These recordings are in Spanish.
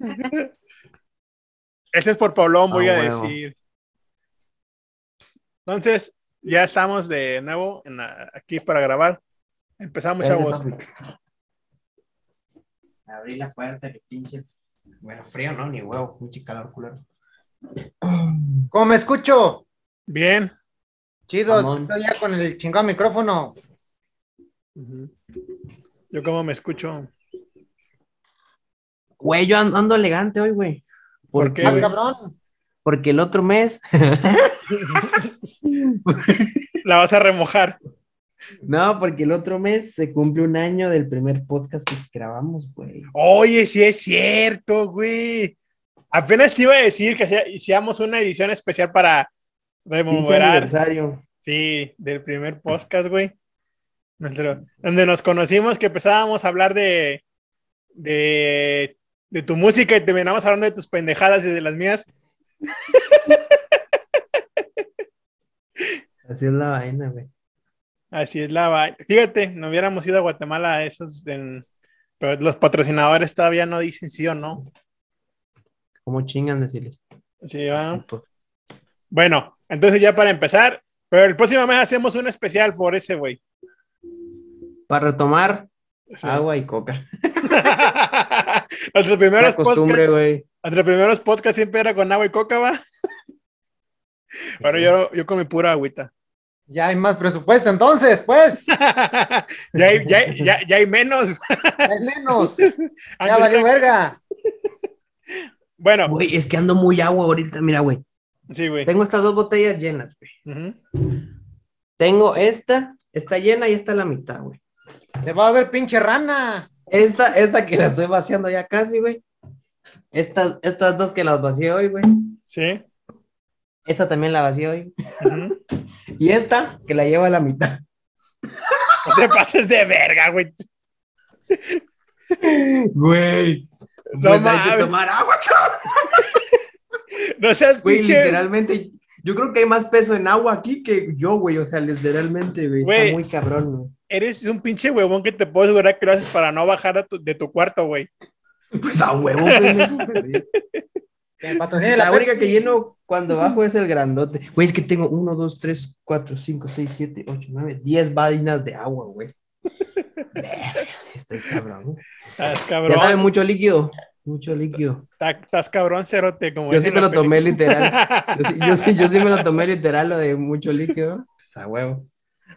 Este es por Paulón, voy Ah, a decir. Entonces, ya estamos de nuevo en la- aquí para grabar. Empezamos, chavos. Abrí la puerta, que pinche. Bueno, frío, ¿no? Ni huevo, pinche calor culero. ¿Cómo me escucho? Bien. Chido, es que Mamón. estoy ya con el chingado micrófono. Yo como me escucho. Güey, yo an- ando elegante hoy, güey. ¿Por qué, Ah, cabrón. Porque el otro mes. La vas a remojar. no, porque el otro mes se cumple un año del primer podcast que grabamos, güey. Oye, sí es cierto, güey. Apenas te iba a decir que hacía- hiciéramos una edición especial para rememorar, aniversario. sí, del primer podcast, güey. Nuestro- donde nos conocimos, que empezábamos a hablar de, de, de tu música y terminamos hablando de tus pendejadas y de las mías. Así es la vaina, güey. Así es la vaina. Fíjate, no hubiéramos ido a Guatemala a esos, en- pero los patrocinadores todavía no dicen sí o no. ¿Cómo chingan decirles? Sí, va. Bueno, entonces ya para empezar, pero el próximo mes hacemos un especial por ese, güey. Para retomar, Sí. agua y coca. Nuestros primeros costumbre, podcasts, güey. nuestros primeros podcasts siempre era con agua y coca, va. Pero yo, yo con mi pura agüita. Ya hay más presupuesto entonces, pues. ya, hay, ya, hay- ya- ya hay menos. Hay menos. Ya valió verga. Bueno, Güey, es que ando muy agua ahorita. Mira, güey. sí, güey. Tengo estas dos botellas llenas, güey. Tengo esta, está llena y esta a la mitad, güey. Te va a ver pinche rana. Esta, esta que la estoy vaciando ya casi, güey. Estas, estas dos que las vacié hoy, güey. Sí. Esta también la vacié hoy. Y esta, que la llevo a la mitad. No te pases de verga, güey. Güey. No Pues hay que mames. tomar agua, No seas Güey, pinche. literalmente. Yo creo que hay más peso en agua aquí que yo, güey. O sea, literalmente, güey. Güey. Está muy cabrón, güey. Eres un pinche huevón que te puedo asegurar que lo haces para no bajar a tu- de tu cuarto, güey. Pues a huevo, pues sí. Patrocine La la única que lleno cuando bajo es el grandote. Güey, es que tengo 1, 2, 3, 4, 5, 6, 7, 8, 9, 10 vainas de agua, güey. Sí estoy cabrón. Estás Ya cabrón. sabe, mucho líquido. Mucho líquido. Estás cabrón, cerote. Como Yo sí me lo tomé película. literal. Yo sí, yo, sí, yo sí me lo tomé literal, lo de mucho líquido. Pues a huevo.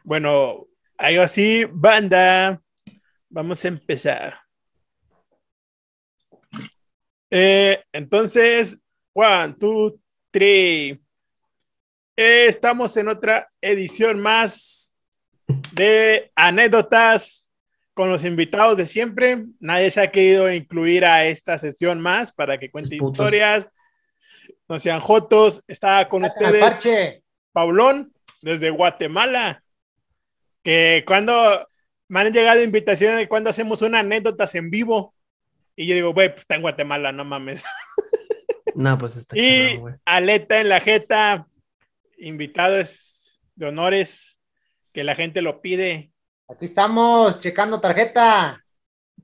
Bueno, algo así, banda. Vamos a empezar. Eh, entonces, one, two, three. Eh, estamos en otra edición más de anécdotas con los invitados de siempre. Nadie se ha querido incluir a esta sesión más para que cuente historias, no sean jotos. Está con ustedes. Paulón, desde Guatemala. Que cuando me han llegado invitaciones de cuando hacemos una anécdotas en vivo. Y yo digo, güey, pues está en Guatemala, no mames. No, pues está Y cabrón. Aleta en la Jeta, invitados de honores, que la gente lo pide. Aquí estamos, checando tarjeta.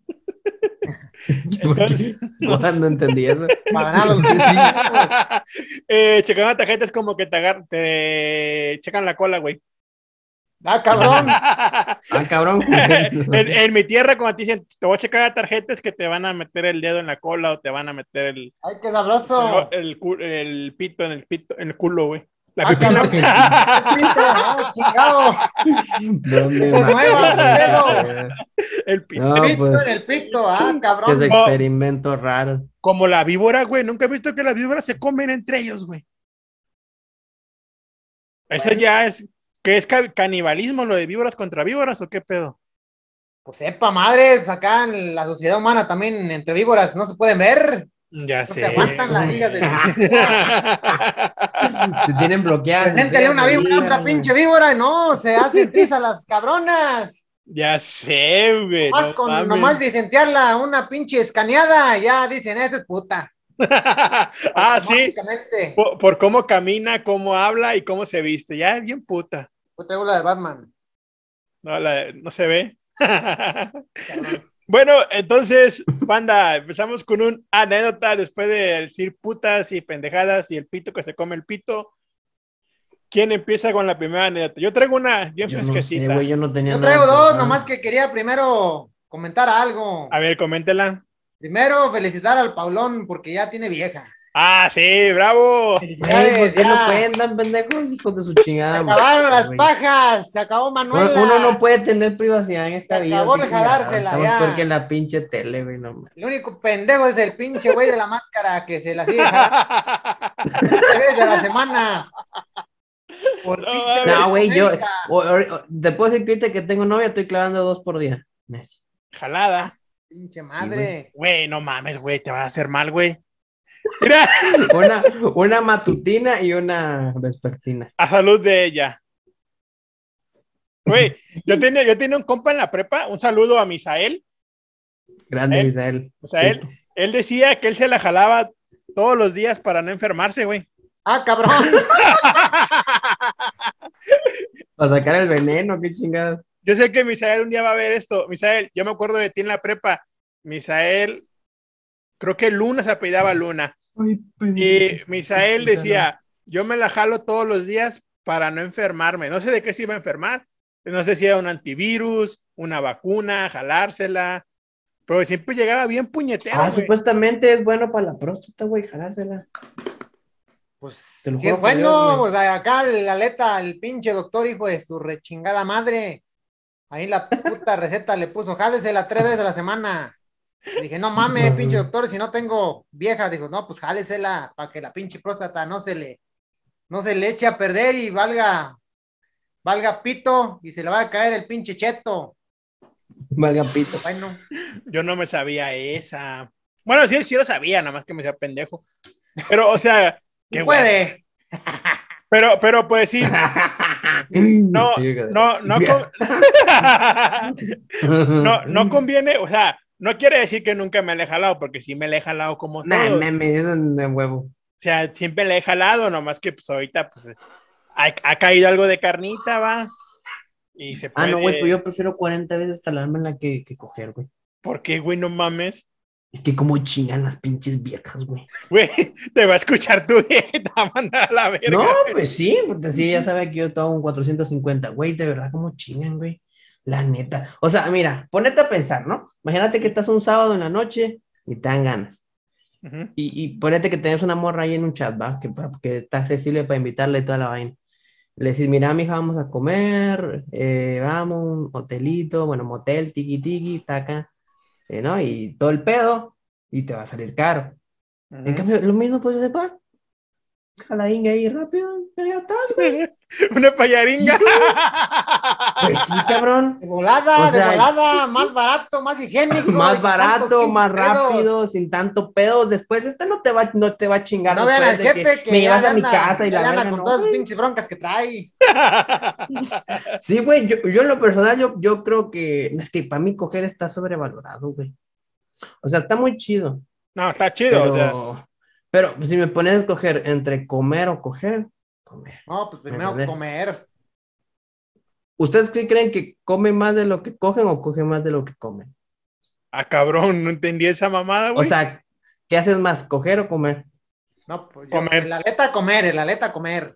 Entonces, No, no entendí eso. Para ganar los eh, checar una tarjeta es como que te, agar- te checan la cola, güey. Ah, cabrón. Ah, cabrón. en, en mi tierra, cuando te dicen, te voy a checar la tarjeta, es que te van a meter el dedo en la cola o te van a meter el, Ay, qué sabroso. el, cu- el pito en el pito, en el culo, güey. La Ah, cabrón. Pinto, ah, chingado. ¿Dónde, Pues man? nueva, el pito. No, Pito pues, en el pito, ah, cabrón. es experimento raro. Como la víbora, güey. Nunca he visto que las víboras se comen entre ellos, güey. Eso ya es. ¿Qué es ca- canibalismo lo de víboras contra víboras o qué pedo? Pues sepa, madre, pues acá en la sociedad humana también entre víboras no se pueden ver. Ya No sé. se aguantan las ligas de. Se tienen bloqueadas. Preséntele una víbora a otra pinche víbora y no, se hacen trizas las cabronas. ya sé, güey. Nomás no con mames. nomás vicentearla una pinche escaneada, ya dicen, esa es puta. Ah, sí. Por, por cómo camina, cómo habla y cómo se viste. Ya, bien puta. Yo traigo la de Batman. No, la- no se ve. Bueno, entonces, panda, empezamos con un anécdota después de decir putas y pendejadas y el pito que se come el pito. ¿Quién empieza con la primera anécdota? Yo traigo una bien Yo no sé, yo no tenía Yo nada traigo dos, nomás que quería primero comentar algo. A ver, coméntela. Primero, felicitar al Paulón porque ya tiene vieja. Ah, sí, bravo. Güey, ¿por Felicidades, qué no ya. cuentan, pendejos, hijos de su Se chingada? acabaron madre, las pajas, se acabó Manuela. Uno, uno no puede tener privacidad en esta Se vida. acabó de jalársela, ya. peor que en la pinche tele, güey, no mames. El único pendejo es el pinche güey de la máscara que se la sigue jalando a la semana. Por No, pinche No, güey, yo, o- o- te puedo decir que tengo novia, estoy clavando dos por día. Jalada. Pinche madre. Güey, no mames, güey, te vas a hacer mal, güey. Mira, Una, una matutina y una vespertina. a salud de ella. Güey, yo tenía, yo tenía un compa en la prepa, un saludo a Misael. Grande, ¿Eh? Misael. Misael, él decía que él se la jalaba todos los días para no enfermarse, güey. Ah, cabrón. Para sacar el veneno, qué chingada. Yo sé que Misael un día va a ver esto. Misael, yo me acuerdo de ti en la prepa. Misael, creo que Luna se apellidaba Luna. Y Misael decía, yo me la jalo todos los días para no enfermarme. No sé de qué se iba a enfermar. No sé si era un antivirus, una vacuna, jalársela. Pero siempre llegaba bien puñetero. Ah, güey. supuestamente es bueno para la próstata, güey, jalársela. Pues si es bueno, Dios, pues acá la aleta, el pinche doctor, hijo de su rechingada madre. Ahí la puta receta le puso, jálesela tres veces a la semana. Dije, no mames, pinche doctor, si no tengo vieja, dijo, no, pues jálesela para que la pinche próstata no se le, no se le eche a perder y valga, valga pito y se le va a caer el pinche cheto. Valga pito. Bueno, Yo no me sabía esa. Bueno, sí, sí lo sabía, nada más que me sea pendejo. Pero, o sea, qué puede. Pero, pero pues sí, no, no, no, no, no conviene, o sea, no quiere decir que nunca me le he jalado, porque sí me le he jalado como Nah, eso es de huevo. O sea, siempre le he jalado, nomás que pues ahorita pues ha, ha caído algo de carnita, va. Y se Ah, puede. no, güey, pues yo prefiero 40 veces talármela que, que coger, güey. ¿Por qué, güey? No mames. Es que como chingan las pinches viejas, güey. Güey, te va a escuchar tu vieja y te va a mandar a la verga. No, pues sí, porque sí, ya sabe que yo tengo un 450, güey, de verdad, como chingan, güey. La neta. O sea, mira, ponete a pensar, ¿no? Imagínate que estás un sábado en la noche y te dan ganas. Y, y ponete que tenés una morra ahí en un chat, ¿va? Que, que está accesible para invitarle toda la vaina. Le decís, mira, mija, vamos a comer, eh, vamos, un hotelito, bueno, motel, tiki tiki, taca, ¿no? Y todo el pedo, y te va a salir caro. En cambio, lo mismo puedes hacer, paz. Jaladinga ahí rápido, ya estás, güey. Una payaringa. Pues sí, cabrón. De volada, O sea, de volada, más barato, más higiénico. Más barato, más pedos. rápido, sin tanto pedo. Después, esta no te va, no te va a chingar. No vean al después de jefe que, me llevas a mi casa y la verga, con no, todas güey. pinches broncas que trae. Sí, güey, yo, yo en lo personal, yo, yo creo que es que para mí coger está sobrevalorado, güey. O sea, está muy chido. No, está chido, Pero, o sea. Pero si me pones a escoger entre comer o coger, comer. No, pues primero comer. ¿Ustedes qué creen que comen más de lo que cogen o cogen más de lo que comen? Ah, cabrón, no entendí esa mamada, güey. O sea, ¿qué haces más, coger o comer? No, pues yo, Comer. el aleta comer, el aleta comer.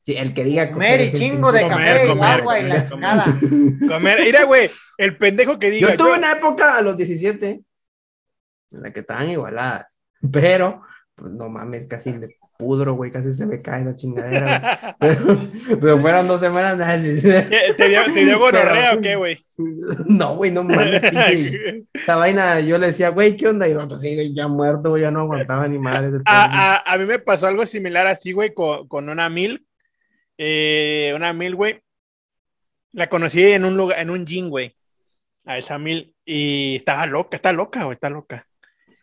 Sí, el que diga Comer y es un chingo de Comer, café y comer, agua y la comer, chingada. Comer. Mira, güey, el pendejo que diga. Yo tuve yo- una época a los 17 en la que estaban igualadas, pero pues, no mames, casi me pudro, güey, casi se me cae esa chingadera. Pero, pero fueron dos semanas, nada, sí, sí. ¿Qué, ¿Te dio, te dio gonorrea o qué, güey? No, güey, no mames. Esa vaina, yo le decía, güey, ¿qué onda? Y yo, ya muerto, güey, ya no aguantaba ni madre. a, a, a mí me pasó algo similar así, güey, con, con una mil. Eh, una mil, güey. La conocí en un lugar, en un gym, güey. A esa mil. Y estaba loca, está loca, güey, está loca.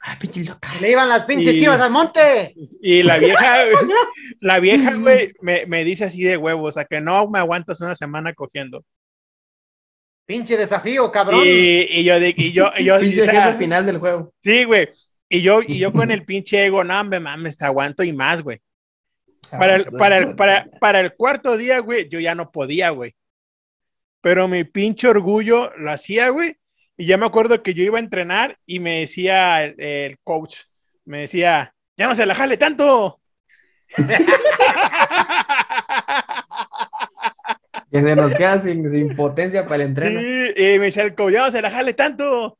Ay, pinche loca. Le iban las pinches Y- chivas al monte. Y la vieja, la vieja, güey, me, me dice así de huevo, o sea, que no me aguantas una semana cogiendo. Pinche desafío, cabrón. Y, y yo, y yo, y yo, Pinche o sea, jefe final del juego. sí, güey. Y yo, y yo con el pinche ego, no, me mames, te aguanto y más, güey. Para el, para, el, para, para el cuarto día, güey, yo ya no podía, güey. Pero mi pinche orgullo lo hacía, güey. Y ya me acuerdo que yo iba a entrenar y me decía el, el coach, me decía, ya no se la jale tanto. Que se nos queda sin, sin potencia para el entreno. Sí, y me decía el coach, ya no se la jale tanto.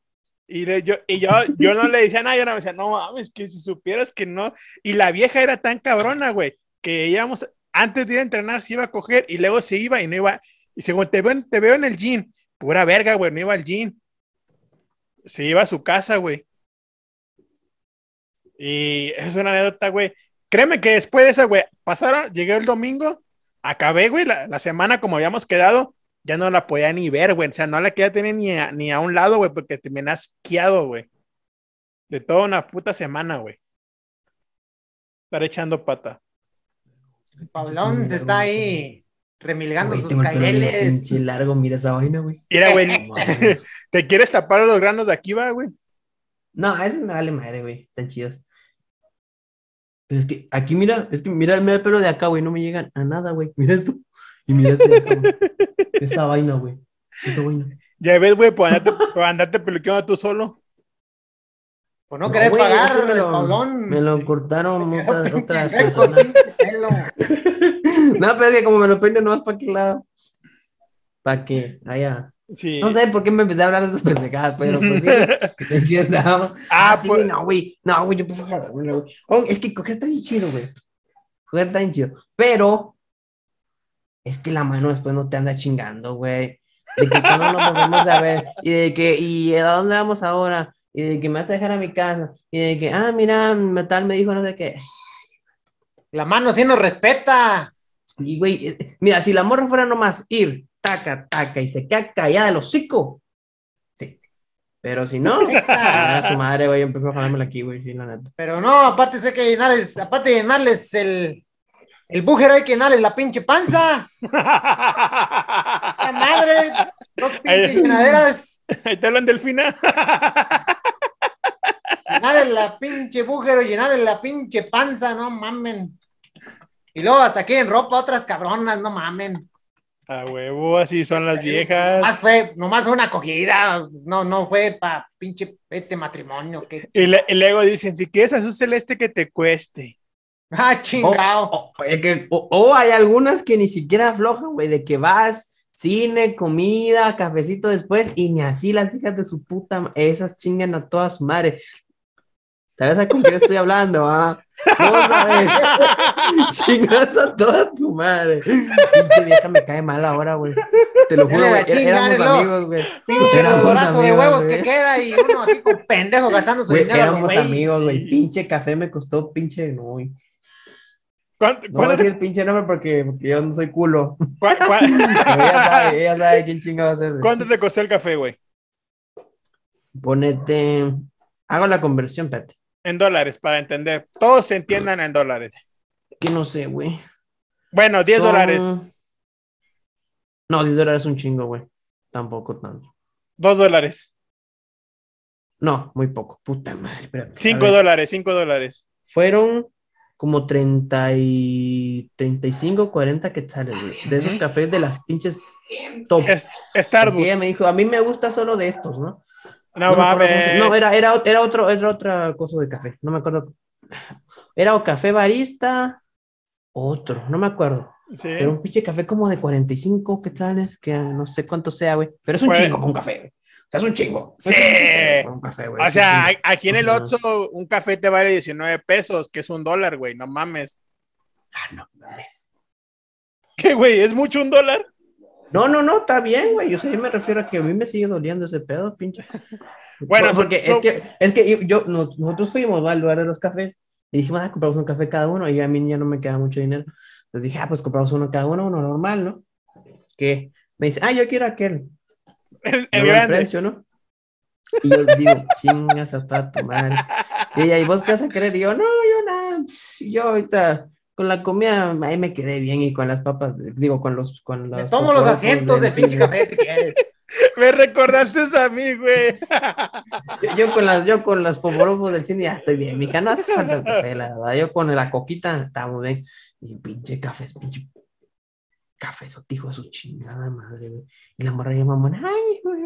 Y, le- yo, y yo, yo no le decía nada, yo no me decía, no mames, que si supieras que no. Y la vieja era tan cabrona, güey, que íbamos, antes de ir a entrenar, se iba a coger y luego se iba y no iba. Y según te veo, en- te veo en el gym, pura verga, güey, no iba al gym. Se iba a su casa, güey. Y es una anécdota, güey. Créeme que después de esa, güey, pasaron, llegué el domingo, acabé, güey, la, semana como habíamos quedado, ya no la podía ni ver, güey. O sea, no la quería tener ni a, ni a un lado, güey, porque te me asqueado, güey. De toda una puta semana, güey. Estar echando pata. Pablón se está ahí remilgando Güey, sus caireles. pinche largo, mira esa vaina, güey. Mira. ¿te quieres tapar los granos de aquí, va, güey? No, a ese me vale madre, güey. Están chidos. Pero es que aquí, mira, es que mira, mira el pelo de acá, güey. No me llegan a nada, güey. Mira esto. Y mira este de acá, güey. Esa vaina, güey. Esa vaina. Ya ves, güey, por andarte, por andarte peluqueando tú solo. Por no, No, querer güey, pagar, me lo-. Me lo cortaron otras, otras personas. No, pero es que como me lo peino nomás para qué lado. Para que haya. Sí. No sé por qué me empecé a hablar de esas pendejadas, pero pues sí, aquí. Ah, Ah, sí, pues- no, güey. No, güey, yo jalármela, güey. Oh, es que coger está bien chido, güey. Coger está bien chido. Pero es que la mano después no te anda chingando, güey. De que cuando nos volvemos a ver. Y de que, ¿y a dónde vamos ahora? Y de que me vas a dejar a mi casa. Y de que, ah, mira, tal me dijo no sé qué. La mano sí nos respeta. Y, güey, eh, mira, si la morra fuera nomás ir, taca, taca, y se queda callada del hocico. Sí. Pero si no, a su madre, güey, yo empiezo a jalármela aquí, güey, sí, la neta. Pero no, aparte sé que llenarles, aparte de llenarles el, el bújero, hay que llenarles la pinche panza. ¡La madre! Dos pinches llenaderas. Ahí te hablan delfina. Llenarles la pinche bújero, llenarles la pinche panza, no mamen. Y luego hasta aquí en ropa otras cabronas, no mamen. A huevo, así son las viejas. Nomás fue, nomás fue una acogida, no, no fue para pinche este matrimonio. Que... Y, le- y luego dicen, si quieres azul celeste que te cueste. Ah, chingado. O, o- es que- o- o hay algunas que ni siquiera aflojan, güey, de que vas, cine, comida, cafecito después, y ni así las hijas de su puta, esas chingan a toda su madre. ¿Sabes a con quién estoy hablando, ah? Sabes. Chingas a toda tu madre. Pinche vieja me cae mal ahora, güey. Te lo juro, güey. Éramos dale, amigos, güey. Pinche codorazo de huevos güey. que queda y uno aquí con pendejo gastando su Güey, dinero. lo éramos güey. amigos, güey. Pinche café me costó pinche, no, güey. ¿Cuánto, No voy a cuánto decir el pinche nombre porque, porque yo no soy culo. cua- Pero ella sabe, ella sabe quién chinga va a ser. güey. cuánto te costó el café, güey? Ponete. Hago la conversión, Pete. En dólares, para entender. Todos se entiendan en dólares. Que no sé, güey. Bueno, 10 Son- dólares. No, 10 dólares es un chingo, güey. Tampoco tanto. 2 dólares. No, muy poco. Puta madre. espérate. 5 A ver, dólares, 5 dólares. Fueron como 30 y 35, 40 quetzales, güey. De esos cafés de las pinches top. Es- Porque Starbucks. ella me dijo, a mí me gusta solo de estos, ¿no? No se- mames. No, era, era, era otro, era otra cosa de café. No me acuerdo. Era o café barista, otro, no me acuerdo. Sí. Pero un pinche café como de 45 quetzales, que no sé cuánto sea, güey. Pero es un Pues- chingo un café, güey. O sea, es un chingo. Sí. Un café, güey. O sea, aquí en el. Oxxo un café te vale 19 pesos, que es un dólar, güey. No mames. Ah, no mames. ¿Qué, güey? ¿Es mucho un dólar? No, no, no, está bien, güey. Yo, sé, yo me refiero a que a mí me sigue doliendo ese pedo, pinche. Bueno, No, porque so- es que, es que yo, no- nosotros fuimos al lugar de los cafés y dijimos, ah, compramos un café cada uno y a mí ya no me queda mucho dinero. Entonces dije, ah, pues compramos uno cada uno, uno normal, ¿no? Que me dice, ah, yo quiero aquel. El, el precio, ¿no? Y yo digo, chingas a tu madre. Y ella, ¿y vos qué vas a querer? Y yo, no, yo nada, yo ahorita con la comida ahí me quedé bien y con las papas, digo, con los... Con Me los tomo los asientos de pinche café si quieres. Me recordaste a mí, güey. Yo, yo con las, yo con los poporopos del cine ya estoy bien, mija, no hace falta el café, la verdad. Yo con la coquita está muy bien. Y pinche café, es pinche café, eso hijo de su chingada madre, güey. Y la morra ya mamona, ay, güey,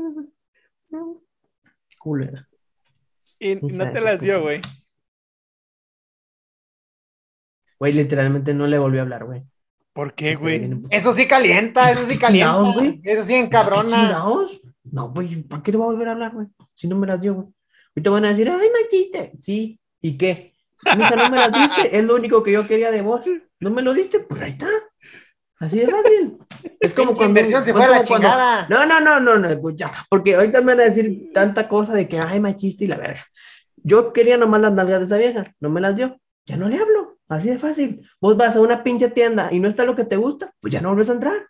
Culera. Y no te las dio, güey. Güey, literalmente no le volvió a hablar, güey. ¿Por qué, güey? Eso sí calienta, eso sí ¿Qué calienta. chingados, güey? Eso sí ¿Qué encabrona. chingados? No, güey, ¿para qué le voy a volver a hablar, güey? Si no me las dio, güey. Ahorita van a decir, ay, machiste. Sí, ¿y qué? Mija, no me las diste, es lo único que yo quería de vos. ¿No me lo diste? Pues ahí está. Así de fácil. Es como cuando. inversión se fue a la como cuando- chingada. No, no, no, no, no, escucha. Porque ahorita me van a decir tanta cosa de que, ay, machista y la verga. Yo quería nomás las nalgas de esa vieja, no me las dio. Ya no le hablo. Así de fácil. Vos vas a una pinche tienda y no está lo que te gusta, pues ya no vuelves a entrar.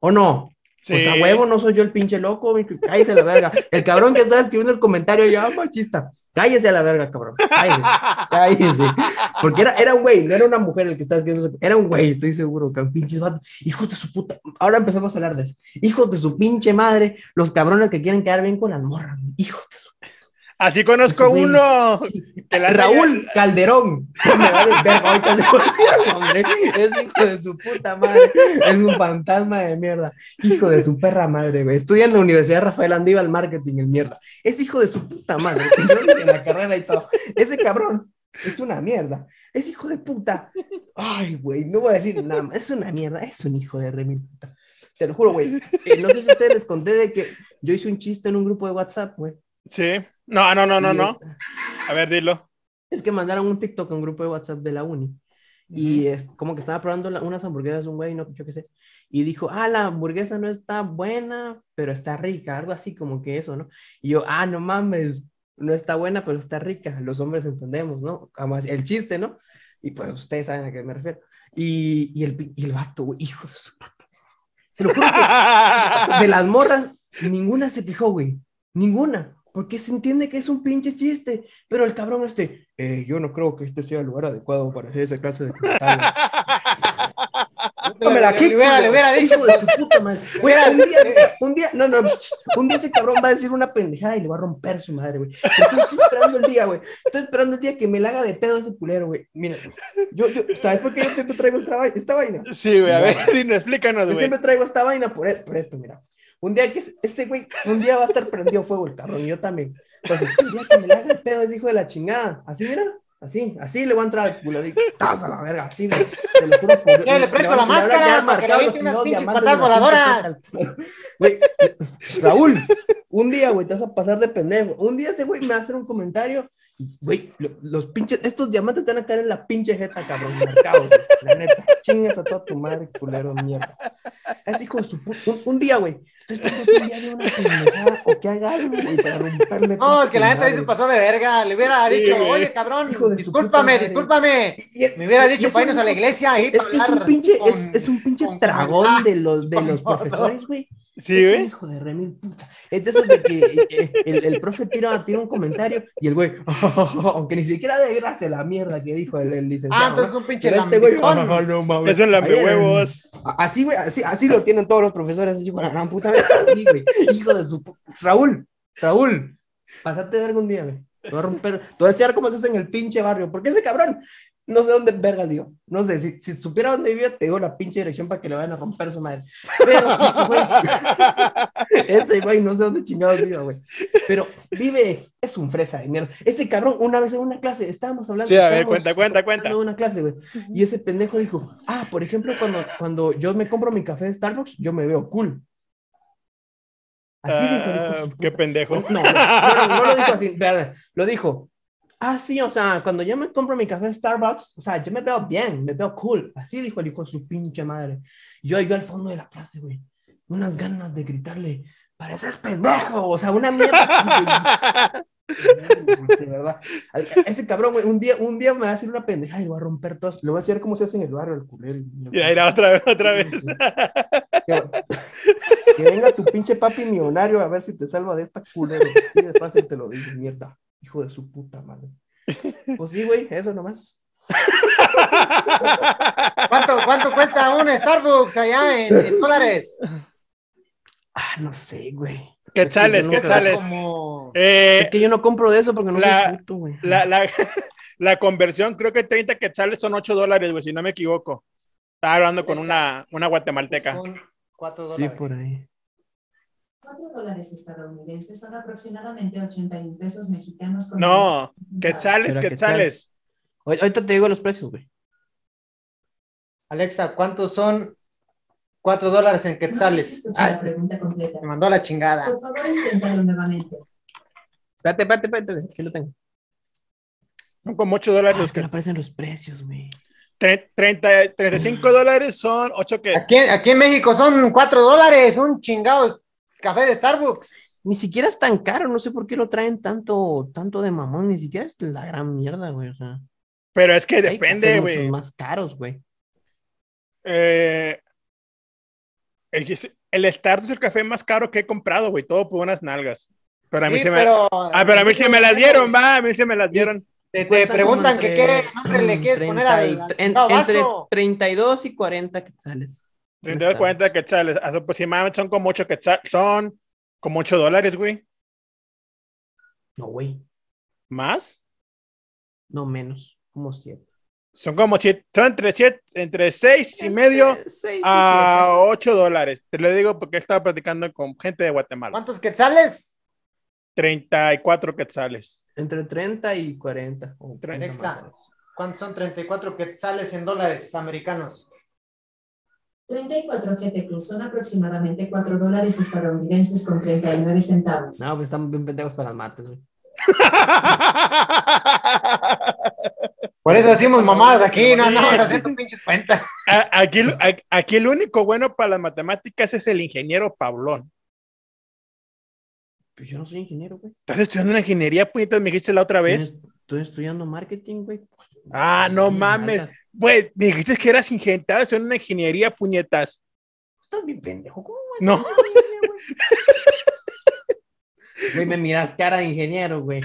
¿O no? Sí. Pues a huevo, no soy yo el pinche loco, cállese a la verga. El cabrón que está escribiendo el comentario ya, machista. Cállese a la verga, cabrón. Cállese. Cállese. Porque era, era un güey, no era una mujer el que estaba escribiendo. Era un güey, estoy seguro, que pinches vatos. Hijos de su puta. Ahora empezamos a hablar de eso. Hijos de su pinche madre, los cabrones que quieren quedar bien con las morras. Hijos de su Así conozco güey. uno. la Raúl Calderón. Me vale verga, ahorita se me olvida el nombre. Es hijo de su puta madre. Es un fantasma de mierda. Hijo de su perra madre, güey. Estudia en la Universidad Rafael Andíbal Marketing, el mierda. Es hijo de su puta madre. En la carrera y todo. Ese cabrón es una mierda. Es hijo de puta. Ay, güey, no voy a decir nada más. Es una mierda. Es un hijo de re mil puta. Te lo juro, güey. Eh, no sé si ustedes les conté de que yo hice un chiste en un grupo de WhatsApp, güey. Sí. No, no, no, no, no. A ver, dilo. Es que mandaron un TikTok a un grupo de WhatsApp de la uni. Y es como que estaba probando la- unas hamburguesas un güey, no, yo qué sé. Y dijo, ah, la hamburguesa no está buena, pero está rica, algo así como que eso, ¿no? Y yo, ah, no mames, no está buena, pero está rica. Los hombres entendemos, ¿no? Además, el chiste, ¿no? Y pues ustedes saben a qué me refiero. Y, y, el, y el vato, güey, hijo de su puta. Te lo juro que de las morras, ninguna se quejó, güey. Ninguna. Porque se entiende que es un pinche chiste. Pero el cabrón este, "Eh, yo no creo que este sea el lugar adecuado para hacer esa clase de. No me la Le- le hubiera- dicho, de su puta madre. Güey, un día, un día, no, no, un día ese cabrón va a decir una pendejada y le va a romper su madre, güey. Porque Estoy esperando el día, güey. Estoy esperando el día que me la haga de pedo ese culero, güey. Mira, yo, yo, ¿sabes por qué yo siempre traigo esta, vai- esta vaina? Sí, güey. A ver, dino, explícanos, Yo güey. siempre traigo esta vaina por, por esto, mira. Un día que ese- ese güey, un día va a estar prendido fuego el cabrón, y yo también. Entonces, un día que me la haga el pedo ese hijo de la chingada. Así, mira. Así, así le voy a entrar al culo. y ¡tas a la verga! Así, güey. Te lo juro por Ya, le presto la máscara para que le aviente unas pinches patadas voladoras. Güey, Raúl, un día, güey, te vas a pasar de pendejo. Un día ese güey me va a hacer un comentario. Y, Güey, lo- los pinches, estos diamantes te van a caer en la pinche jeta, cabrón. Marcado, güey. La neta. Chingas a toda tu madre, culero, mierda. Es hijo de su puta. Un, un día, güey. Estoy esperando que un día de una pendejada o que haga algo, güey, para romperle. No, es que la neta ahí se madre. pasó de verga. Le hubiera Sí, dicho, güey. oye, cabrón, Hijo de discúlpame, discúlpame. Y es- Me hubiera y dicho para irnos a la iglesia ahí Es que es un pinche, es, con- es un pinche con dragón humildad, de los, de con los profesores, güey. Sí, es un güey. hijo de remil puta. Es de que eh, el, el profe tira, tira un comentario y el güey, aunque ni siquiera de gracia la mierda que dijo el, el licenciado. Ah, entonces ¿no? un pinche este güey. "Ah, no mames". Es un lambehuevos. Así, güey, así, así lo tienen todos los profesores, así, con la gran puta, así, güey. Hijo de su Raúl, Raúl, pasate de un día, güey. Te voy a romper, te voy a enseñar cómo se hace en el pinche barrio, porque ese cabrón, no sé dónde verga dio. No sé, si, si supiera dónde vivía, te digo la pinche dirección para que le vayan a romper su madre. Pero ese güey, ese güey, no sé dónde chingados vive, güey. Pero vive, es un fresa de mierda. Ese cabrón, una vez en una clase, estábamos hablando. Sí, a ver, cuenta, cuenta, cuenta. una clase, güey. Y ese pendejo dijo, ah, por ejemplo, cuando, cuando yo me compro mi café de Starbucks, yo me veo cool. Así dijo. el hijo de Ah, qué pendejo. No, no, no, no, no lo dijo así, verdad, lo dijo. Ah, sí, o sea, cuando yo me compro mi café de Starbucks, o sea, yo me veo bien, me veo cool. Así dijo el hijo de su pinche madre. Yo, yo al fondo de la clase, güey, unas ganas de gritarle, pareces pendejo, o sea, una mierda así. De verdad. Ese cabrón, güey, un día, un día me va a hacer una pendeja y lo va a romper todo. Le voy a decir cómo se hace en el barrio el culero. y irá otra vez, otra vez. Que, que venga tu pinche papi millonario a ver si te salva de esta culero. Así de fácil te lo digo, mierda. Hijo de su puta madre. Pues sí, güey, eso nomás. ¿Cuánto, ¿Cuánto cuesta un Starbucks allá en, en dólares? Ah, no sé, güey. Quetzales, Es que quetzales. Como... Eh, Es que yo no compro de eso porque no La- soy puto, güey. la, la, la conversión, creo que 30 quetzales son 8 dólares, güey, si no me equivoco. Estaba hablando con una, una guatemalteca. Son cuatro Sí, dólares. por ahí. 4 dólares estadounidenses son aproximadamente 81 pesos mexicanos. con No, 90 quetzales, quetzales. Ahor- Ahorita te digo los precios, güey. Alexa, ¿cuántos son cuatro dólares en No sé si quetzales? escuché la Ay, pregunta completa. me mandó la chingada. Por favor, inténtalo nuevamente. Espérate, espérate, espérate, aquí lo tengo. Son como 8 dólares Ah, los que aparecen los precios, güey. tre- 30, 35 dólares son 8 que. Aquí, aquí en México son cuatro dólares, un chingado café de Starbucks. Ni siquiera es tan caro, no sé por qué lo traen tanto, tanto de mamón, ni siquiera es la gran mierda, güey. O sea, Pero es que hay depende, güey. más caros, güey. Eh, el, el Starbucks es el café más caro que he comprado, güey. Todo por unas nalgas. Pero a mí Sí, se me. pero, Ah, pero a mí se me las dieron, va. A mí se me las dieron. Te, preguntan que qué nombre le quieres poner al, 30 al y- en- entre vaso. 32 y 40 quetzales. 32, 40 quetzales. Aproximadamente son como 8 quetzales. Son como 8 dólares, güey. No, güey, ¿Más? no menos, como 7. Son como 7. Son entre, siete, entre 6 y medio a 8 dólares. Te lo digo porque he estado platicando con gente de Guatemala. ¿Cuántos quetzales? 34 quetzales. Entre 30 y 40. o Tre- 40 Alexa. más o menos. ¿Cuántos son 34 quetzales en dólares americanos? 34 GT Plus son aproximadamente 4 dólares estadounidenses con 39 centavos. No, pues están bien pendejos para las mates, güey. Por eso decimos mamadas aquí, no andamos haciendo pinches cuentas. Aquí, aquí el único bueno para las matemáticas es el ingeniero Pablón. Pues yo no soy ingeniero, güey. ¿Estás estudiando una ingeniería, puñetas? Me dijiste la otra vez. Estoy- Estoy estudiando marketing, güey. Ah, no mames. Güey, me dijiste que eras ingeniero, estudiando una ingeniería, puñetas. Estás bien pendejo. ¿Cómo, güey? No. Güey, me miras cara de ingeniero, güey.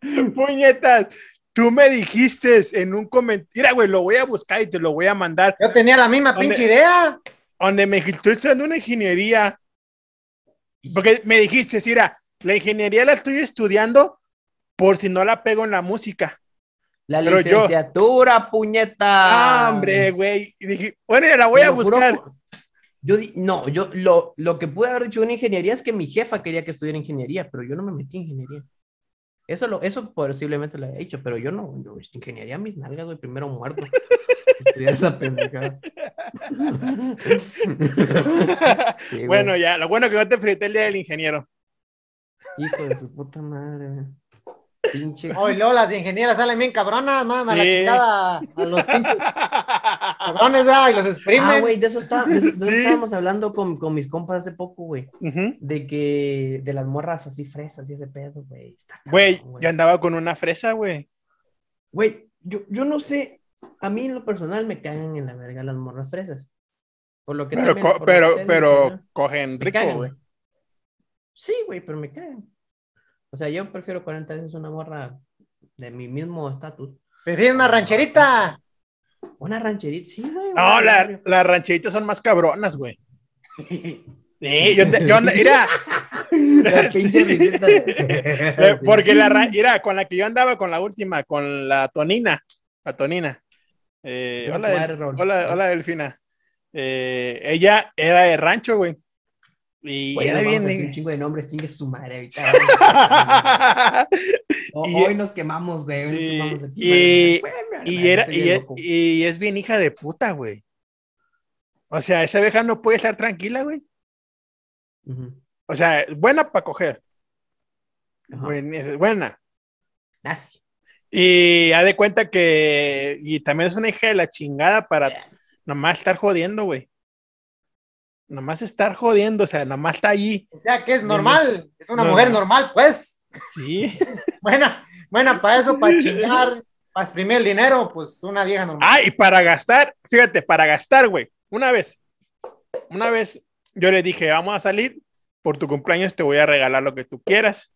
Puñetas. Tú me dijiste en un comentario, mira, güey, lo voy a buscar y te lo voy a mandar. Yo tenía la misma pinche idea. Donde me dijiste, estoy estudiando una ingeniería. Porque me dijiste, mira, la ingeniería la estoy estudiando por si no la pego en la música. La Pero yo- licenciatura, puñeta. Hombre, güey. Y dije, bueno, ya la voy a juro buscar. por- Yo di- no, yo lo, lo que pude haber dicho en ingeniería es que mi jefa quería que estudiara ingeniería, pero yo no me metí en ingeniería. Eso, lo, eso posiblemente lo he dicho, pero yo no, yo, este, ingeniería mis nalgas, güey, primero muerto. Estudiar esa pendejada. Sí, bueno, ya, lo bueno que no te frité el día del ingeniero. Hijo de su puta madre, güey. Pinche. Hoy luego las ingenieras salen bien cabronas, mandan a la Sí. chingada a los pinches cabrones ah, y los exprimen. Ah, güey, de eso, está, de eso- de eso Sí. estábamos hablando con, con mis compas hace poco, güey. De que, de las morras así fresas y ese pedo, güey. Güey, yo andaba con una fresa, güey. Güey, yo, yo no sé, a mí en lo personal me cagan en la verga las morras fresas. Por lo que Pero, también- co- pero, pero cogen rico, güey. Sí, güey, pero me cagan. O sea, yo prefiero 40 veces una morra de mi mismo estatus. Prefieren una rancherita. Una rancherita, sí, güey. No, la- las rancheritas son más cabronas, güey. Sí, yo, te- yo mira, La pinche Sí. risita. eh, porque la, ra- mira, con la que yo andaba, con la última, con la Tonina, la Tonina. Eh, hola, hola, hola, Delfina. Eh, ella era de rancho, güey. Y Güey, era no vamos a un chingo de nombres, chingue su madre ahorita. O- Y- hoy nos quemamos, güey. Hoy nos Sí, quemamos y- vale Y, era, y, es, loco. y es bien hija de puta, güey. O sea, esa vieja no puede estar tranquila, güey. Ujú. O sea, buena para coger. Buena. Nazi. Y ha de cuenta que. Y también es una hija de la chingada para nomás estar jodiendo, güey. Nomás estar jodiendo, o sea, nomás está allí. O sea, que es normal. Es una No, mujer no. normal, pues. Sí. Buena, buena para eso, para chingar, para exprimir el dinero, pues una vieja normal. Ah, y para gastar, fíjate, para gastar, güey. Una vez, una vez yo le dije, vamos a salir, por tu cumpleaños te voy a regalar lo que tú quieras.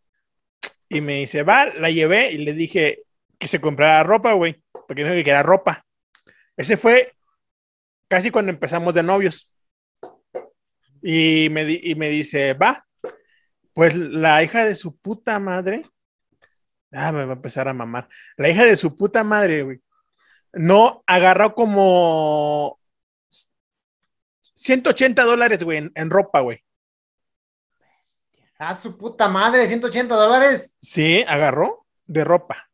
Y me dice, va, la llevé y le dije que se comprara ropa, güey, porque me dijo que quería ropa. Ese fue casi cuando empezamos de novios. Y me, di- y me dice, va, pues la hija de su puta madre, ah, me va a empezar a mamar, la hija de su puta madre, güey, no agarró como 180 dólares, güey, en, en ropa, güey. A su puta madre, 180 dólares. Sí, agarró de ropa.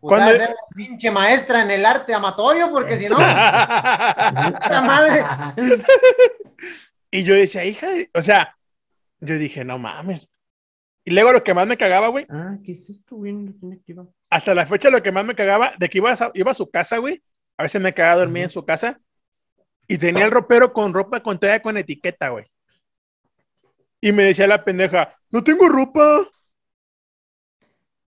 Pues Cuando- ser la pinche maestra en el arte amatorio, porque si no, puta madre. y yo decía, hija, de- o sea, yo dije, no mames. Y luego lo que más me cagaba, güey, Ah, ¿qué es esto, güey? Hasta la fecha lo que más me cagaba, de que iba a, iba a su casa, güey. A veces me cagaba dormir Ujú. en su casa. Y tenía el ropero con ropa con talla con etiqueta, güey. Y me decía la pendeja, no tengo ropa.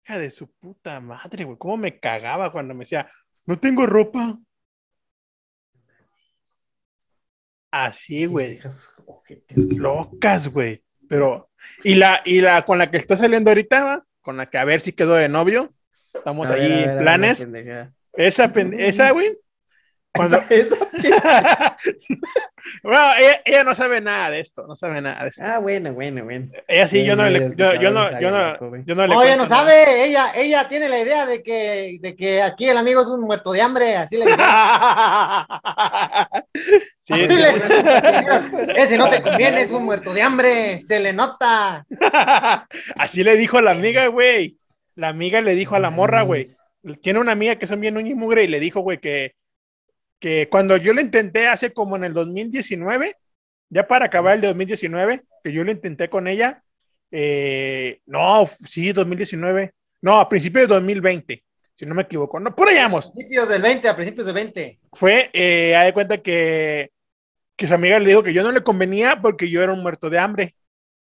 Hija de su puta madre, güey. ¿Cómo me cagaba cuando me decía, no tengo ropa? Así, güey. Locas, güey. Pero, y la, y la con la que estoy saliendo ahorita, va, con la que a ver si quedo de novio. Estamos A ver, ahí ver, en ver, planes. la pendejada. Esa, esa, güey. Cuando... Eso. bueno, ella, ella no sabe nada de esto, no sabe nada de esto. Ah, bueno, bueno, bueno. Ella sí, yo no le, yo, no, yo no, yo no le nada. sabe, ella, ella tiene la idea de que, de que aquí el amigo es un muerto de hambre, así le dice. sí, Así sí. le- Ese no te conviene, es un muerto de hambre, se le nota. Así le dijo a la amiga, güey. La amiga le dijo a la morra, güey. Tiene una amiga que son bien uña y mugre y le dijo, güey, que, que cuando yo lo intenté hace como en el 2019, ya para acabar el de 2019, que yo lo intenté con ella, eh, no, sí, 2019, no, a principios de 2020, si no me equivoco, no, por allá A vamos. principios del 20, a principios del 20. Fue, eh, haz de cuenta que, que su amiga le dijo que yo no le convenía porque yo era un muerto de hambre.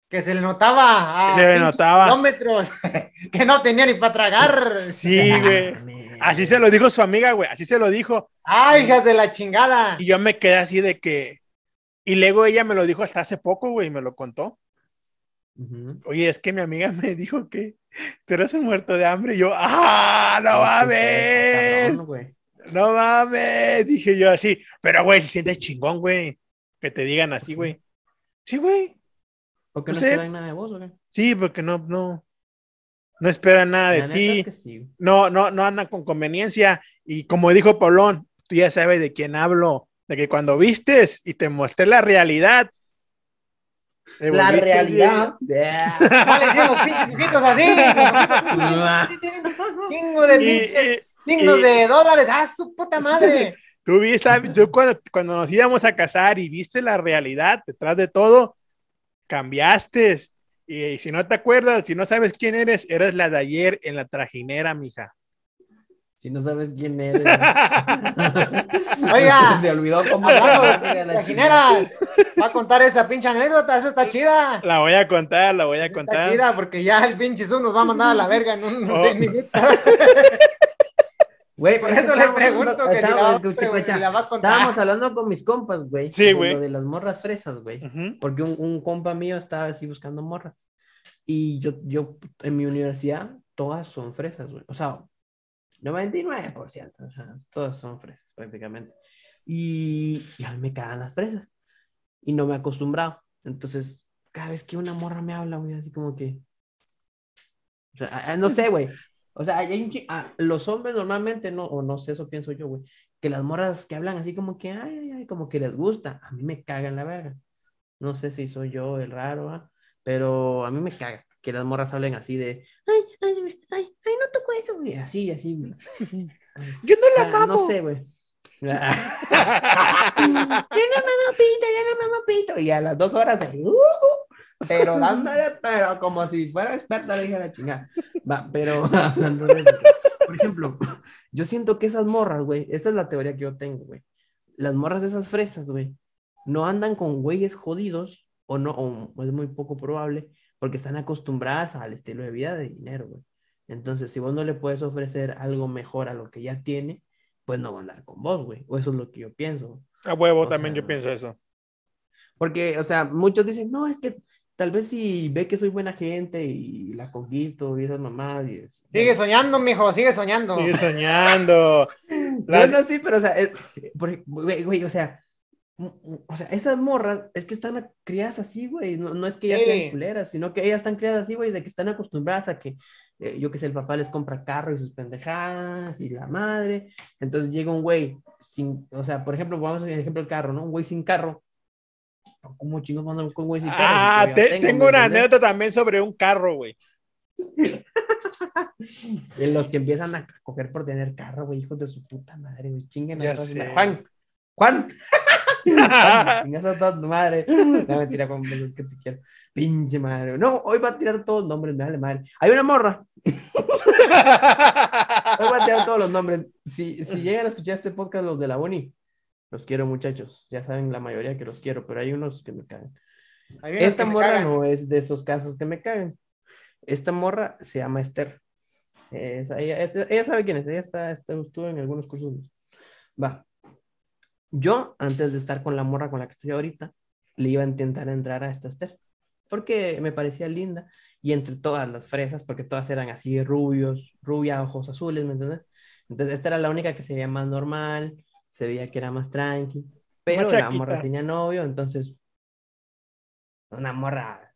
Que se le notaba a Se le notaba. kilómetros, que no tenía ni para tragar. Sí, güey. Así se lo dijo su amiga, güey, así se lo dijo. Ay, hijas de la chingada. Y yo me quedé así de que. Y luego ella me lo dijo hasta hace poco, güey, me lo contó. Oye, es que mi amiga me dijo que tú eres un muerto de hambre. Y yo, ¡ah! ¡No mames! Cabrón, güey. ¡No mames! Dije yo así, pero güey, se siente chingón, güey. Que te digan así, güey. Sí, güey. ¿Por qué No no sé. esperan nada de vos, o qué? Sí, porque no, no. No esperan nada de La neta ti. es que sí. no, no, no andan con conveniencia. Y como dijo Paulón, tú ya sabes de quién hablo, de que cuando vistes y te mostré la realidad. te La realidad. ¿Cuáles son los así? Chingo de pinches y- signos y- de dólares. ¡Ah, su puta madre! Tú viste, tú cuando, cuando nos íbamos a casar y viste la realidad detrás de todo, cambiaste. Y, si no te acuerdas, si no sabes quién eres, eres la de ayer en la trajinera, mija. Si no sabes quién eres. Oiga, Se olvidó cómo trajineras, va a contar esa pinche anécdota. Esa está chida. La voy a contar, la voy a Esa Está contar. chida porque ya el pinche Zoom nos va a mandar a la verga en unos Oh. seis minutos. Güey, Por eso le estábamos pregunto hablando- que si la, va, estábamos- a- escucha, si la va a contar. Estábamos hablando con mis compas, güey. Sí, de güey. lo De las morras fresas, güey. Ujú. Porque un, un compa mío estaba así buscando morras. Y yo, yo, en mi universidad, todas son fresas, güey. O sea, 99%. O sea, todas son fresas, prácticamente. Y, y a mí me cagan las fresas. Y no me he acostumbrado. Entonces, cada vez que una morra me habla, güey, así como que. O sea, no sé, güey. O sea, hay un chi- ah, los hombres normalmente, no, o no sé, eso pienso yo, güey. Que las morras que hablan así como que, ay, ay, ay, como que les gusta. A mí me cagan la verga. No sé si soy yo el raro, ¿ah? pero a mí me caga que las morras hablen así de, ay, ay, ay, ay, no toco eso, güey. Así, así, güey. Yo no la Ah, no sé, güey. yo no mamo pito, yo no mamo pito. Y a las dos horas, uh, uh, pero dándole, pero como si fuera experta, le dije a la chingada. Va, pero hablando de eso, por ejemplo, yo siento que esas morras, güey, esa es la teoría que yo tengo, güey. Las morras de esas fresas, güey, no andan con güeyes jodidos, o no, o es muy poco probable, porque están acostumbradas al estilo de vida de dinero, güey. Entonces, si vos no le puedes ofrecer algo mejor a lo que ya tiene, pues no va a andar con vos, güey. O eso es lo que yo pienso. A huevo O también sea, yo pienso eso. Porque, o sea, muchos dicen, no, es que tal vez si ve que soy buena gente y la conquisto y esas mamadas y. Sigue soñando, mijo, sigue soñando. Sigue soñando. No, La- no, sí, pero, o sea, es- por- güey, güey, o sea, m- m- o sea, esas morras es que están criadas así, güey, no, no es que ellas Sí. sean culeras, sino que ellas están criadas así, güey, de que están acostumbradas a que, eh, yo que sé, el papá les compra carro y sus pendejadas y la madre, entonces llega un güey sin, o sea, por ejemplo, vamos a ver el ejemplo del carro, ¿no? Un güey sin carro, Ah, te- tengo, tengo ¿me una anécdota también sobre un carro, güey. En los que empiezan a coger por tener carro, güey, hijos de su puta madre, güey. Chinguen a Ya toda su sé. madre. Juan, Juan. Chingas a madre. No, mentira, Juan, pues es que te quiero. Pinche madre. No, hoy va a tirar todos los nombres, me vale madre. Hay una morra. Hoy va a tirar todos los nombres. Si, si llegan a escuchar este podcast, los de la Boni, los quiero, muchachos. Ya saben la mayoría que los quiero, pero hay unos que me cagan. Esta que morra cagan. no es de esos casos que me cagan. Esta morra se llama Esther. Es- ella, es- ella sabe quién es. Ella está, está- estuvo en algunos cursos. Va. Yo, antes de estar con la morra con la que estoy ahorita, le iba a intentar entrar a esta Esther. Porque me parecía linda. Y entre todas las fresas, porque todas eran así rubios, rubia, ojos azules, ¿me entiendes? Entonces, esta era la única que se veía más normal, se veía que era más tranqui. Pero la chaquita. morra tenía novio, entonces una morra,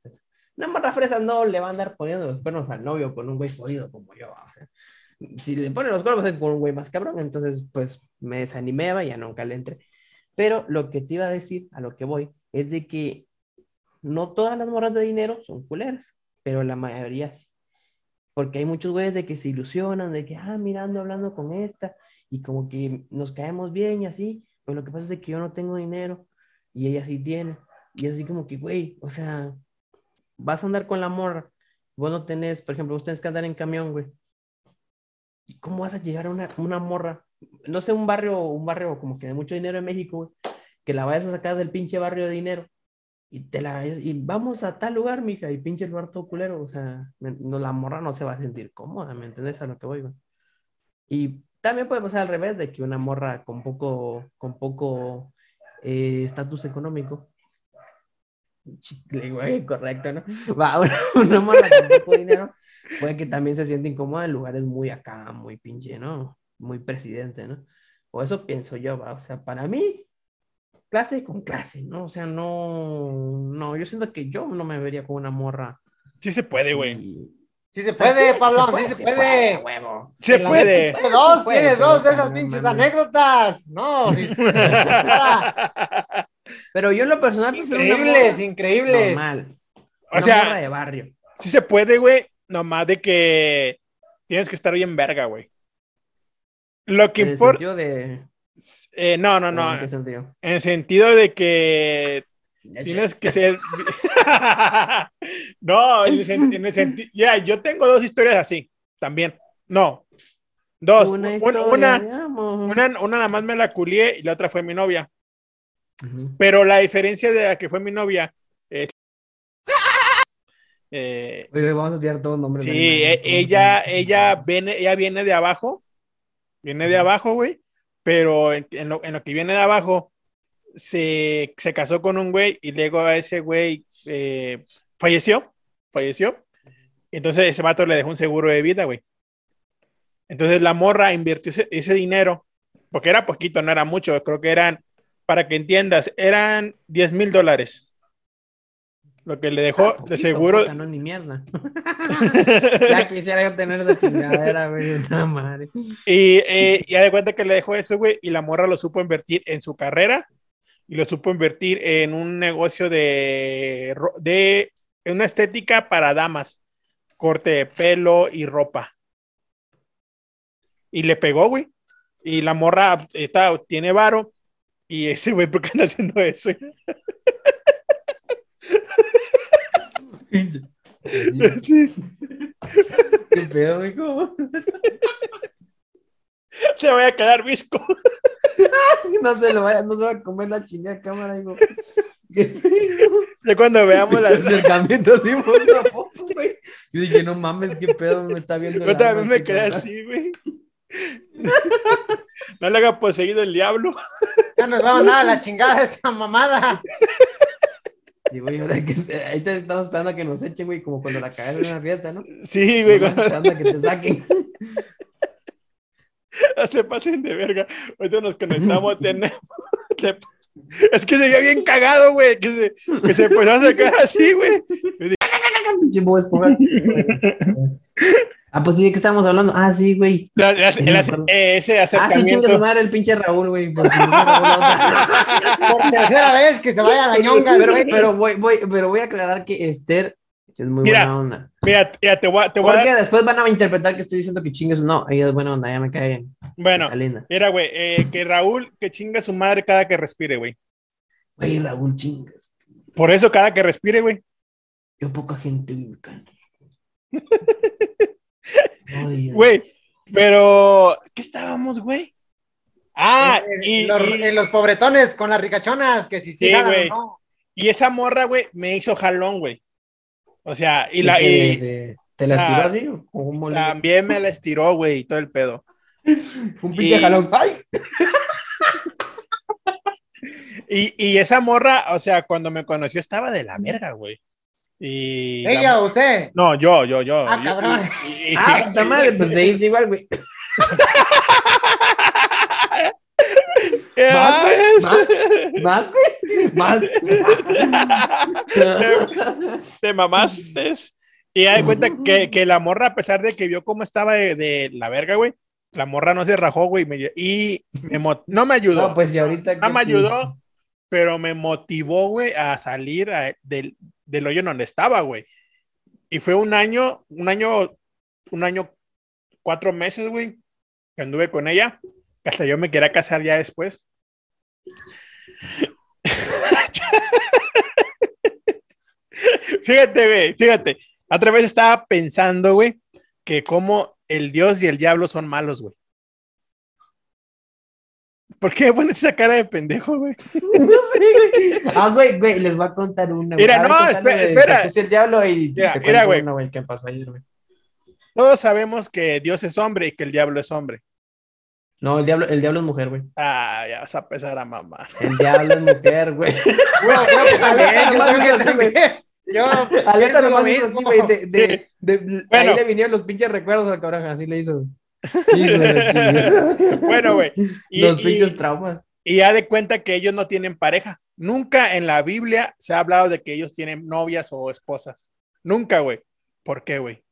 una morra fresa no le va a andar poniendo los cuernos al novio con un güey jodido como yo. o sea, si le pone los cuernos con un güey más cabrón, entonces pues me desanimé y ya nunca le entré. Pero lo que te iba a decir, a lo que voy, es de que no todas las morras de dinero son culeras, pero la mayoría sí. Porque hay muchos güeyes de que se ilusionan, de que, ah, mirando, hablando con esta, y como que nos caemos bien y así, pero lo que pasa es que yo no tengo dinero y ella sí tiene. Y así como que, güey, o sea, vas a andar con la morra, vos no tenés, por ejemplo, vos tenés que andar en camión, güey. ¿Y cómo vas a llegar a una, una morra? No sé, un barrio, un barrio como que de mucho dinero en México, güey, que la vayas a sacar del pinche barrio de dinero y te la y vamos a tal lugar, mija, y pinche lugar todo culero, o sea, no, la morra no se va a sentir cómoda, ¿me entendés a lo que voy, güey? Y también puede pasar al revés, de que una morra con poco, con poco eh, estatus económico, chicle, güey, correcto, ¿no? Va, una, una morra con poco dinero, puede que también se siente incómoda en lugares muy acá, muy pinche, ¿no? Muy presidente, ¿no? O eso pienso yo, va, o sea, para mí, clase con clase, ¿no? O sea, no, no, yo siento que yo no me vería con una morra. Sí se puede, güey. Sí se puede, Pablo, sí se puede. huevo. Se puede. Tiene dos, tiene dos de esas pinches anécdotas. No, sí. Pero yo en lo personal prefiero increíbles, increíbles. normal. O Una sea- de barrio. Sí se puede, güey. Nomás de que tienes que estar bien verga, güey. Lo que importa. de... eh, no, no, ¿o no. ¿En qué sentido? En el sentido de que tienes que ser. no, en el, sen- en el sentido. Ya, yo tengo dos historias así también. No, dos. Una Una, historia una, una, una nada más me la culié y la otra fue mi novia. Pero la diferencia de la que fue mi novia es. Eh, Oye, vamos a tirar todos los nombres. Sí, de e- ella, ella viene, ella viene de abajo, viene de abajo, güey, pero en, en lo, en lo que viene de abajo, se, se casó con un güey y luego a ese güey eh, falleció, falleció. Entonces ese vato le dejó un seguro de vida, güey. Entonces la morra invirtió ese, ese dinero, porque era poquito, no era mucho, creo que eran, para que entiendas, eran 10 mil dólares. Lo que le dejó de seguro. puta, no, ni mierda. ya quisiera yo tener esa chingadera, güey. No, madre. Y eh, ya de cuenta que le dejó eso, güey, y la morra lo supo invertir en su carrera y lo supo invertir en un negocio de, de en una estética para damas, corte de pelo y ropa. Y le pegó, güey. Y la morra está, tiene varo. Y ese güey, ¿por qué anda haciendo eso? Sí. ¿Qué pedo, güey? Se vaya a quedar visco. No se lo vaya, no se va a comer la chingada cámara, digo. Ya cuando veamos El acercamiento así por la foto, güey. Yo dije, no mames, qué pedo me está viendo. Yo también me quedé así, güey. No le haga poseído el diablo. Ya nos va a la chingada esta mamada. Y güey, ahora que ahí te estamos esperando a que nos echen, güey, como cuando la cagas en una fiesta, ¿no? Sí, güey, cuando esperando a que te saquen. se pasen de verga. Ahorita nos conectamos, tenemos. Es que se veía bien cagado, güey. Que se, que se empezó a sacar así, güey. Ah, pues sí, ¿de qué estábamos hablando? Ah, sí, güey. La- la- el eh, ese Ah, sí, acercamiento. su madre el pinche Raúl, güey. no- Por tercera vez que se vaya a la ñonga, pero, güey. pero voy, voy, pero voy a aclarar que Esther es muy Mira, buena onda. Mira, mira, te voy a, te voy a Porque dar- después van a interpretar que estoy diciendo que chingues. No, ella es buena onda, ya me cae bien. Bueno, mira, güey, eh, que Raúl que chinga su madre cada que respire, güey. Güey, Raúl, chingas. Por eso cada que respire, güey. Yo poca gente me encanta. Güey, pero ¿qué estábamos, güey? Ah, En- y, los, y- en los pobretones con las ricachonas, que si sí, Sí, no. y esa morra, güey, me hizo jalón, güey. O sea, y ¿Y la y de- ¿Te la estiró así? o también me la estiró, güey, y todo el pedo. Un pinche y- jalón. ¡Ay! Y, y esa morra, o sea, cuando me conoció estaba de la verga, güey. Y la- Ella o usted. No, yo, yo, yo. Ah, Yo- cabrón. y- y- y Ah, sí- puta madre, pues se hizo igual, güey. ¿Más, ¿Más, güey? ¿Más? te mamaste. Y ya de cuenta que, que la morra, a pesar de que vio cómo estaba de, de la verga, güey, la morra no se rajó, güey, me- y me no me ayudó. No, pues y ahorita. no que- me ayudó, pero me motivó, güey, a salir a- del, del hoyo en donde estaba, güey. Y fue un año, un año, un año, cuatro meses, güey, que anduve con ella. Hasta yo me quería casar ya después. fíjate, güey, fíjate. Otra vez estaba pensando, güey, que como el Dios y el diablo son malos, güey. ¿Por qué pones esa cara de pendejo, güey? No sé, güey. Ah, güey, güey, les voy a contar una. güey. Mira, A ver, no, espera, espera. Y el diablo y Mira, te mira, güey. una, güey, ¿Qué pasó ayer, güey? Todos sabemos que Dios es hombre y que el diablo es hombre. No, el diablo, el diablo es mujer, güey. Ah, ya vas a empezar a mamar. El diablo es mujer, güey. Bueno, creo que también. Aleta yo Aleta nomás hizo así, güey. De, de, de- de- Bueno. Ahí le vinieron los pinches recuerdos al cabrón, así le hizo. Bueno, güey. Los y- pinches traumas. y ya de cuenta que ellos no tienen pareja. Nunca en la Biblia se ha hablado de que ellos tienen novias o esposas. Nunca, güey. ¿Por qué, güey?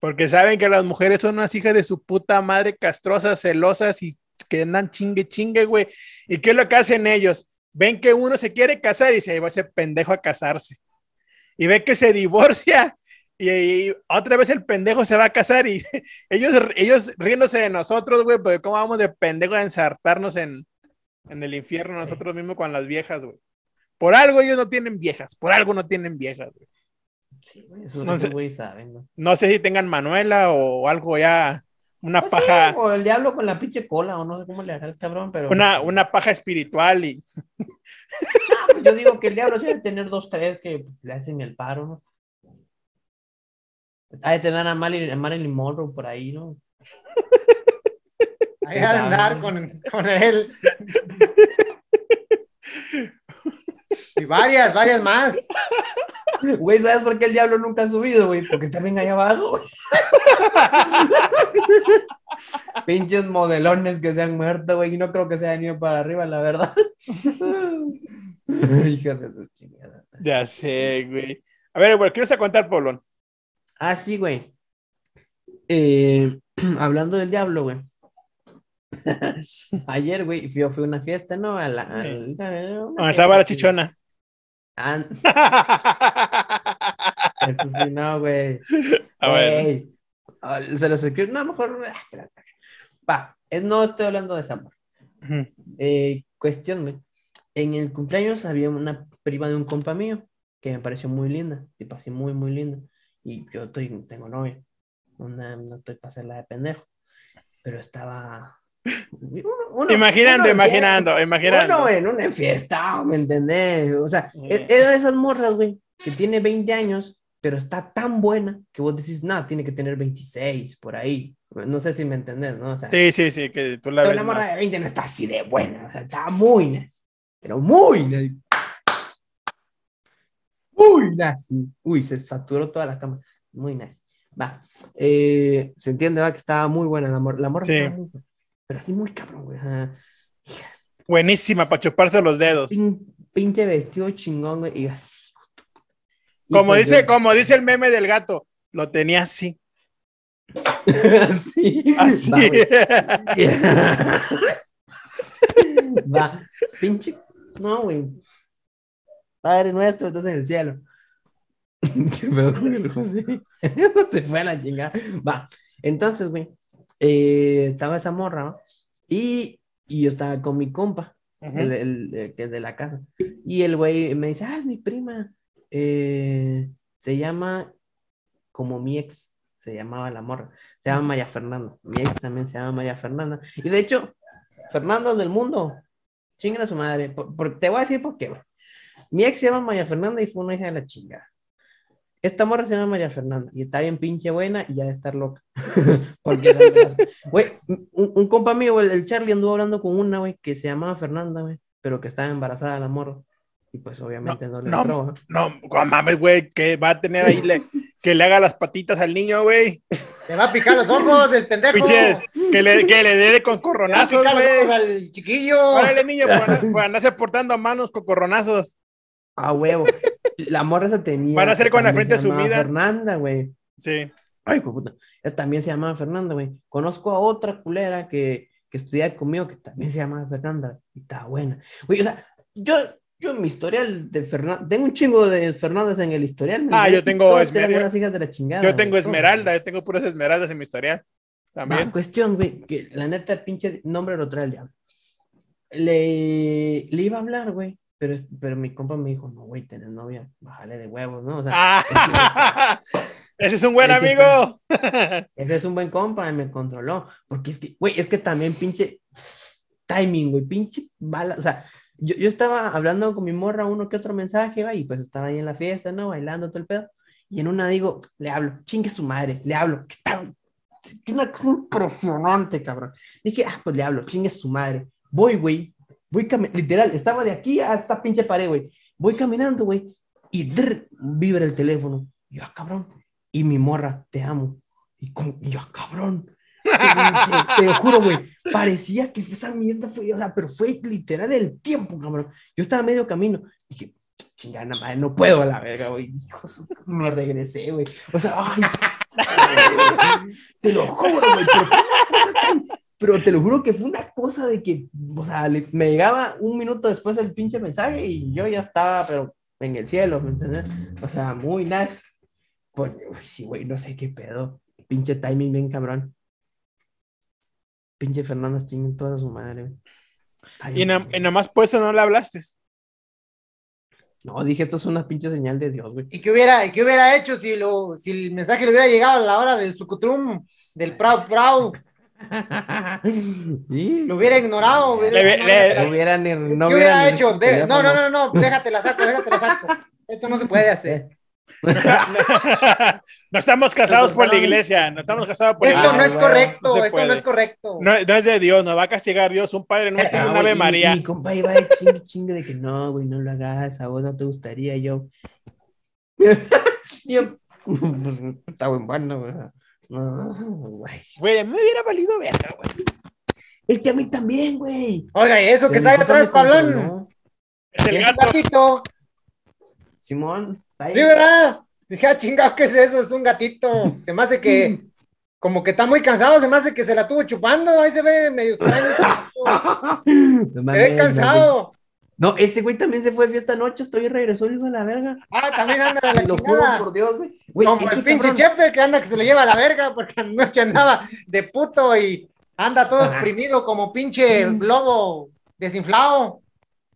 Porque saben que las mujeres son unas hijas de su puta madre castrosas, celosas y que andan chingue, chingue, güey. ¿Y qué es lo que hacen ellos? Ven que uno se quiere casar y se va ese pendejo a casarse. Y ve que se divorcia y, y otra vez el pendejo se va a casar y ellos, ellos riéndose de nosotros, güey, porque cómo vamos de pendejo a ensartarnos en, en el infierno nosotros mismos con las viejas, güey. Por algo ellos no tienen viejas, por algo no tienen viejas, güey. Sí, güey, eso, No esos sé. güeyes saben, ¿no? No sé si tengan Manuela o algo ya, una Pues sí, paja, o el diablo con la pinche cola, o no sé cómo le hará el cabrón, pero. una, una paja espiritual y Ah, pues yo digo que el diablo sí debe tener dos, tres que le hacen el paro, ¿no? Hay de tener a Marilyn, a Marilyn Monroe por ahí, ¿no? Ahí ha de andar con, con él. Y varias, varias más. Güey, ¿sabes por qué el diablo nunca ha subido, güey? Porque está bien ahí abajo, güey. Pinches modelones que se han muerto, güey, y no creo que se hayan ido para arriba, la verdad. Hija de su chingada. ya sé, güey. A ver, güey, ¿qué vas a contar, Polón? Ah, sí, güey. Eh, hablando del diablo, güey. Ayer, güey, fui, fui a una fiesta, ¿no? A la, al- a una ¿Dónde estaba la chichona? Ah, esto sí, no, güey. A ver. Ah, Se los escribo. No, mejor. ah. Va, es, no estoy hablando de esa. morra. Ujú. Eh, cuestión, güey. En el cumpleaños había una prima de un compa mío que me pareció muy linda, tipo así, muy, muy linda. Y yo estoy, tengo novia. Una, no estoy para hacerla de pendejo. Pero estaba. Uno- uno- Imaginando, uno imaginando, imaginando. Uno en una fiesta, ¿me entendés? O sea, Sí. es, es de esas morras, güey, que tiene 20 años, pero está tan buena que vos decís, no, tiene que tener 26, por ahí. No sé si me entendés, ¿no? O sea, Sí, sí, sí, que tú la pero ves la morra más. de 20 no está así de buena, o sea, está muy nice, pero muy nice. Muy nice. Uy, se saturó toda la cama. Muy nice. Va. Eh, se entiende, va, que estaba muy buena la morra. La morra Sí. estaba muy buena, pero así muy cabrón, güey. Buenísima para chuparse los dedos. pin- pinche vestido chingón, güey. Y así. Como pues dice, yo- como dice el meme del gato, lo tenía así. sí. Así. Va, pinche. No, güey. Padre nuestro, estás en el cielo. Qué pedo con el José. Se fue a la chingada. Va. Entonces, güey, eh, estaba esa morra, ¿no? Y, y yo estaba con mi compa, el, el- el que es de la casa. Y el güey me dice, ah, es mi prima. Eh, se llama como mi ex, se llamaba la morra. Se llama Maya Fernanda. Mi ex también se llama Maya Fernanda. Y de hecho, Fernanda del mundo, chinguen a su madre. Por- por- te voy a decir por qué, güey. Mi ex se llama Maya Fernanda y fue una hija de la chingada. Esta morra se llama María Fernanda y está bien pinche buena y ya de estar loca. Porque, güey, un, un compa mío, el Charlie, anduvo hablando con una, güey, que se llamaba Fernanda, güey, pero que estaba embarazada la morra. Y pues obviamente no, le no, entró, ¿no? No, mames, güey, que va a tener ahí le- que le haga las patitas al niño, güey. Le va a picar los ojos, el pendejo. Que le, que le dé con Le va a corronazos, picar los ojos güey. al chiquillo. Órale, niño, por, por andarse portando a manos con corronazos. A huevo. La morra se tenía. Van a ser con la frente sumida. Fernanda, güey. Sí. Ay, puta. Ella también se llamaba Fernanda, güey. Conozco a otra culera que, que estudia conmigo que también se llamaba Fernanda y está buena. Güey, o sea, yo, yo en mi historial de Fernanda, tengo un chingo de Fernandas en el historial. ¿me Ah, yo tengo todas Esmer- eran unas hijas de la chingada. Yo tengo esmeralda, yo tengo puras esmeraldas en mi historial. También. cuestión, güey, que la neta, pinche nombre lo trae el diablo. Le, le iba a hablar, güey, pero, pero mi compa me dijo, no, güey, tenés novia, bájale de huevos, ¿no? O sea, Ah, ese es un buen amigo. Ese es un buen compa y me controló. Porque es que, güey, es que también pinche timing, güey, pinche bala. O sea, yo, yo estaba hablando con mi morra uno que otro mensaje, güey, y pues estaba ahí en la fiesta, ¿no? Bailando todo el pedo. Y en una digo, le hablo, chingue su madre, le hablo. Que está una cosa impresionante, cabrón. Dije, ah, pues le hablo, chingue su madre. Voy, güey, voy caminando, literal, estaba de aquí a esta pinche pared, güey. Voy caminando, güey, y drr, vibra el teléfono. Y yo, ah, cabrón. Y mi morra, te amo. Y, como, y yo, ah, cabrón. Te, te juro, güey. Parecía que esa mierda fue, o sea, pero fue literal el tiempo, cabrón. Yo estaba medio camino. Dije, chingada madre, no puedo a la verga, güey. Hijo Me regresé, güey. O sea, ay, te lo juro, güey. Pero, fue una cosa tan- pero te lo juro que fue una cosa de que, o sea, le- me llegaba un minuto después el pinche mensaje y yo ya estaba, pero en el cielo, ¿me entiendes? O sea, muy nice. Pues, uy, sí, güey, no sé qué pedo. Pinche timing bien cabrón. Pinche Fernanda chinguen toda su madre. güey. Está Y, na- y nomás por eso no le hablaste. No, dije, esto es una pinche señal de Dios, güey. ¿Y qué hubiera, y qué hubiera hecho si, lo, si el mensaje le hubiera llegado a la hora del sucutrum, del prau prau? Sí. Lo hubiera ignorado. Hubiera, Le- no, le- la- No. No ¿Qué hubiera hecho? De- no, no, no, no, déjate la saco, déjate la saco. Esto no se puede hacer. no estamos casados por la iglesia, no estamos casados por la Esto no es güey, correcto, no esto no es correcto. No, no es de Dios, nos va a castigar Dios, un Padre nuestro, Ah, un Ave María. Mi compa iba de chingue, chingue de que no, güey, no lo hagas, a vos no te gustaría, yo. yo, está buen bueno, güey. No, güey. A mí me hubiera valido verga, güey. Es que a mí también, güey. Oiga, ¿y eso que está ahí atrás, Pablón? Es el gato. gatito. Simón, está ahí. Sí, ¿verdad? Dije, ah, chingado, ¿qué es eso? Es un gatito. Se me hace que, como que está muy cansado, se me hace que se la tuvo chupando. Ahí se ve medio extraño. Se ve cansado. No, ese güey también se fue de fiesta anoche, estoy regresó, hijo de la verga. Ah, también anda de la Lo juro chingada. por Dios, güey. Güey, Como el pinche cabrón- Chepe que anda que se lo lleva a la verga porque anoche andaba de puto y anda todo Ajá. exprimido como pinche globo desinflado.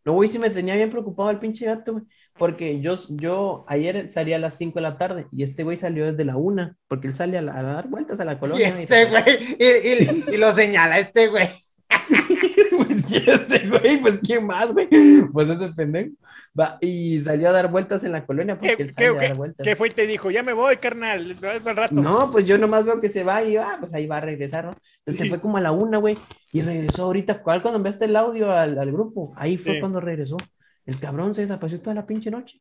No, güey, sí me tenía bien preocupado el pinche gato, güey. Porque yo, yo ayer salí a las 5 de la tarde y este güey salió desde la 1, porque él sale a, la- a dar vueltas a la Y colonia. este güey, y, y- y lo señala este güey. pues sí, este güey, pues ¿quién más, güey? Pues ese pendejo. Va, y salió a dar vueltas en la colonia porque ¿Qué, él qué, a dar vueltas. qué fue y te dijo? Ya me voy, carnal, al rato. No, pues yo nomás veo que se va y ah, pues ahí va a regresar, ¿no? Entonces Sí. se fue como a la una, güey, y regresó ahorita. ¿Cuál cuando enviaste el audio al, al grupo? Ahí fue Sí. cuando regresó. El cabrón se desapareció toda la pinche noche.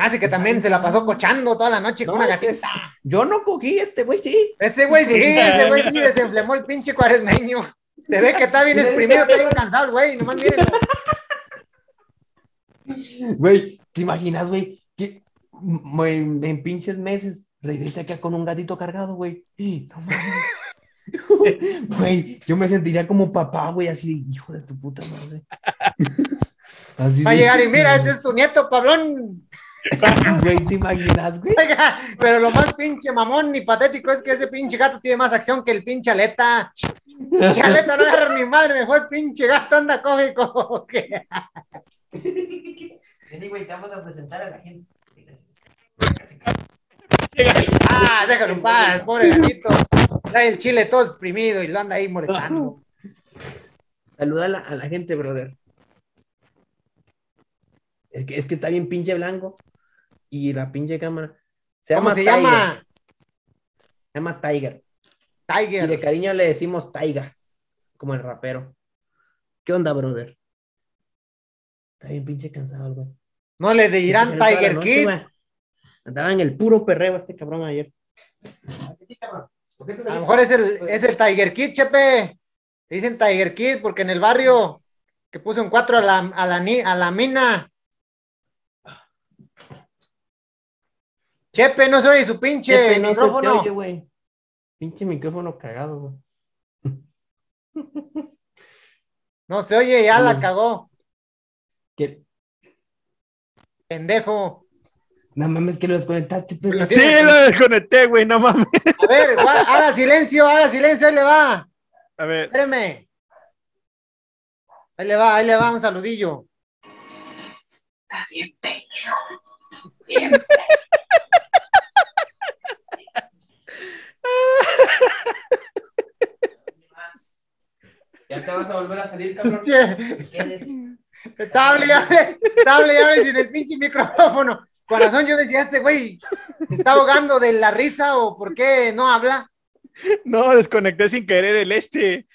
Hace que también se la pasó cochando toda la noche con una es- gatita. Yo no cogí este güey, sí. Ese güey sí, ese güey sí desenflemó el pinche cuaresmeño. Se ve que está bien exprimido, está bien cansado güey, nomás mírenlo. Güey, ¿te imaginas, güey? Que en, en pinches meses regresa acá con un gatito cargado, güey. No mames. Güey, yo me sentiría como papá, güey, así de hijo de tu puta madre. Así Va a llegar y mira, este es tu nieto, Pablón. Güey, ¿te imaginas, güey? Oiga, pero lo más pinche mamón y patético es que ese pinche gato tiene más acción que el pinche aleta. Pinche aleta no agarra ni madre, mejor el pinche gato anda coge y coge. Vení, güey, te vamos a presentar a la gente. Ah, déjalo en paz, pobre gatito. Trae el chile todo exprimido y lo anda ahí molestando. Saluda a la, a la gente, brother. Es que, es que está bien pinche blanco. Y la pinche cámara. Se ¿Cómo llama se Tiger. llama? Se llama Tiger. Y de Tiger. cariño le decimos Taiga. Como el rapero. ¿Qué onda, brother? Está bien pinche cansado el güey. No le dirán Tiger noche, Kid. güey. Andaba en el puro perreo este cabrón ayer. A lo mejor es el, es el Tiger Kid, Chepe. Le dicen Tiger Kid porque en el barrio que puso un cuatro a la, a la, a la mina. Chepe, no soy su pinche Chepe, no se te micrófono. oye, güey. Pinche micrófono cagado, güey. No se oye, ya la cagó, ¿Qué? pendejo. No mames que lo desconectaste, pero. Sí. Lo desconecté, güey, no mames. A ver, haga silencio, haga silencio, ahí le va. A ver, Espéreme. Ahí le va, ahí le va un saludillo. Ya te vas a volver a salir, cabrón. Estaba hable sin el pinche micrófono. Corazón, yo decía, este güey se está ahogando de la risa o por qué no habla. no, desconecté sin querer el este.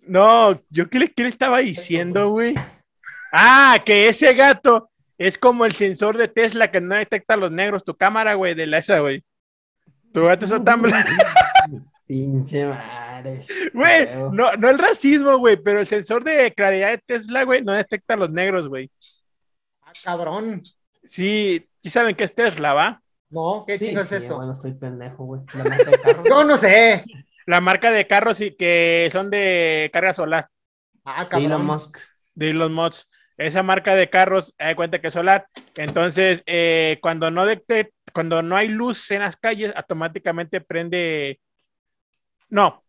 No, yo qué le, qué le estaba diciendo, güey. Ah, que ese gato es como el sensor de Tesla que no detecta los negros, tu cámara, güey, de la esa, güey. Tu gato está tan blanco. Pinche madre. Güey, no, no el racismo, güey, pero el sensor de claridad de Tesla, güey, no detecta los negros, güey. Ah, cabrón. Sí, sí saben que es Tesla, ¿va? No, ¿qué Sí, chingo es sí, eso? Bueno, estoy pendejo, güey. La marca de carro. Yo no sé. La marca de carros y que son de carga solar, Ah, de Elon cabrón. Musk. de Elon Musk. Esa marca de carros, hay cuenta que es solar. Entonces, eh, cuando no detect- cuando no hay luz en las calles, automáticamente prende. No,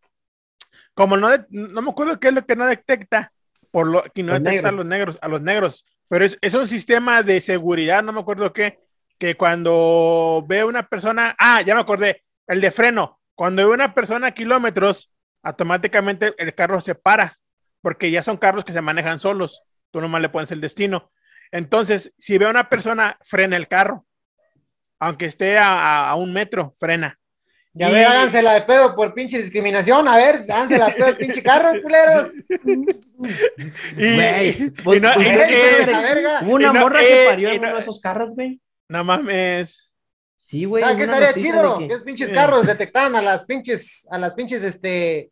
como no, no me acuerdo qué es lo que no detecta, por lo que no Los detecta a los negros, a los negros, pero es, es un sistema de seguridad, no me acuerdo qué, que cuando ve una persona, ah, ya me acordé, el de freno, cuando ve una persona a kilómetros, automáticamente el carro se para, porque ya son carros que se manejan solos, tú nomás le pones el destino. Entonces, si ve a una persona, frena el carro, aunque esté a, a- a un metro, frena. Y a Y- ver, hágansela de pedo por pinche discriminación. A ver, hágansela de pedo el pinche carro, culeros. Y, Güey, y pues, no, pues, y- Eh, la verga. Hubo una y no, morra eh, que parió en no- uno de esos carros, güey. no mames. Sí, güey. ¿Sabes qué una estaría chido? Que que- esos pinches carros detectaban a las pinches, a las pinches, este,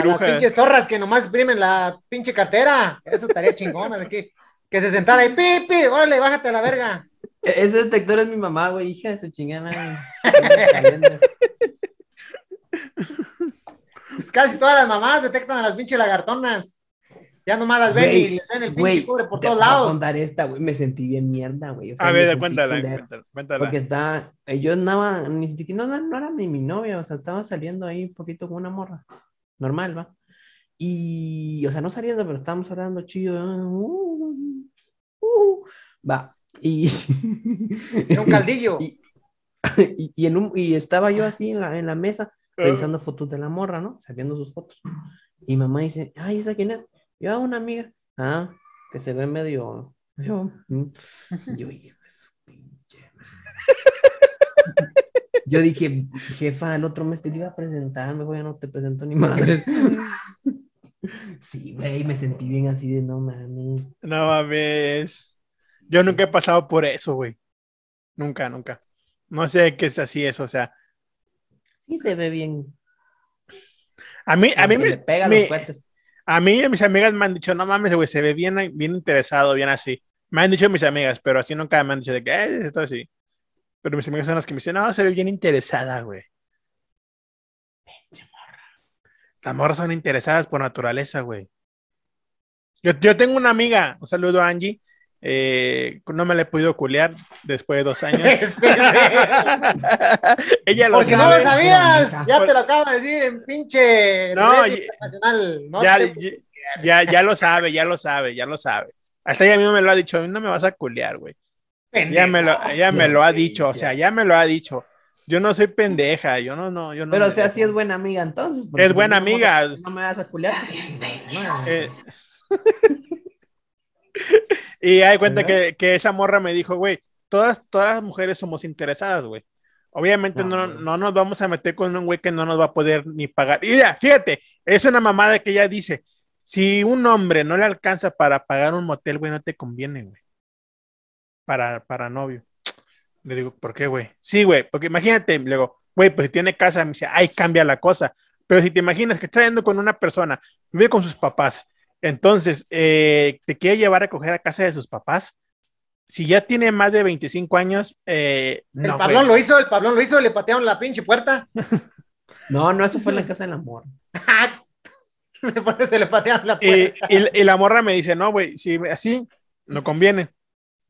a las pinches zorras que nomás imprimen la pinche cartera. Eso estaría chingona de que, que se sentara ahí, pi, pi, órale, bájate a la verga. E- Ese detector es mi mamá, güey, hija de su caliente. Pues casi todas las mamás detectan a las pinches lagartonas. Ya nomás las ven y les ven el pinche Güey, cobre por todos voy a lados. contar esta, güey. Me sentí bien mierda, güey. o sea, A ver, cuéntala, cuéntala, cuéntala. Porque estaba, eh, yo andaba, ni siquiera, no, no era ni mi novia, o sea, estaba saliendo ahí un poquito con una morra, normal, ¿va? Y, o sea, no saliendo, pero estábamos hablando chido, uh, uh, va, y, Era un caldillo. y, y, y en un, y estaba yo así en la, en la mesa, revisando fotos de la morra, ¿no? Sabiendo sus fotos. Y mamá dice, ay, ¿esa quién es? Yo, "Ah, una amiga. Ah, que se ve medio... Yo, yo hijo de su pinche madre". Yo dije, jefa, el otro mes te iba a presentar, mejor ya no te presento ni madre. Sí, güey, me sentí bien así de no mames. No mames. Yo nunca he pasado por eso, güey. Nunca, nunca. No sé qué es así eso, o sea. Sí se ve bien. A mí, a mí me, pega me- los a mí y a mis amigas me han dicho, no mames, güey, se ve bien, bien interesado, bien así. Me han dicho mis amigas, pero así nunca me han dicho de que, eh, esto así. Pero mis amigas son las que me dicen, no, se ve bien interesada, güey. Las morras son interesadas por naturaleza, güey. Yo, yo tengo una amiga, un saludo a Angie. eh, no me la he podido culear después de dos años. Este, Ella lo Por si no sabe. lo sabías, ya te lo acabo de decir en pinche No, red y- internacional. No ya, te- ya, ya lo sabe, ya lo sabe, ya lo sabe. Hasta ella misma me lo ha dicho, a mí no me vas a culear, güey. Ella me lo, ella me lo ha dicho, o sea, ya me lo ha dicho. Yo no soy pendeja, yo no, no, yo no. Pero, o sea, dejo. sí es buena amiga entonces. Es si buena no amiga. No me vas a culiar. pues. Eh, y hay cuenta que, que esa morra me dijo, güey, todas, todas las mujeres somos interesadas, güey. Obviamente no, No, no, nos vamos a meter con un güey que no nos va a poder ni pagar. Y mira, fíjate, es una mamada que ella dice, si un hombre no le alcanza para pagar un motel, güey, no te conviene, güey. Para, para novio. Le digo, ¿por qué, güey? Sí, güey, porque imagínate, le digo, güey, pues si tiene casa, me dice, ahí cambia la cosa. Pero si te imaginas que estás yendo con una persona, vive con sus papás, entonces eh, te quiere llevar a coger a casa de sus papás, si ya tiene más de 25 años, eh, El no, Pablón güey. lo hizo, el Pablón lo hizo, le patearon la pinche puerta. No, no, eso fue en la casa del amor. Se le patearon la Y, puerta. y- y la morra me dice, no, güey, si así, no conviene.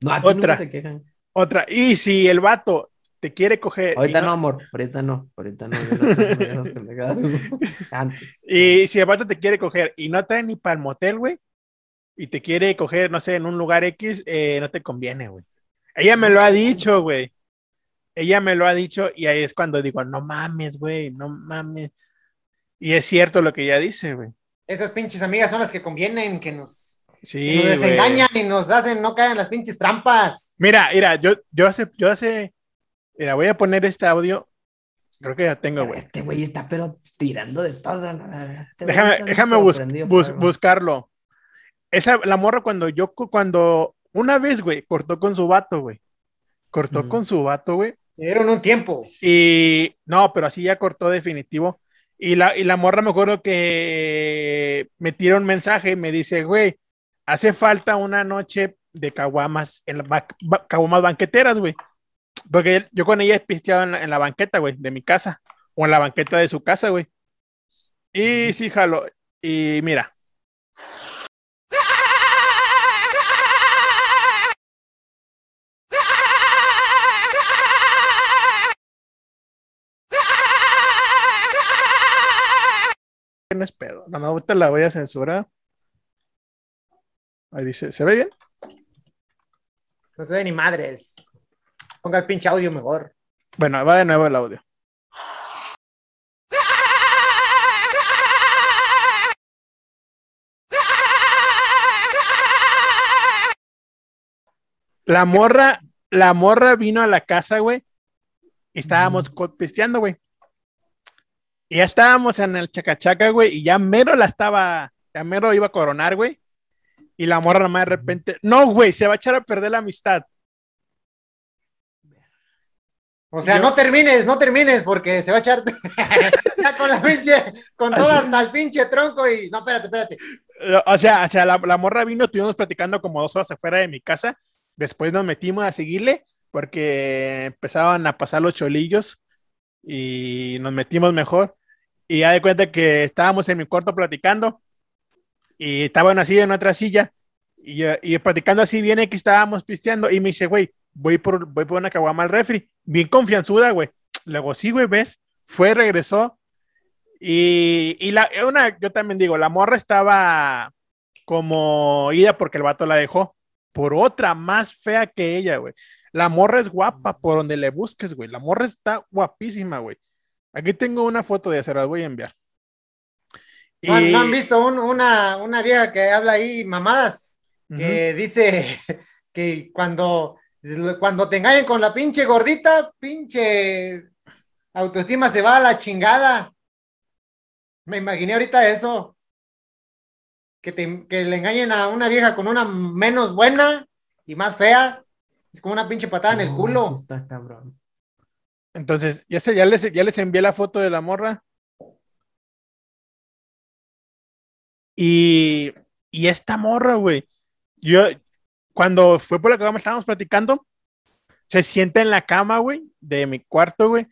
No, Otra. nunca se quejan. Otra, y si el vato te quiere coger, Ahorita no- no, amor. Ahorita no. Ahorita no. Antes. Y si el vato te quiere coger y no trae ni para el motel, güey, y te quiere coger, no sé, en un lugar X, eh, no te conviene, güey. Ella me lo ha dicho, güey. Ella me lo ha dicho y ahí es cuando digo, no mames, güey, no mames. Y es cierto lo que ella dice, güey. Esas pinches amigas son las que convienen, que nos, Sí, nos desengañan y nos hacen no caer en las pinches trampas. Mira, mira, yo, yo hace, yo hace, mira, voy a poner este audio. Creo que ya tengo, güey. Este güey está pero tirando de todo. Este Déjame, déjame bus- bus- buscarlo. Esa, la morra cuando yo, cu- cuando una vez, güey, cortó con su vato, güey. Cortó con su vato, güey. Dieron un tiempo. Y no, pero así ya cortó definitivo. Y la, y la morra me acuerdo que me tira un mensaje y me dice, güey, hace falta una noche de caguamas, en la ba- ba- caguamas banqueteras, güey. Porque yo con ella he pisteado en la, en la banqueta, güey, de mi casa. O en la banqueta de su casa, güey. Y sí, jalo. Y mira. No es pedo. No, no, ahorita la voy a censurar. Ahí dice, ¿se ve bien? No se ve ni madres. Ponga el pinche audio mejor. Bueno, va de nuevo el audio. La morra, la morra vino a la casa, güey. Y estábamos pisteando, güey. Y ya estábamos en el chacachaca, güey. Y ya mero la estaba, ya mero iba a coronar, güey. Y la morra nomás de repente, no, güey, se va a echar a perder la amistad. O sea, Yo- no termines, no termines, porque se va a echar con la pinche, con hasta el pinche tronco y. No, espérate, espérate. O sea, o sea la, la morra vino, estuvimos platicando como dos horas afuera de mi casa. Después nos metimos a seguirle porque empezaban a pasar los cholillos y nos metimos mejor. Y ya de cuenta que estábamos en mi cuarto platicando y estaba una silla en otra silla y, y platicando así viene que estábamos pisteando y me dice, güey, voy por, voy por una caguama al refri. Bien confianzuda, güey. Luego, sí, güey, ves, fue, regresó. Y, y la, una, yo también digo, la morra estaba como ida porque el vato la dejó por otra más fea que ella, güey. La morra es guapa por donde le busques, güey. La morra está guapísima, güey. Aquí tengo una foto de ella, se las voy a enviar. ¿No, han- Y- no han visto un- una, una vieja que habla ahí mamadas? Que dice que cuando, cuando te engañen con la pinche gordita, pinche autoestima se va a la chingada. Me imaginé ahorita eso. Que, te- que le engañen a una vieja con una menos buena y más fea. Es como una pinche patada en el culo. sí está cabrón. Entonces, ya, se- ya, les, ya les envié la foto de la morra. Y, y esta morra, güey. Yo, cuando fue por la que estábamos platicando, se sienta en la cama, güey, de mi cuarto, güey.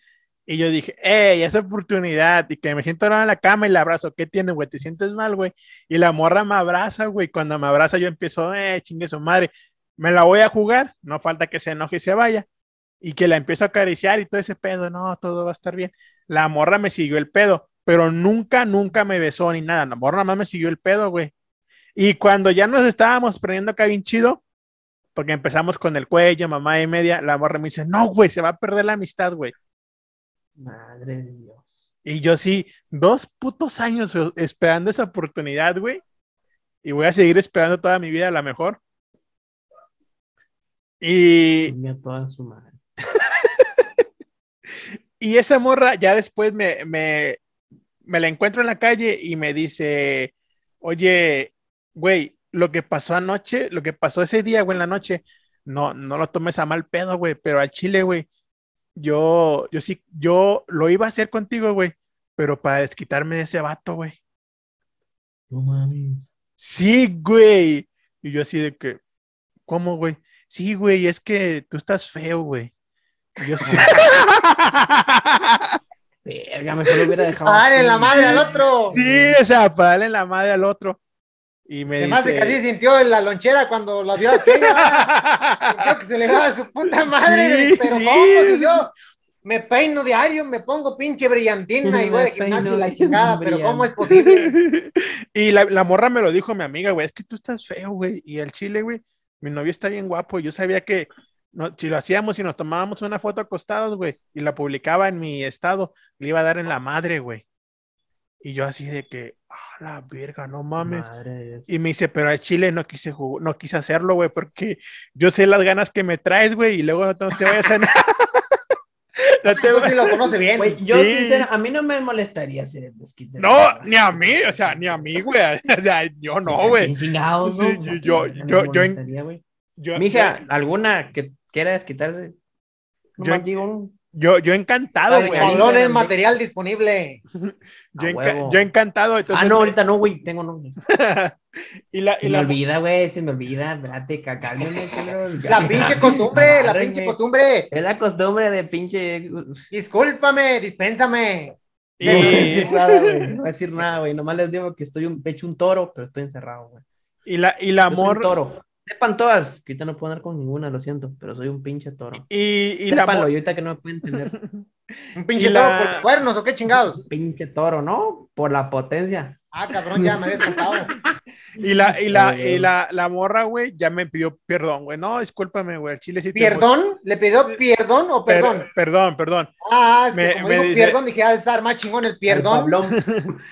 Y yo dije, ¡ey, esa oportunidad! Y que me siento ahora en la cama y la abrazo. ¿Qué tiene, güey? ¿Te sientes mal, güey? Y la morra me abraza, güey. Cuando me abraza, yo empiezo, ¡eh, chingue su madre! Me la voy a jugar. No falta que se enoje y se vaya. Y que la empiezo a acariciar y todo ese pedo. No, todo va a estar bien. La morra me siguió el pedo, pero nunca, nunca me besó ni nada. La morra nada más me siguió el pedo, güey. Y cuando ya nos estábamos prendiendo acá bien chido, porque empezamos con el cuello, mamá y media, la morra me dice, no, güey, se va a perder la amistad, güey. Madre de Dios. Y yo sí, dos putos años esperando esa oportunidad, güey. Y voy a seguir esperando toda mi vida a la mejor. Y, toda su madre. y esa morra ya después me, me, me la encuentro en la calle y me dice, oye, güey, lo que pasó anoche, lo que pasó ese día, güey, en la noche, no, no lo tomes a mal pedo, güey, pero al chile, güey, yo, yo sí, yo lo iba a hacer contigo, güey, pero para desquitarme de ese vato, güey. No mames. Sí, güey. Y yo así de que, ¿cómo, güey? Sí, güey, es que tú estás feo, güey. Y yo sí. Verga, mejor lo hubiera dejado. ¡Dale así. la madre al otro! sí, o sea, para darle la madre al otro. Y me Además de dice... que así sintió en la lonchera cuando la vio aquella. Sintió que se le daba su puta madre. Sí, pero sí. ¿cómo? Si yo me peino diario, me pongo pinche brillantina y voy de gimnasio y la chingada, pero. ¿cómo es posible? y la, la morra me lo dijo mi amiga, güey, es que tú estás feo, güey. Y el chile, güey, mi novio está bien guapo. Y yo sabía que no, si lo hacíamos y nos tomábamos una foto acostados, güey, y la publicaba en mi estado, le iba a dar en la madre, güey. Y yo así de que, ah, la verga, no mames. Madre. Y me dice, pero al chile no quise no quise hacerlo, güey, porque yo sé las ganas que me traes, güey, y luego no te vayas a... no te sí lo conoce bien. Güey, yo Sí. sincera, a mí no me molestaría hacer el desquite. No, ni a mí, o sea, ni a mí, güey. O sea, yo no, güey. Bien chingados, ¿no? Yo- yo- No me yo- yo. Yo, Mija, ¿alguna que quiera desquitarse? No Yo- digo, yo, yo encantado, güey. bien, Pablón es Instagram, material disponible. Yo, enca- yo encantado. Entonces, ah, no, ahorita no, güey, tengo novio. y la, y Se me la, olvida, güey, se me olvida, espérate. La pinche costumbre, la pinche costumbre. Es la costumbre de pinche. Discúlpame, dispénsame. y- No voy a decir nada, güey. No voy a decir nada, güey. Nomás les digo que estoy un pecho un toro, pero estoy encerrado, güey. y la, y la Yo soy un amor. toro. Sepan todas, que ahorita no puedo andar con ninguna, lo siento, pero soy un pinche toro. Y, y la Sépanlo, amor. y ahorita que no me pueden tener. Un pinche Y la- toro por los cuernos o qué chingados. pinche toro, ¿no? Por la potencia. Ah, cabrón, ya me habías contado. Y la, y la, y la, la morra, güey, ya me pidió perdón, güey. No, discúlpame, güey. El chile sí te ¿Perdón? ¿Le pidió perdón o Per- perdón? perdón, perdón. Ah, es que Me- como me digo dice- perdón, dije, ah, es más chingón el El perdón. Pablón.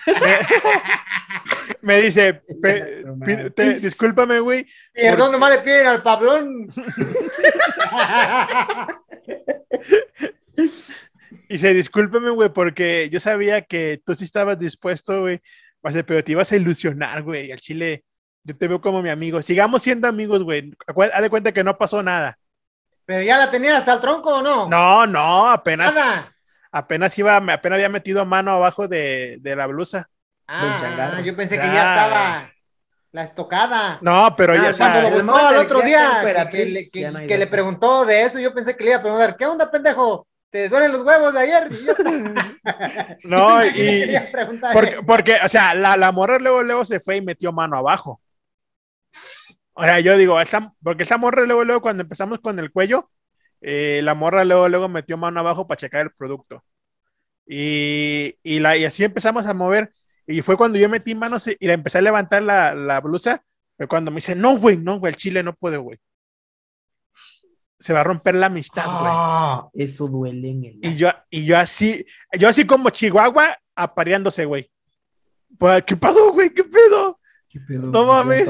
Me dice, pe- te- discúlpame, güey. Perdón, nomás le piden al Pablón. Y dice, discúlpame, güey, porque yo sabía que tú sí estabas dispuesto, güey. Sea, pero te ibas a ilusionar, güey. Al chile, yo te veo como mi amigo. Sigamos siendo amigos, güey. Haz de cuenta que no pasó nada. Pero ya la tenía hasta el tronco o no? No, no, apenas, Nada. apenas iba, apenas había metido mano abajo de, de la blusa. Ah, yo pensé que Ya. ya estaba la estocada. No, pero Ah, ya, sea, Cuando lo el buscó en otro día, que, le, que- que preguntó de eso, yo pensé que le iba a preguntar, ¿qué onda, pendejo? ¿Te duelen los huevos de ayer? Y yo no, y, porque, porque, o sea, la, la morra luego, luego se fue y metió mano abajo. O sea, yo digo, esa, porque esa morra luego, luego, cuando empezamos con el cuello, eh, la morra luego, luego metió mano abajo para checar el producto. Y, y, la, y así empezamos a mover. Y fue cuando yo metí manos y la empecé a levantar la, la blusa. Fue cuando me dice, no, güey, no, güey, el chile no puede, güey. Se va a romper la amistad, güey. Ah, eso duele en el. Y yo, y yo así, yo así como Chihuahua apareándose, güey. Pues, ¿Qué pasó, güey? ¿Qué pedo? ¿Qué pedo? no mames.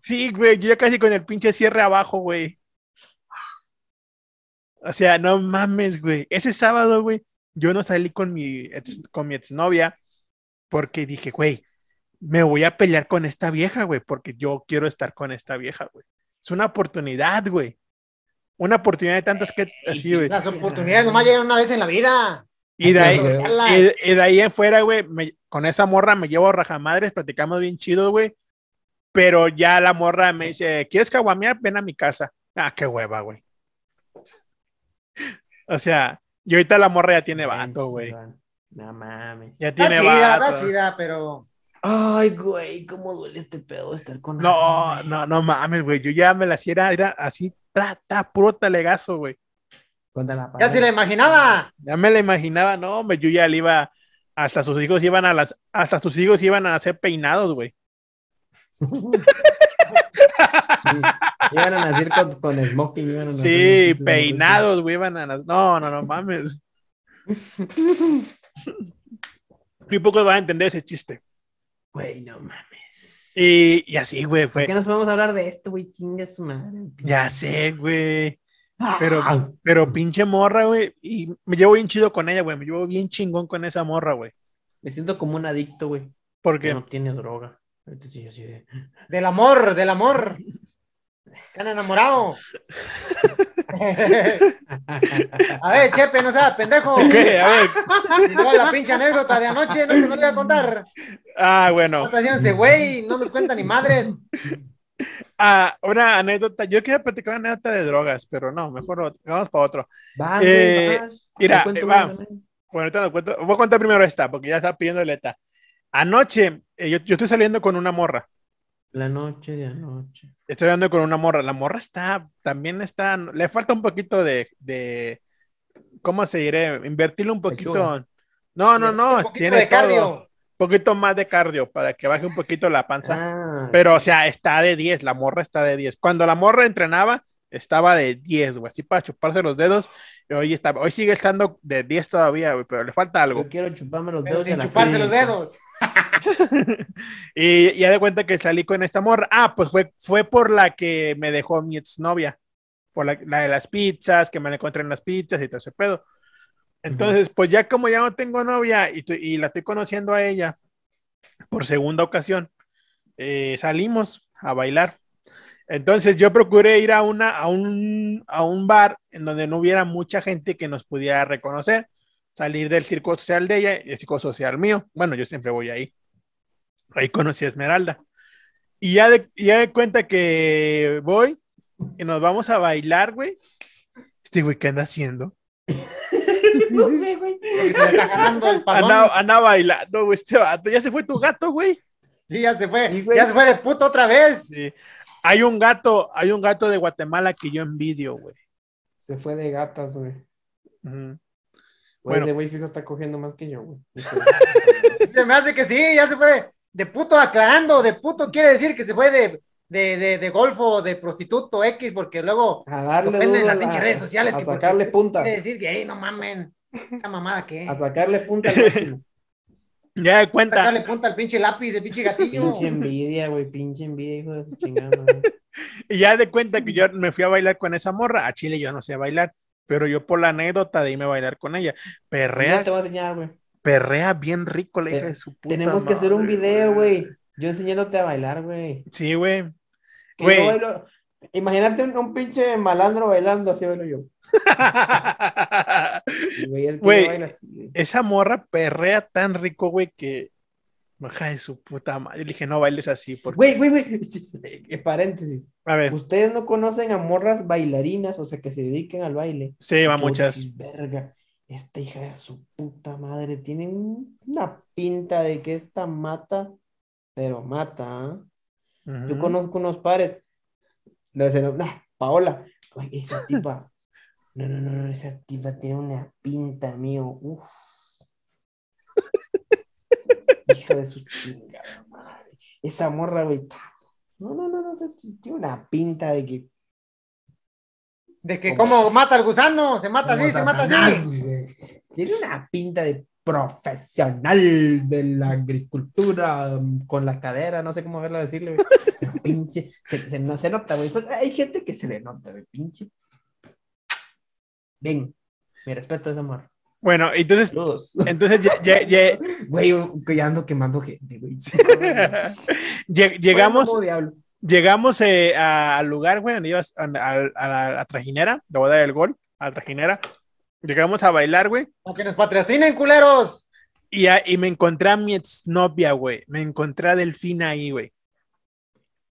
Sí, güey, yo ya casi con el pinche cierre abajo, güey. O sea, no mames, güey. Ese sábado, güey, yo no salí con mi ex, con mi exnovia porque dije, güey, me voy a pelear con esta vieja, güey, porque yo quiero estar con esta vieja, güey. Es una oportunidad, güey. Una oportunidad de tantas que así, güey. Las oportunidades nomás llegan una vez en la vida. Y de ahí, y, y de ahí en fuera, güey, me- con esa morra me llevo rajamadres, platicamos bien chido, güey. Pero ya la morra me dice, ¿quieres caguamear? Ven a mi casa. Ah, qué hueva, güey. O sea, y ahorita la morra ya tiene vato, güey. No mames. Ya Está tiene chida, vato. está chida, pero. Ay, güey, cómo duele este pedo de estar con No, alguien, no, no mames, güey. Yo ya me la hiciera, era así, ta, ta, puro talegazo, güey. La Ya se la imaginaba. Ya me la imaginaba, no, hombre, yo ya le iba, hasta sus hijos iban a las, hasta sus hijos iban a hacer peinados, güey. Sí, Iban a nacer con, con smoking. Iban a nacer Sí, con- peinados, güey, iban a las, no, no, no mames. Muy pocos van a entender ese chiste. Güey, no mames. Y, y así, güey, ¿Por fue. qué nos podemos hablar de esto, güey? Chinga su madre. Ya sé, güey. Pero, Ah, pero pinche morra, güey. Y me llevo bien chido con ella, güey. Me llevo bien chingón con esa morra, güey. Me siento como un adicto, güey. Porque Que no tiene droga. Ahorita sí, así de- Del amor, del amor. Que han enamorado. A ver, Chepe, no seas pendejo. ¿Qué? A ver. Y luego la pinche anécdota de anoche, no, que no le voy a contar. Ah, No bueno. está haciendo ese güey, no nos cuenta ni madres. Ah, una anécdota. Yo quería platicar una anécdota de drogas, pero no, mejor lo- vamos para otro. Vas, Eh, vas. mira, eh, va. Bueno, ahorita lo cuento. Voy a contar primero esta, porque ya está pidiendo Leta. Anoche, eh, yo, yo estoy saliendo con una morra. La noche de anoche. Estoy hablando con una morra. La morra está, también está, le falta un poquito de, de ¿cómo se diré? Invertirle un poquito. Pechuga. No, no, no, Un poquito tiene de todo. cardio. Un poquito más de cardio para que baje un poquito la panza. Ah, Pero, o sea, está de 10, la morra está de 10. Cuando la morra entrenaba, estaba de 10, güey, así para chuparse los dedos. Y hoy, está, hoy sigue estando de 10 todavía, güey, pero le falta algo. yo quiero chuparme los Pero dedos. de sin la chuparse los dedos. y ya de cuenta que salí con esta morra. Ah, pues fue, fue por la que me dejó mi exnovia. Por la, la de las pizzas, que me la encontré en las pizzas y todo ese pedo. Entonces, pues ya como ya no tengo novia y, tu- y la estoy conociendo a ella por segunda ocasión, eh, salimos a bailar. Entonces yo procuré ir a, una, a, un, a un bar en donde no hubiera mucha gente que nos pudiera reconocer, salir del círculo social de ella y el círculo social mío. Bueno, yo siempre voy ahí. Ahí conocí a Esmeralda. Y ya de, ya de cuenta que voy y nos vamos a bailar, güey. Este güey, ¿qué anda haciendo? No sé, güey. Porque se le está jalando el palón. Anda, anda bailando, güey, este vato. Ya se fue tu gato, güey. Sí, ya se fue. Sí, güey. ya se fue de puto otra vez. Sí. Hay un gato, hay un gato de Guatemala que yo envidio, güey. Se fue de gatas, güey. Ujú. Güey, Bueno. ese güey fijo está cogiendo más que yo, güey. Se me hace que sí, ya se fue de puto aclarando. De puto quiere decir que se fue de, de, de, de golfo, de prostituto X, porque luego A darle Depende de duro las pinches redes sociales A que sacarle punta. quiere decir que, "Ey, no mamen, esa mamada que. A sacarle punta al máximo. Ya de cuenta. Sacarle punta al pinche lápiz, el pinche gatillo. Pinche envidia, güey. Pinche envidia, hijo de su chingada. Y ya de cuenta que yo me fui a bailar con esa morra. A Chile yo no sé bailar, pero yo por la anécdota de irme a bailar con ella. Perrea, te voy a enseñar, güey. perrea bien rico la hija Te- de su puta Tenemos que hacer un video, güey. Yo enseñándote a bailar, güey. Sí, güey. Bailo- Imagínate un, un pinche malandro bailando, así bailo yo. Güey, es que. Esa morra perrea tan rico, güey, que. Baja de su puta madre. Le dije, no bailes así. Porque... Güey, güey, güey. Eh, Paréntesis. A ver, Ustedes no conocen a morras bailarinas, o sea, que se dediquen al baile. sí, va muchas. Verga, esta hija de su puta madre tiene un- una pinta de que esta mata, pero mata, ¿ah? Yo conozco unos pares. No, ese no, nah, Paola. Güey, esa tipa. No, no, no, no, esa tipa tiene una pinta, mío. Uf. Hija de su chingada madre. Esa morra, güey. No, no, no, no, tiene una pinta de que. De que como mata al gusano, se mata así, se mata así. Tiene una pinta de profesional de la agricultura um, con la cadera, no sé cómo verla decirle, pinche, se, se- no se nota, güey. Hay gente que se le nota, güey, pinche. Ven, mi respeto a esa morra. Bueno, entonces, Saludos. entonces ya- ya- ya- Güey, ya ando quemando gente, güey. Lle- llegamos, llegamos eh, a- al lugar, güey, donde ibas a, a- a la, a trajinera, le voy a dar el gol, a la trajinera. Llegamos a bailar, güey, Para que nos patrocinen, culeros. y, a- y me encontré a mi exnovia, güey. Me encontré a Delfina ahí, güey.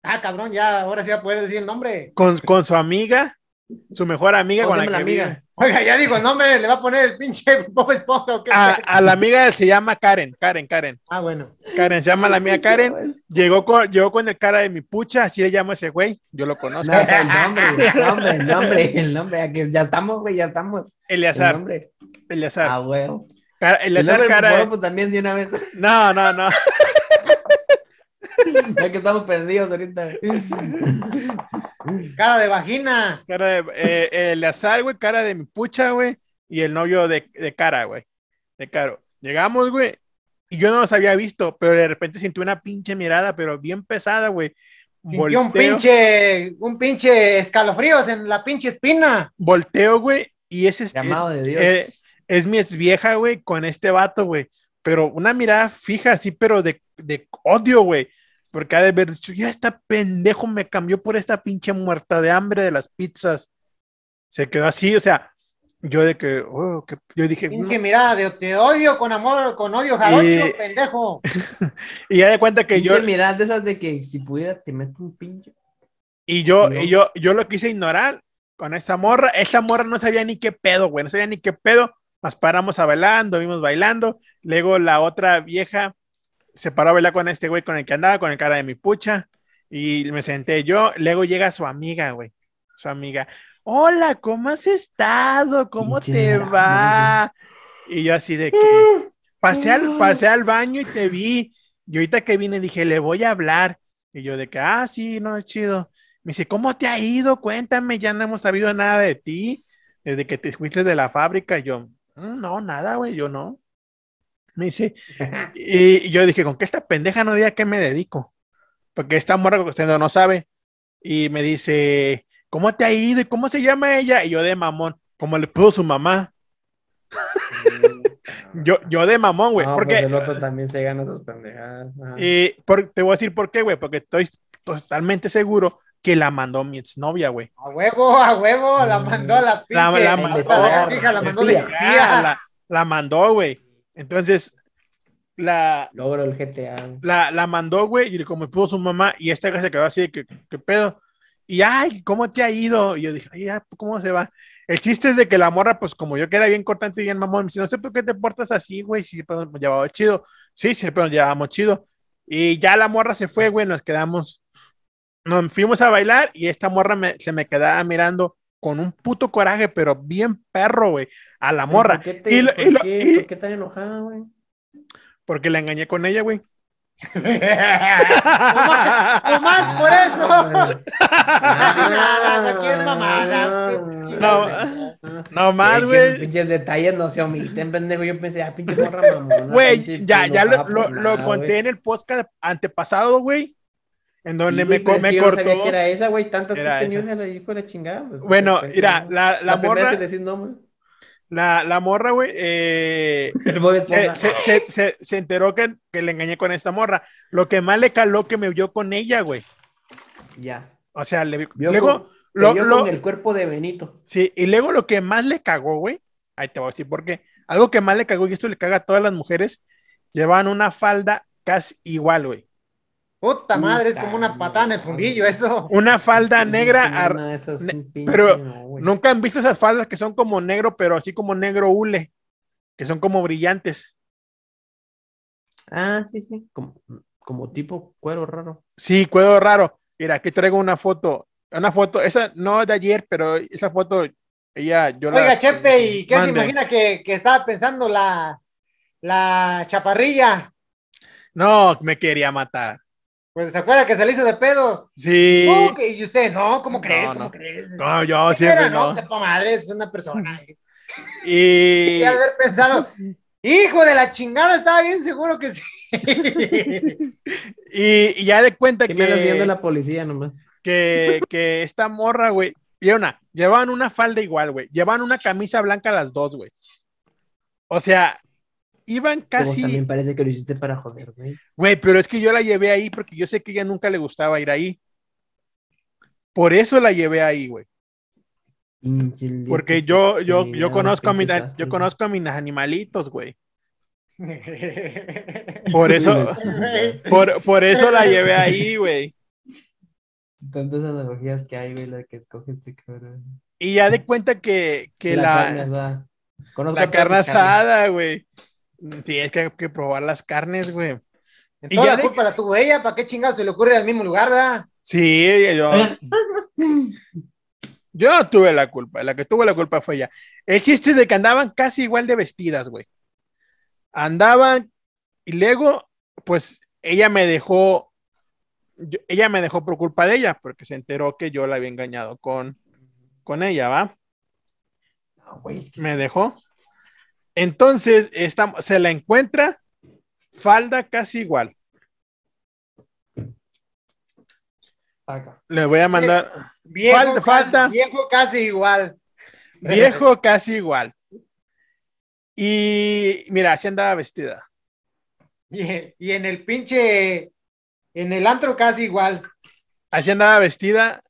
Ah, cabrón, ya, ahora sí va a poder decir el nombre. Con, con su amiga su mejor amiga ¿Cómo con la llama que la vive. amiga? Oiga, ya digo el nombre, le va a poner el pinche Bob Esponja o qué. A, a la amiga se llama Karen, Karen, Karen. Ah, bueno. Karen, se llama la amiga Karen. Llegó con, llegó con el cara de mi pucha, así le llamo a ese güey. Yo lo conozco. No, el nombre, el nombre, el nombre, el nombre. aquí Ya estamos, güey, ya estamos. El Eleazar, nombre. Eleazar. Ah. Cara- El Eleazar, por cara. pues también de una vez. No, no, no. Ya que estamos perdidos ahorita. Cara de vagina. Cara de, eh, Eleazar, güey, cara de mi pucha, güey. Y el novio de, de cara, güey. De caro. Llegamos, güey. Y yo no los había visto, pero de repente sentí una pinche mirada, pero bien pesada, güey. Sintió un pinche, un pinche escalofríos en la pinche espina. Volteo, güey. Y ese es, Llamado de Dios. eh, es mi ex vieja, güey, con este vato, güey. Pero una mirada fija, así, pero de, de odio, güey. Porque ha de haber dicho, ya esta pendejo me cambió por esta pinche muerta de hambre de las pizzas. Se quedó así, o sea, yo de que, oh, que- yo dije, Pinche "No". mirada de te odio con amor, con odio jarocho, Y- pendejo. y ya de cuenta que yo, Pinche mirada de esas de que si pudiera te meto un pinche. y yo, ¿no? y yo, yo lo quise ignorar con esta morra. Esta morra no sabía ni qué pedo, güey, no sabía ni qué pedo. Nos paramos a bailando, vimos bailando. Luego la otra vieja se paró a bailar con este güey con el que andaba, con el cara de mi pucha. Y me senté yo. Luego llega su amiga, güey. Su amiga. Hola, ¿cómo has estado? ¿Cómo te va? Y yo así de que pasé al, pasé al baño y te vi. Y ahorita que vine dije, le voy a hablar. Y yo de que, ah, sí, no, es chido. Me dice, ¿cómo te ha ido? Cuéntame, ya no hemos sabido nada de ti desde que te fuiste de la fábrica. Y yo, "Mm, no, nada, güey, yo no. Me dice, y, y yo dije, ¿con qué esta pendeja no diga a qué me dedico? Porque esta morra que usted no, no sabe. Y me dice, ¿cómo te ha ido? ¿Y cómo se llama ella? Y yo de mamón, como le puso su mamá. Yo, yo de mamón, güey. No, porque pues el otro también se gana sus pendejadas. Ajá. y por- te voy a decir por qué, güey, porque estoy totalmente seguro que la mandó mi exnovia, güey. A huevo, a huevo, la mandó a la Mm. La- pinche. la la hija, la mandó espía. La, la mandó, güey. Entonces, la, Logro el GTA. la, la mandó, güey, y como puso su mamá, y esta se quedó así de que, ¿qué pedo? Y, ay, ¿cómo te ha ido? Y yo dije, ay, ¿cómo se va? El chiste es de que la morra, pues como yo que era bien cortante y bien mamón, me dice, no sé por qué te portas así, güey, si pues, nos llevaba chido. Sí, sí, pero nos llevábamos chido. Y ya la morra se fue, güey, nos quedamos, nos fuimos a bailar y esta morra me- se me quedaba mirando con un puto coraje, pero bien perro, güey, a la morra. ¿Por qué, te- Y lo- por y lo- qué- y- por qué tan enojada, güey? Porque la engañé con ella, güey. Nomás, nomás por eso. No, no más, güey. Pinches detalles no se omiten, pendejo. Yo pensé, ah, pinche morra mamona. Güey, ya, ya lo, lo- lo conté en el podcast antepasado, güey. En donde Sí, me, güey, co- pero es me no sabía cortó. que era esa, güey. Tantas que esa. de la hijo de la chingada. pues, Bueno, pues, mira, no. la, la La morra, decís nombre. la, la morra, güey, eh, se, se- se- enteró que, que le engañé con esta morra. Lo que más le caló que me vio con ella, güey. Ya. O sea, le vi- Vio luego, con- lo, vio lo- con el cuerpo de Benito. sí, y luego lo que más le cagó, güey, ahí te voy a decir por qué. Algo que más le cagó, y esto le caga a todas las mujeres, llevaban una falda casi igual, güey. Puta madre, es como una patada en el fundillo, eso. Una falda Sí, negra, ar- pero. Nunca han visto esas faldas que son como negro, pero así como negro hule, que son como brillantes. Ah, sí, sí. Como, como tipo cuero raro. Sí, cuero raro. Mira, aquí traigo una foto. Una foto, esa no es de ayer, pero esa foto, ella, yo la. Oiga, Chepe, ¿y qué se imagina que, que estaba pensando la, la chaparrilla? No, me quería matar. Pues se acuerda que se le hizo de pedo. Sí. No, que- y usted, no, ¿cómo crees? no. ¿Cómo crees? No, yo ¿Qué siempre era? no. No, sepa madre, es una persona. Y, Y haber pensado, hijo de la chingada, estaba bien seguro que sí. y, y ya de cuenta Que me la policía nomás. que, que esta morra, güey. Y una, llevaban una falda igual, güey. Llevaban una camisa blanca las dos, güey. O sea, iban Como casi. también parece que lo hiciste para joder, güey. Güey, pero es que yo la llevé ahí porque yo sé que ella nunca le gustaba ir ahí. Por eso la llevé ahí, güey. Porque que yo, yo, yo conozco a mi, yo conozco a mis animalitos, güey. Por eso, por, por eso la llevé ahí, güey. Tantas analogías que hay, güey, la que escoge este cabrón. Y ya de cuenta que, que la, la, carne la asada, güey. Tienes que, que probar las carnes, güey. Y toda ya la culpa la tuvo ella, ¿para qué chingados se le ocurre al mismo lugar, verdad? Sí, yo, yo no tuve la culpa, la que tuvo la culpa fue ella. El chiste es de que andaban casi igual de vestidas, güey. Andaban y luego, pues ella me dejó, yo- ella me dejó por culpa de ella, porque se enteró que yo la había engañado con, con ella, ¿va? No, güey, es que- Me dejó. Entonces, esta, se la encuentra, falda casi igual. Acá. Le voy a mandar. Viejo, Falta- casi, viejo casi igual. Viejo casi igual. Y mira, así andaba vestida. Y, y en el pinche, en el antro casi igual. Así andaba vestida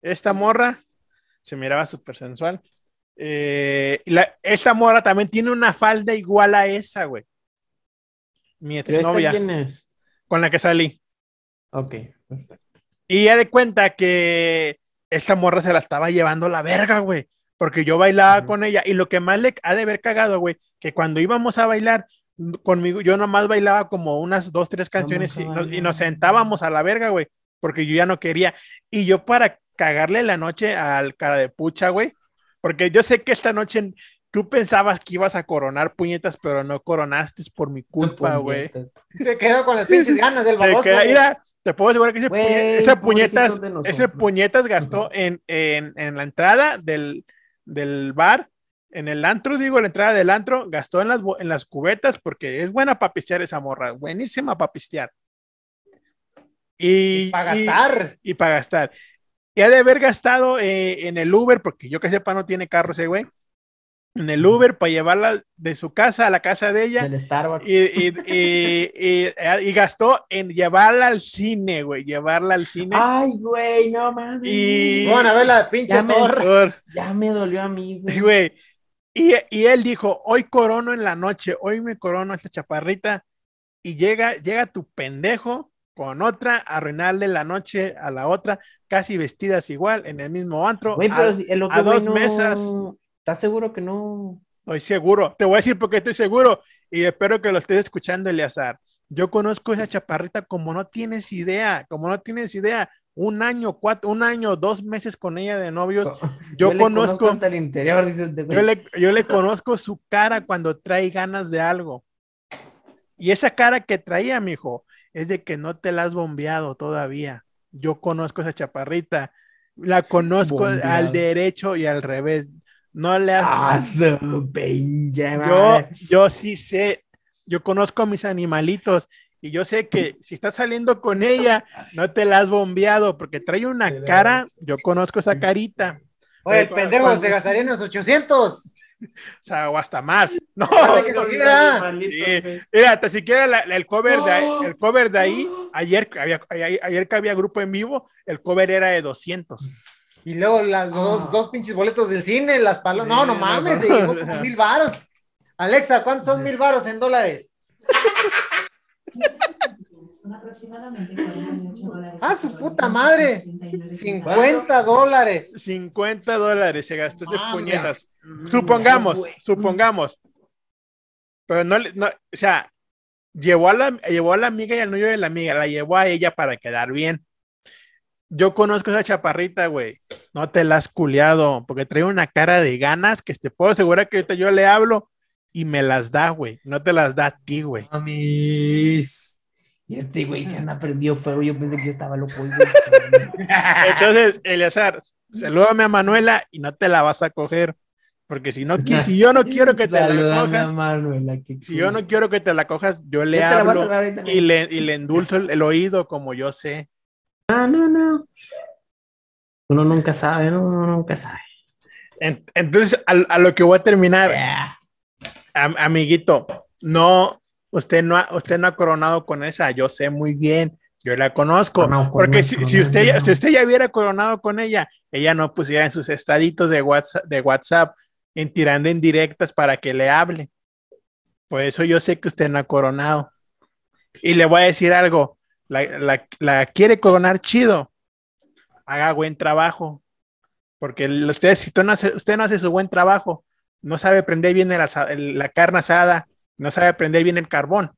esta morra. Se miraba súper sensual. Eh, la- esta morra también tiene una falda igual a esa, güey. Mi ¿Pero esta exnovia quién es? con la que salí. Ok, perfecto. Y ya de cuenta que esta morra se la estaba llevando la verga, güey. Porque yo bailaba con ella. Y lo que más le ha de haber cagado, güey, que cuando íbamos a bailar conmigo, yo nomás bailaba como unas dos, tres canciones y, nos- y nos sentábamos a la verga, güey. Porque yo ya no quería. Y yo para cagarle la noche al cara de pucha, güey. Porque yo sé que esta noche tú pensabas que ibas a coronar puñetas, pero no coronaste por mi culpa, güey. Se quedó con las pinches ganas del baboso. queda- mira, te puedo asegurar que ese, puñe- puñetas, ese puñetas gastó en, en, en la entrada del, del bar, en el antro, digo, la entrada del antro, gastó en las, en las cubetas porque es buena para pistear esa morra, buenísima para pistear. Y, Para y- gastar. y para gastar. Y ha de haber gastado eh, en el Uber, porque yo que sepa no tiene carro ese güey, en el Uber para llevarla de su casa a la casa de ella. Del Starbucks. Y, y, y- y- y gastó en llevarla al cine, güey, llevarla al cine. Ay, güey, no mames. Y- Bueno, a ver la pinche Ya me- Ya me dolió a mí, güey. güey. Y, y él dijo, hoy corono en la noche, hoy me corono a esta chaparrita. Y llega, llega tu pendejo con otra, a arruinarle la noche a la otra, casi vestidas igual, en el mismo antro. Güey, a- pero si- en lo a dos no- mesas. ¿Estás seguro que no? Estoy seguro. Te voy a decir porque estoy seguro y espero que lo estés escuchando, Eleazar. Yo conozco esa chaparrita como no tienes idea, como no tienes idea. Un año, cuatro, un año, dos meses con ella de novios. Yo le conozco- hasta el interior, dices de Yo le, yo le conozco su cara cuando trae ganas de algo. Y esa cara que traía, mijo, es de que no te la has bombeado todavía. Yo conozco esa chaparrita. La conozco Bombeado. al derecho y al revés. No le has, Ah, Yo, yo sí sé, yo conozco a mis animalitos y yo sé que si estás saliendo con ella, no te la has bombeado porque trae una cara, yo conozco esa carita, Oye, el pendejo cuando- se gastaría unos 800. o sea, o hasta más. No, que Sí. mira, hasta siquiera la- el cover de ahí, el cover de ahí, ayer, había, ayer, ayer que había grupo en vivo, el cover era de 200. Y luego las dos, Ah. dos pinches boletos del cine, las palomas. No, no mames, no. se llevó como mil varos. Alexa, ¿cuántos son mil varos en dólares? Son aproximadamente 48 dólares. Ah, su puta madre. 69 50 dólares. 50 dólares se gastó ese puñetas. Supongamos, güey. supongamos. Pero no, le- no, o sea, llevó a, la, llevó a la amiga y al novio de la amiga, la llevó a ella para quedar bien. Yo conozco a esa chaparrita, güey. No te la has culeado, porque trae una cara de ganas que te puedo asegurar que ahorita yo le hablo y me las da, güey. No te las da a ti, güey. Mames. Y este güey se anda prendido fuego. Yo pensé que yo estaba loco. Entonces, Eleazar, salúdame a Manuela y no te la vas a coger. Porque si no si yo no quiero que te la cojas, Manuela, si yo no quiero que te la cojas, yo le hablo y le, y le endulzo el, el oído como yo sé. Ah, no, no. Uno nunca sabe, ¿no? Uno nunca sabe. En- entonces, a, a lo que voy a terminar, Yeah. am- amiguito, no, usted no, ha, usted no ha coronado con esa, yo sé muy bien, yo la conozco, porque si, usted, ya, si usted ya hubiera coronado con ella, ella no pusiera en sus estaditos de WhatsApp, de WhatsApp en tirando indirectas para que le hable. Por eso yo sé que usted no ha coronado. Y le voy a decir algo, la, la- la quiere coronar chido, haga buen trabajo, Porque usted, si tú no hace, usted no hace su buen trabajo, no sabe prender bien el asa- el- la carne asada, no sabe prender bien el carbón,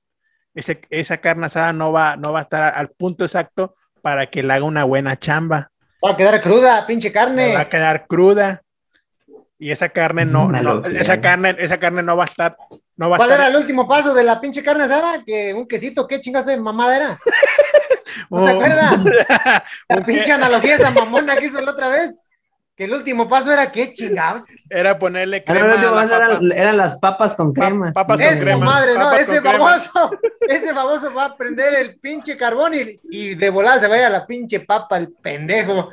ese- esa carne asada no va, no va a estar al punto exacto para que le haga una buena chamba. Va a quedar cruda, pinche carne. va a quedar cruda. Y esa carne no, no- esa carne, esa carne no va a estar, no va a ¿Cuál estar. era el último paso de la pinche carne asada? Que un quesito, ¿qué chingas de mamada era? ¿No te acuerdas? La pinche analogía esa mamona que hizo la otra vez. Que el último paso era qué chingados. Era ponerle crema la paso eran, eran las papas con Pa- crema. papas sí. con Esa crema. madre, no, papas ese baboso, ese baboso va a prender el pinche carbón y, y de volada se va a ir a la pinche papa, el pendejo.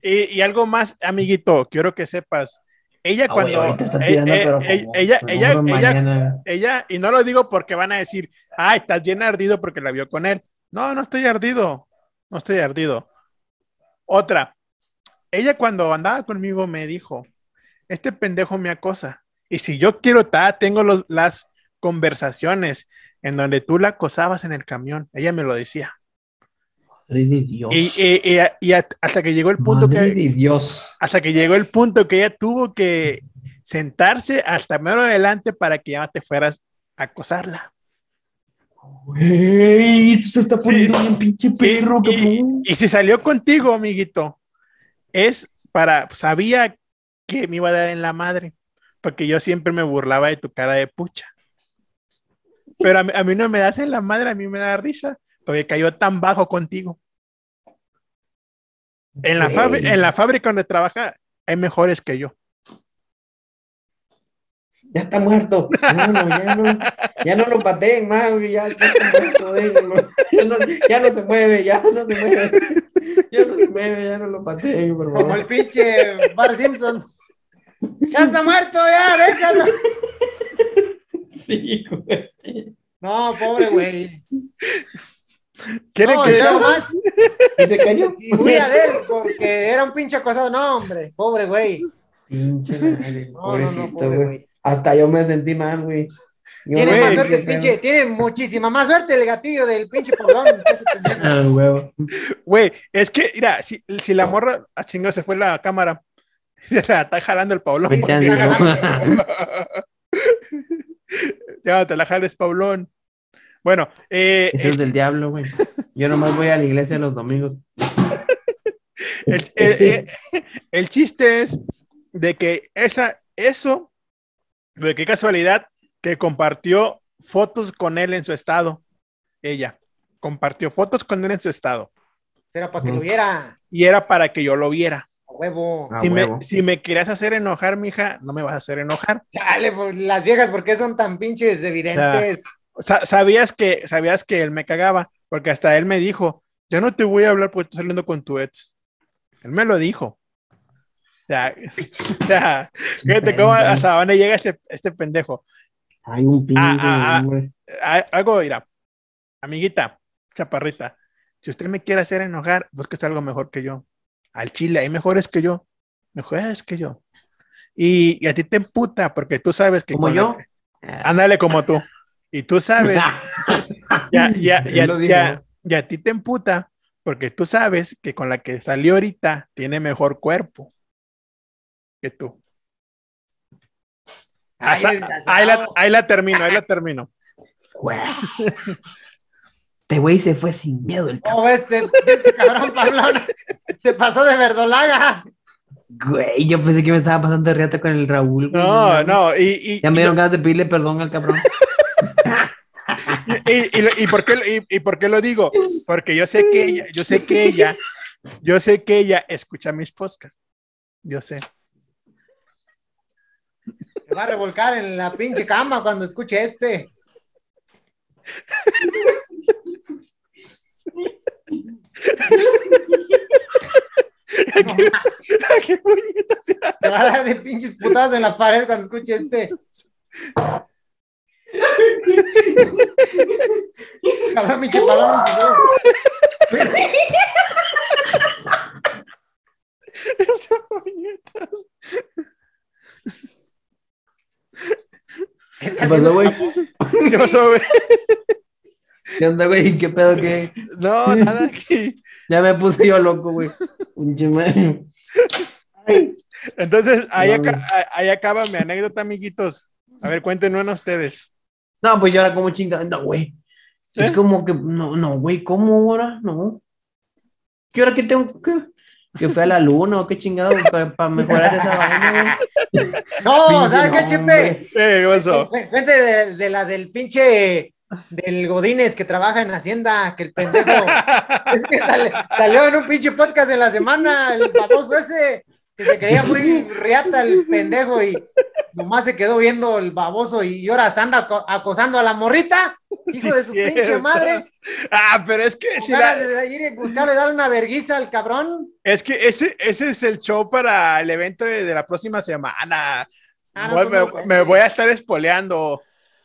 Y, y algo más, amiguito, quiero que sepas. Ella Ah, cuando eh, tirando, eh, pero eh, ella, ella, ella, ella, y no lo digo porque van a decir, ah, estás bien ardido porque la vio con él. No, no estoy ardido, no estoy ardido. Otra, ella cuando andaba conmigo me dijo, este pendejo me acosa. Y si yo quiero, ta, tengo los- las conversaciones en donde tú la acosabas en el camión. Ella me lo decía. Madre de Dios. Y, y- y- y hasta que llegó el punto Madre que, de Dios. hasta que llegó el punto que ella tuvo que sentarse hasta menos adelante para que ya te fueras a acosarla. Güey, se está poniendo Sí. bien pinche perro, y, y- cabrón. y si salió contigo, amiguito, es para, sabía que me iba a dar en la madre, porque yo siempre me burlaba de tu cara de pucha. Pero a mí, a mí no me das en la madre, a mí me da risa, porque cayó tan bajo contigo. En la, en la fábrica donde trabaja hay mejores que yo. Ya está muerto. Ya no, ya no, ya no lo pateen más. Ya. Ya no, ya no se mueve, ya no se mueve. Ya no se mueve, ya no lo pateen, por Como favor. el pinche Bar Simpson. Ya está muerto, ya, déjalo. Sí, güey. No, pobre güey. ¿Quieren No, que más, ¿Y se cayó? y huía de él, porque era un pinche acosado. No, hombre, pobre güey. Pinche madre, No, no, no, pobrecito, pobre güey. güey. Hasta yo me sentí mal, güey. Yo Tiene más suerte el pinche, tiene muchísima más suerte el gatillo del pinche poblón. Ah, huevo. Güey, es que, mira, si, si la morra a chingo se fue la cámara, se la está jalando el de- ya te la jales, Paulón. Bueno, eh, Eso es el, del diablo, güey. Yo nomás voy a la iglesia los domingos. el- el- el- el chiste es de que esa, eso, de qué casualidad que compartió fotos con él en su estado. Ella compartió fotos con él en su estado. Era para que lo viera. Y era para que yo lo viera. A huevo. Si, me, huevo. si me querías hacer enojar, mija, no me vas a hacer enojar. Chale, pues, las viejas, ¿por qué son tan pinches evidentes? Sa- sabías que sabías que él me cagaba, porque hasta él me dijo, yo no te voy a hablar porque estoy saliendo con tu ex. Él me lo dijo. O sea, o sea, fíjate cómo hasta dónde llega este, este pendejo. Hay un pinche, Ah, ah, ah. Algo, mira, amiguita, chaparrita, si usted me quiere hacer enojar, busque algo mejor que yo. Al chile, hay mejores que yo, mejores que yo. Y, y a ti te emputa porque tú sabes que ¿Como yo? la- ándale como tú. Y tú sabes ya, ya, ya, dijo. ya, ya a ti te emputa porque tú sabes que con la que salió ahorita tiene mejor cuerpo que tú. Ay, ahí, la, ahí la termino, ahí la termino. Güey. Este güey se fue sin miedo el cabrón. Oh, este, este cabrón Pablón se pasó de verdolaga. Güey, yo pensé que me estaba pasando de riata con el Raúl. güey. No, no, y, y, Ya me y, dieron ganas de pedirle perdón al cabrón. y- y lo- y por qué, y por qué lo digo? Porque yo sé que ella, yo sé que ella, yo sé que ella escucha mis podcasts. Yo sé. Se va a revolcar en la pinche cama cuando escuche este. No, ¿Qué puñetas? Se va a dar de pinches putadas en la pared cuando escuche este. Cabrón, pinche paloma. Esas puñetas. ¿Qué pasó, güey? ¿Qué pasó, güey? ¿Qué onda, güey? ¿Qué pedo qué? No, nada aquí. Ya me puse yo loco, güey. Entonces, ahí, No, aca- ahí acaba mi anécdota, amiguitos. A ver, cuéntenos una ustedes. No, pues yo ahora como chingada, no, güey. Es ¿Eh? como que, no, no, güey, ¿cómo ahora? No. ¿Qué hora que tengo que, que fue a la luna o qué chingado para, mejorar esa vaina, güey? No, ¿sabes qué. Chepe? ¿Qué pasó? Cuente de, de la del pinche del Godínez que trabaja en Hacienda, que el pendejo es que sale- salió en un pinche podcast en la semana, el baboso ese, que se creía muy riata el pendejo y nomás se quedó viendo el baboso y ahora está anda aco- acosando a la morrita, hijo Sí, de su cierto. pinche madre. Ah, pero es que, si la- de ir y buscarle darle una verguiza al cabrón. es que ese, ese es el show para el evento de, de la próxima semana. Ah, no, Voy- tú me, no me voy a estar espoleando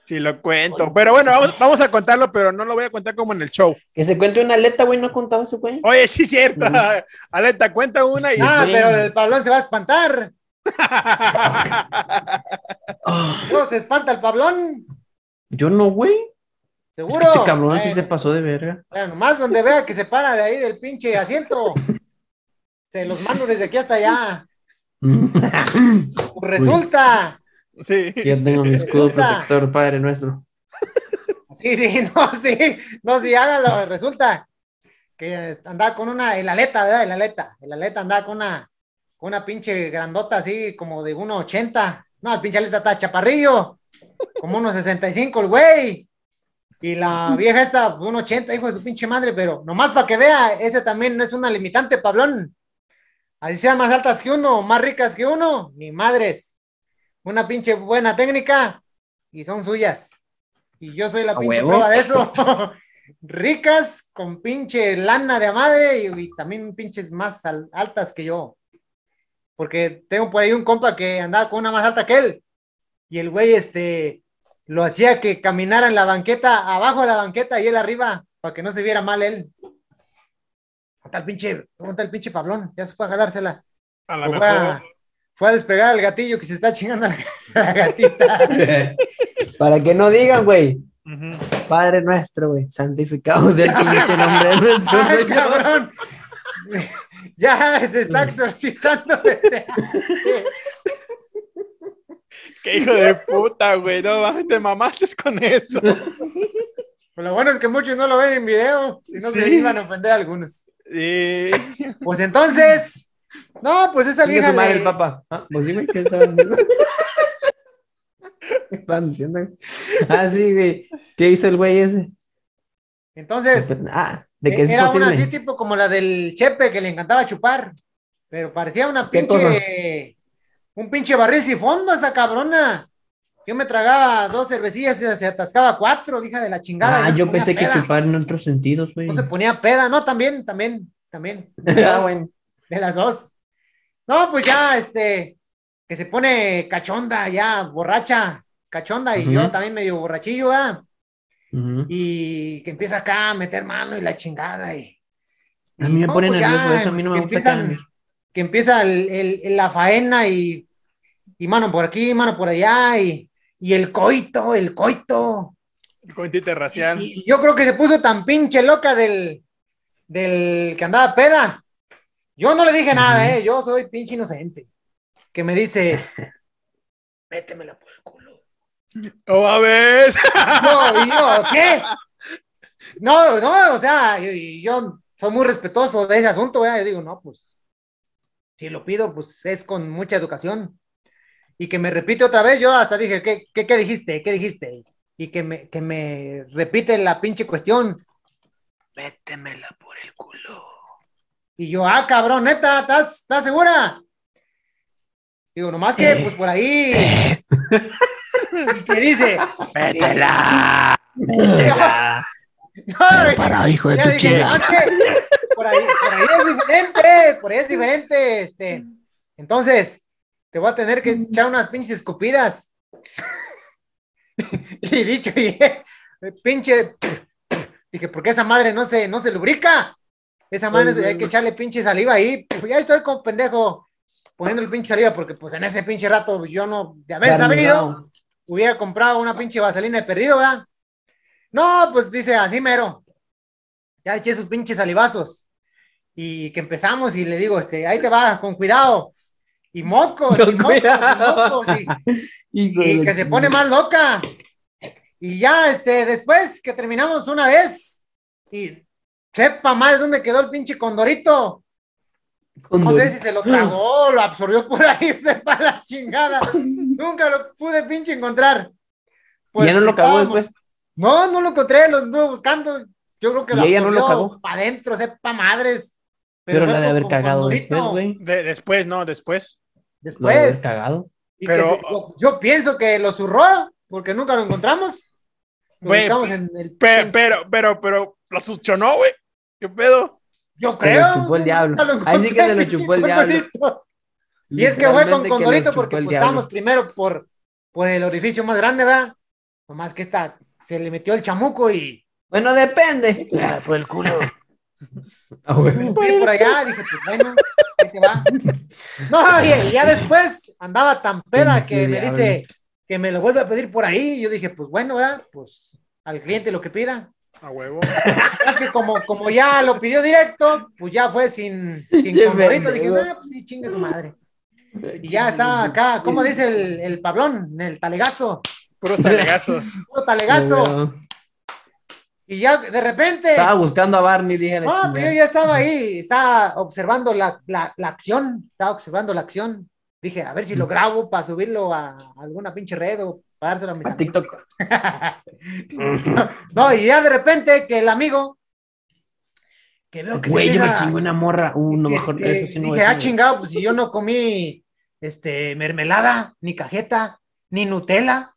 si lo cuento. Pero bueno, vamos, vamos a contarlo, pero no lo voy a contar como en el show. Que se cuente una aleta, güey, no contaba eso, güey. Oye, sí, cierto. Aleta, cuenta una y. Ah, Sí. pero el Pablón se va a espantar. No, se espanta el Pablón, yo no, güey. seguro. Este cabrón sí se pasó de verga. Bueno, nomás donde vea que se para de ahí del pinche asiento. Se los mando desde aquí hasta allá. Resulta. Sí. Ya tengo mi escudo protector, Padre nuestro. Sí, sí, no, sí. No, sí, hágalo. Resulta que andaba con una, el aleta, ¿verdad? El aleta. El aleta andaba con una, con una pinche grandota así como de 1.80. No, el pinche aleta está chaparrillo. Como unos 65 el güey. Y la vieja está 1.80, hijo de su pinche madre, pero nomás para que vea, ese también no es una limitante, Pablón. Así sean más altas que uno, más ricas que uno, ni madres. Una pinche buena técnica y son suyas. Y yo soy la ¿A pinche huevo? prueba de eso. Ricas con pinche lana de a madre y, y también pinches más al- altas que yo. Porque tengo por ahí un compa que andaba con una más alta que él. Y el güey, este, lo hacía que caminara en la banqueta, abajo de la banqueta y él arriba, para que no se viera mal él. ¿Dónde está el pinche, dónde está el pinche Pablón? Ya se fue a jalársela. A lo Fue mejor. a, fue a despegar al gatillo que se está chingando a la, gatita. Para que no digan, güey. Padre nuestro, güey. Santificado sea el pinche nombre de nuestro ¡Ay, Señor. cabrón! Ya se está exorcizando desde Qué hijo de puta, güey. No te mamaste con eso. Pues lo bueno es que muchos no lo ven en video, si no se iban a ofender a algunos. Sí. Pues entonces, no, pues esa vieja su madre le- el papa. Ah, pues güey, ¿qué estaban diciendo? ¿Qué estaban diciendo? Ah, sí, güey. ¿Qué hizo el güey ese? Entonces, Ah, de que es era una así posible. tipo como la del Chepe que le encantaba chupar, pero parecía una ¿Qué pinche, un pinche barril fondo esa cabrona. Yo me tragaba dos cervecillas y se atascaba cuatro, hija de la chingada. Ah, yo pensé que chupar en otros sentidos, güey. No se ponía peda, no, también, también, también. Ah, bueno. De las dos. No, pues ya, este, que se pone cachonda, ya, borracha, cachonda, y yo también medio borrachillo, ¿ah? Y que empieza acá a meter mano y la chingada. Y, A mí me no, pone pues ya, nervioso eso, a mí no me que gusta empiezan-. Que empieza el- el- el- la faena y, y mano por aquí, mano por allá, y, y el coito, el coito. Contite racial. Y, y yo creo que se puso tan pinche loca del, del que andaba peda. Yo no le dije nada. ¿eh? Yo soy pinche inocente. Que me dice, métemela por el culo. ¡Oh, a ver! No, y yo, ¿qué? No, no, o sea, yo, yo soy muy respetuoso de ese asunto, ¿verdad? Yo digo, no, pues, si lo pido, pues es con mucha educación. Y que me repite otra vez, yo hasta dije, ¿qué, qué, qué dijiste? ¿Qué dijiste? Y que me, que me repite la pinche cuestión. Métemela por el culo. Y yo, ah, cabrón, neta, ¿estás, estás segura? Digo, nomás que, Sí. pues por ahí. Y que dice, ¡Métela! no, Para, hijo de tu dije, chica. "Ah, que por ahí, por ahí es diferente, por ahí es diferente, este. Entonces, te voy a tener que echar unas pinches escupidas. y dicho, y pinche, dije, ¿por qué esa madre no se, no se lubrica? Esa Ay, hay que echarle pinche saliva ahí. Pues ya estoy como pendejo poniendo el pinche saliva, porque pues en ese pinche rato yo no, de haber sabido, hubiera comprado una pinche vaselina de perdido, ¿verdad? No, pues dice así mero. Ya eché sus pinches salivazos. Y que empezamos y le digo, este, ahí te va, con cuidado. y mocos, y mocos, y mocos, y, y que se pone más loca. Y ya, este, después que terminamos una vez, y sepa más dónde quedó el pinche condorito. No sé si se lo tragó, lo absorbió por ahí, sepa la chingada. Nunca lo pude pinche encontrar. ¿Y ya no lo cagó después? No, no lo encontré, lo anduve buscando. Yo creo que ¿Y lo ella no lo absorbió cagó? para adentro, sepa madres. Pero fue la de haber cagado condorito. después, güey. De- después, no, después. Lo de haber Después. cagado. Pero- se- yo, yo pienso que lo zurró, porque nunca lo encontramos. Lo Güey, buscamos en el Pe- Pero, pero, pero, lo succionó, güey. ¿Qué pedo? Yo Se creo. lo chupó el diablo. Ahí sí que se lo chupó el diablo. Y es que fue con Condorito porque pues, estábamos primero por, por el orificio más grande, ¿verdad? Nomás que esta se le metió el chamuco y Bueno, depende. por el culo. Ah, fui por allá, dije, pues bueno, ahí te va. No, oye, y ya después andaba tan peda que me dice que me lo vuelve a pedir por ahí. Y yo dije, pues bueno, ¿verdad? Pues al cliente lo que pida. A huevo. Es que como, como ya lo pidió directo, pues ya fue sin, sin. Dije, no, pues sí, chingue su madre. Y ya está acá, ¿cómo dice el, el Pablón? El talegazo, Puros talegazos. puro talegazo. Y ya de repente, Estaba buscando a Barney, dije. no, pues yo ya estaba ahí, estaba observando la, la, la acción, estaba observando la acción. Dije, a ver si lo grabo para subirlo a alguna pinche red o para dárselo a mis A. TikTok. No, y ya de repente que el amigo, que veo que se Güey, yo me chingo una morra. Uh, no, que- mejor que eso sí no dije, ah, chingado, pues si yo no comí este, mermelada, ni cajeta, ni Nutella.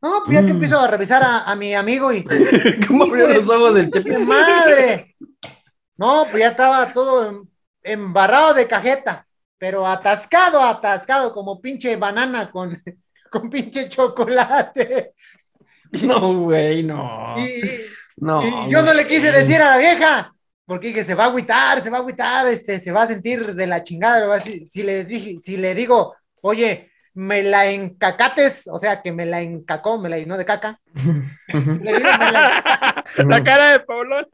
No, pues ya que Mm. empiezo a revisar a, a mi amigo y. ¿Cómo abrió los ojos del ¡Qué chepe? madre! No, pues ya estaba todo em- embarrado de cajeta, pero atascado, atascado, como pinche banana con, con pinche chocolate. No, güey, no. Y, No. y yo no le quise decir a la vieja, porque dije, se va a agüitar, se va a agüitar, este, se va a sentir de la chingada. decir- Si, le dije, si le digo, oye, me la encacates, o sea, que me la encacó, me la llenó de caca. Si le digo, me la- La cara de Pablón.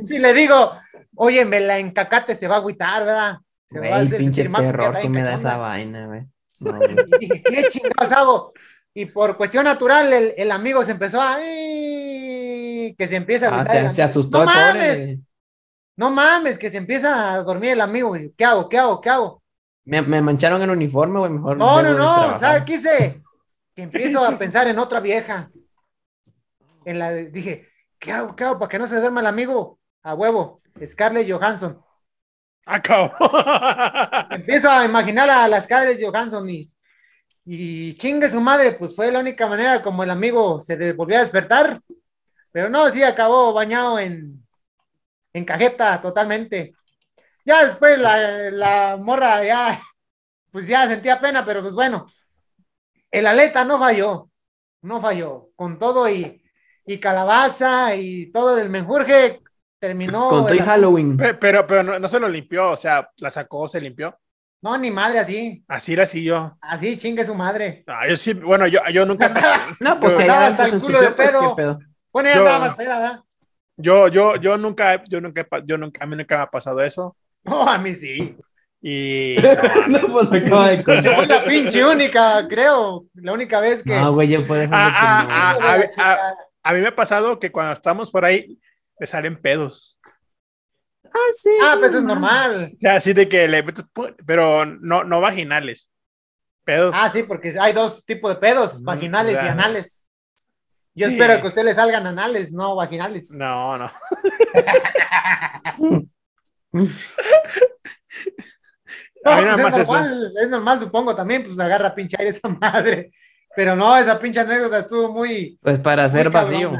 si- si le digo, oye, me la encacates, se va a agüitar, ¿verdad? Se va a Güey, hacer pinche terror que me da esa vaina, güey. No. Y ¿qué chingados hago? Y por cuestión natural, el, el amigo se empezó a. "Ay", Que se empieza a Ah, se, asustó No pobre. mames, no mames, que se empieza a dormir el amigo. güey. ¿Qué hago? ¿Qué hago? ¿Qué hago? Me, me mancharon el uniforme, güey. Mejor. No, no, no. ¿Sabes qué hice? Que empiezo a pensar en otra vieja. En la, dije, ¿qué hago? ¿Qué hago para que no se duerma el amigo? A huevo. Scarlett Johansson. Acabó. Empiezo a imaginar a las Scarlett Johansson y, y chingue su madre, pues fue la única manera como el amigo se de- volvió a despertar. Pero no, sí, acabó bañado en, en cajeta totalmente. Ya después la, la morra ya, pues ya sentía pena, pero pues bueno, el aleta no falló, no falló. Con todo y, y calabaza y todo del menjurje, terminó. Con todo y Halloween. Pe- Pero, pero no, no se lo limpió, o sea, la sacó, se limpió. No, ni madre así, Así la siguió. así chingue su madre. Ah, yo sí, bueno, yo, yo nunca. No, pues Yo- si Andaba allá hasta el culo de ensució, pues, pedo. Bueno, ya Yo- estaba más peda, ¿verdad? Yo, yo, yo nunca, yo nunca, he pa- yo nunca, a mí nunca me ha pasado eso. No, a mí sí. Y no, No, pues acaba de Yo contar. la pinche única, creo. La única vez que. No, güey, yo por eso. Ah, ah, Hijo de la a- a- chica. a mí me ha pasado que cuando estamos por ahí, le salen pedos. Ah, sí. Ah, pues eso es normal. O sea, así de que le pero no, no vaginales. Pedos. Ah, sí, porque hay dos tipos de pedos, vaginales y anales. Yo Sí. espero que a ustedes les salgan anales, no vaginales. No, no. No, pues es normal, es normal, supongo también, pues agarra pinche aire esa madre. Pero no, esa pinche anécdota estuvo muy, Pues para muy hacer vacío.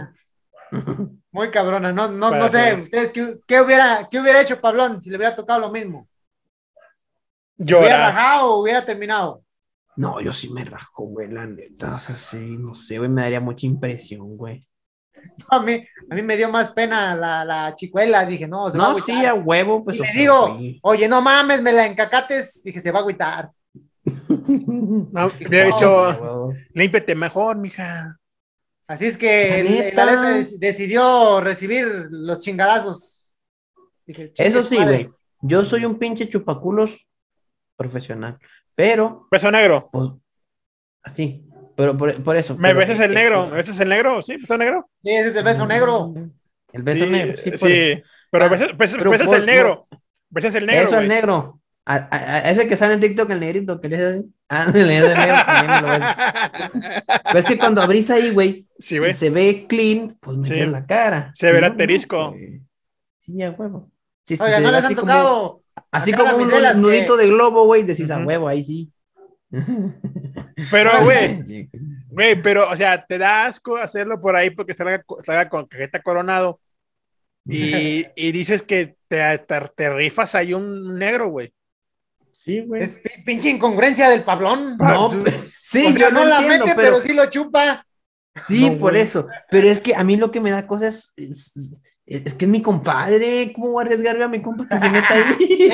Muy cabrona, no, no, no sé, ustedes qué, qué hubiera, qué hubiera hecho Pablón si le hubiera tocado lo mismo. ¿Hubiera Llorar. rajado o hubiera terminado? No, yo sí me rajo, güey, la neta. O sea, sí, no sé, güey, me daría mucha impresión, güey. A mí, a mí me dio más pena la, la chicuela, dije, no, se va a No, agüitar. sí, a huevo, pues. y le digo, oye, no mames, me la encacates, dije, se va a agüitar. No, hubiera No, dicho, límpiate mejor, mija. Así es que La el, el decidió recibir los chingadazos. Dije, "Chingue Eso sí, madre". güey. Yo soy un pinche chupaculos profesional. Pero, Beso negro. pues, así. Pero por, por eso. ¿Me que- el negro? ¿Me besas el negro? Sí, beso negro. Sí, ese es el beso negro. El beso sí, negro. Sí, eso. pero Ah, pero por- el negro. Besas el negro, Eso güey. el negro. A, a- a ese que sale en TikTok, el negrito, que le dice. Ah, me lo ves. Pero es que cuando abrís ahí, güey, Sí, y güey. se ve clean, pues metes Sí. la cara. Se ve el asterisco. Sí, a huevo. Sí, sí, Oiga, no les así han como- tocado. Así como un que- nudito de globo, güey, decís a Ujú. huevo, ahí sí. Pero, güey, güey, pero, o sea, te da asco hacerlo por ahí porque salga, salga con cajeta coronado y, y dices que te, te, te rifas ahí un negro, güey. Sí, güey. Es pi- pinche incongruencia del Pablón. No, Ah, sí, o sea, yo no, no, la entiendo, mete, pero, pero... sí lo chupa. sí, No, por güey. eso. Pero es que a mí lo que me da cosas es, es, es que es mi compadre. ¿Cómo voy a arriesgarme a mi compa que se meta ahí?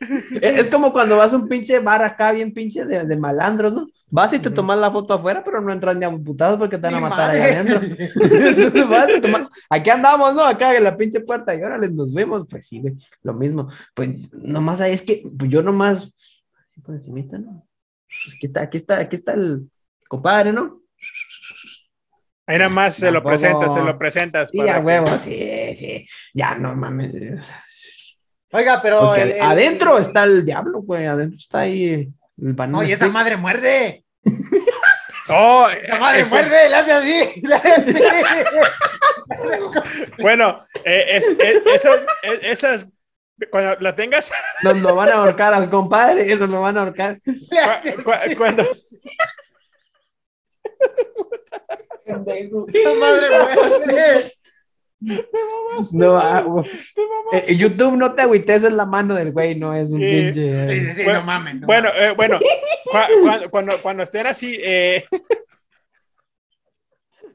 es como cuando vas a un pinche bar acá, bien pinche de, de malandros, ¿no? Vas y te tomas la foto afuera, pero no entras ni a putados porque te van a matar ahí madre. adentro. Entonces vas y tomas- Aquí andamos, ¿no? Acá en la pinche puerta y órale, nos vemos. Pues sí, güey, lo mismo. Pues nomás ahí es que, pues yo nomás, así por encimita, ¿no? Aquí está, aquí está, aquí está el compadre, ¿no? Ahí nada más se lo presentas, se lo presentas. Sí, para a huevo, sí, sí. Ya no mames. o sea, Oiga, pero. porque el- el- adentro está el diablo, güey. Adentro está ahí No, y esa madre muerde. Oh, Esa madre eso- muerde, le hace así. le hace así. Bueno, eh, es, es- eso- es- esas, cuando la tengas, Nos lo van a ahorcar al compadre, nos lo van a ahorcar. Cu- cuando, Esa madre muerde. No, ah. Eh, YouTube no te agüites, es la mano del güey, no es un Sí. pinche. Sí, eh. sí, sí, Bueno, no mames. no bueno, eh, bueno, cua- cuando, cuando, cuando estén así, eh,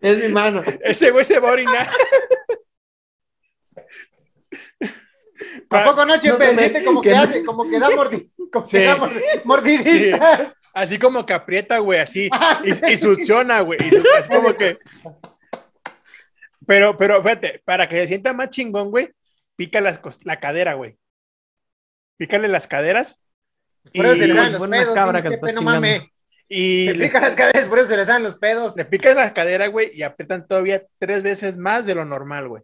Es mi mano. ese güey se va a orinar. ¿A poco no, Chepe? no como que, que no- hace, como que da mordi, como Sí. que da mordi- mordiditas. Así como que aprieta, güey, así. Y, y succiona, güey. y así como que. Pero, pero, fíjate, para que se sienta más chingón, güey, pica las la cadera, güey. Pícale las caderas. Por eso y- se le dan los una pedos. cabra pinche que Chepe, está no mames. y Le le, pican las caderas, por eso se les dan los pedos. le picas las caderas, güey, y aprietan todavía tres veces más de lo normal, güey.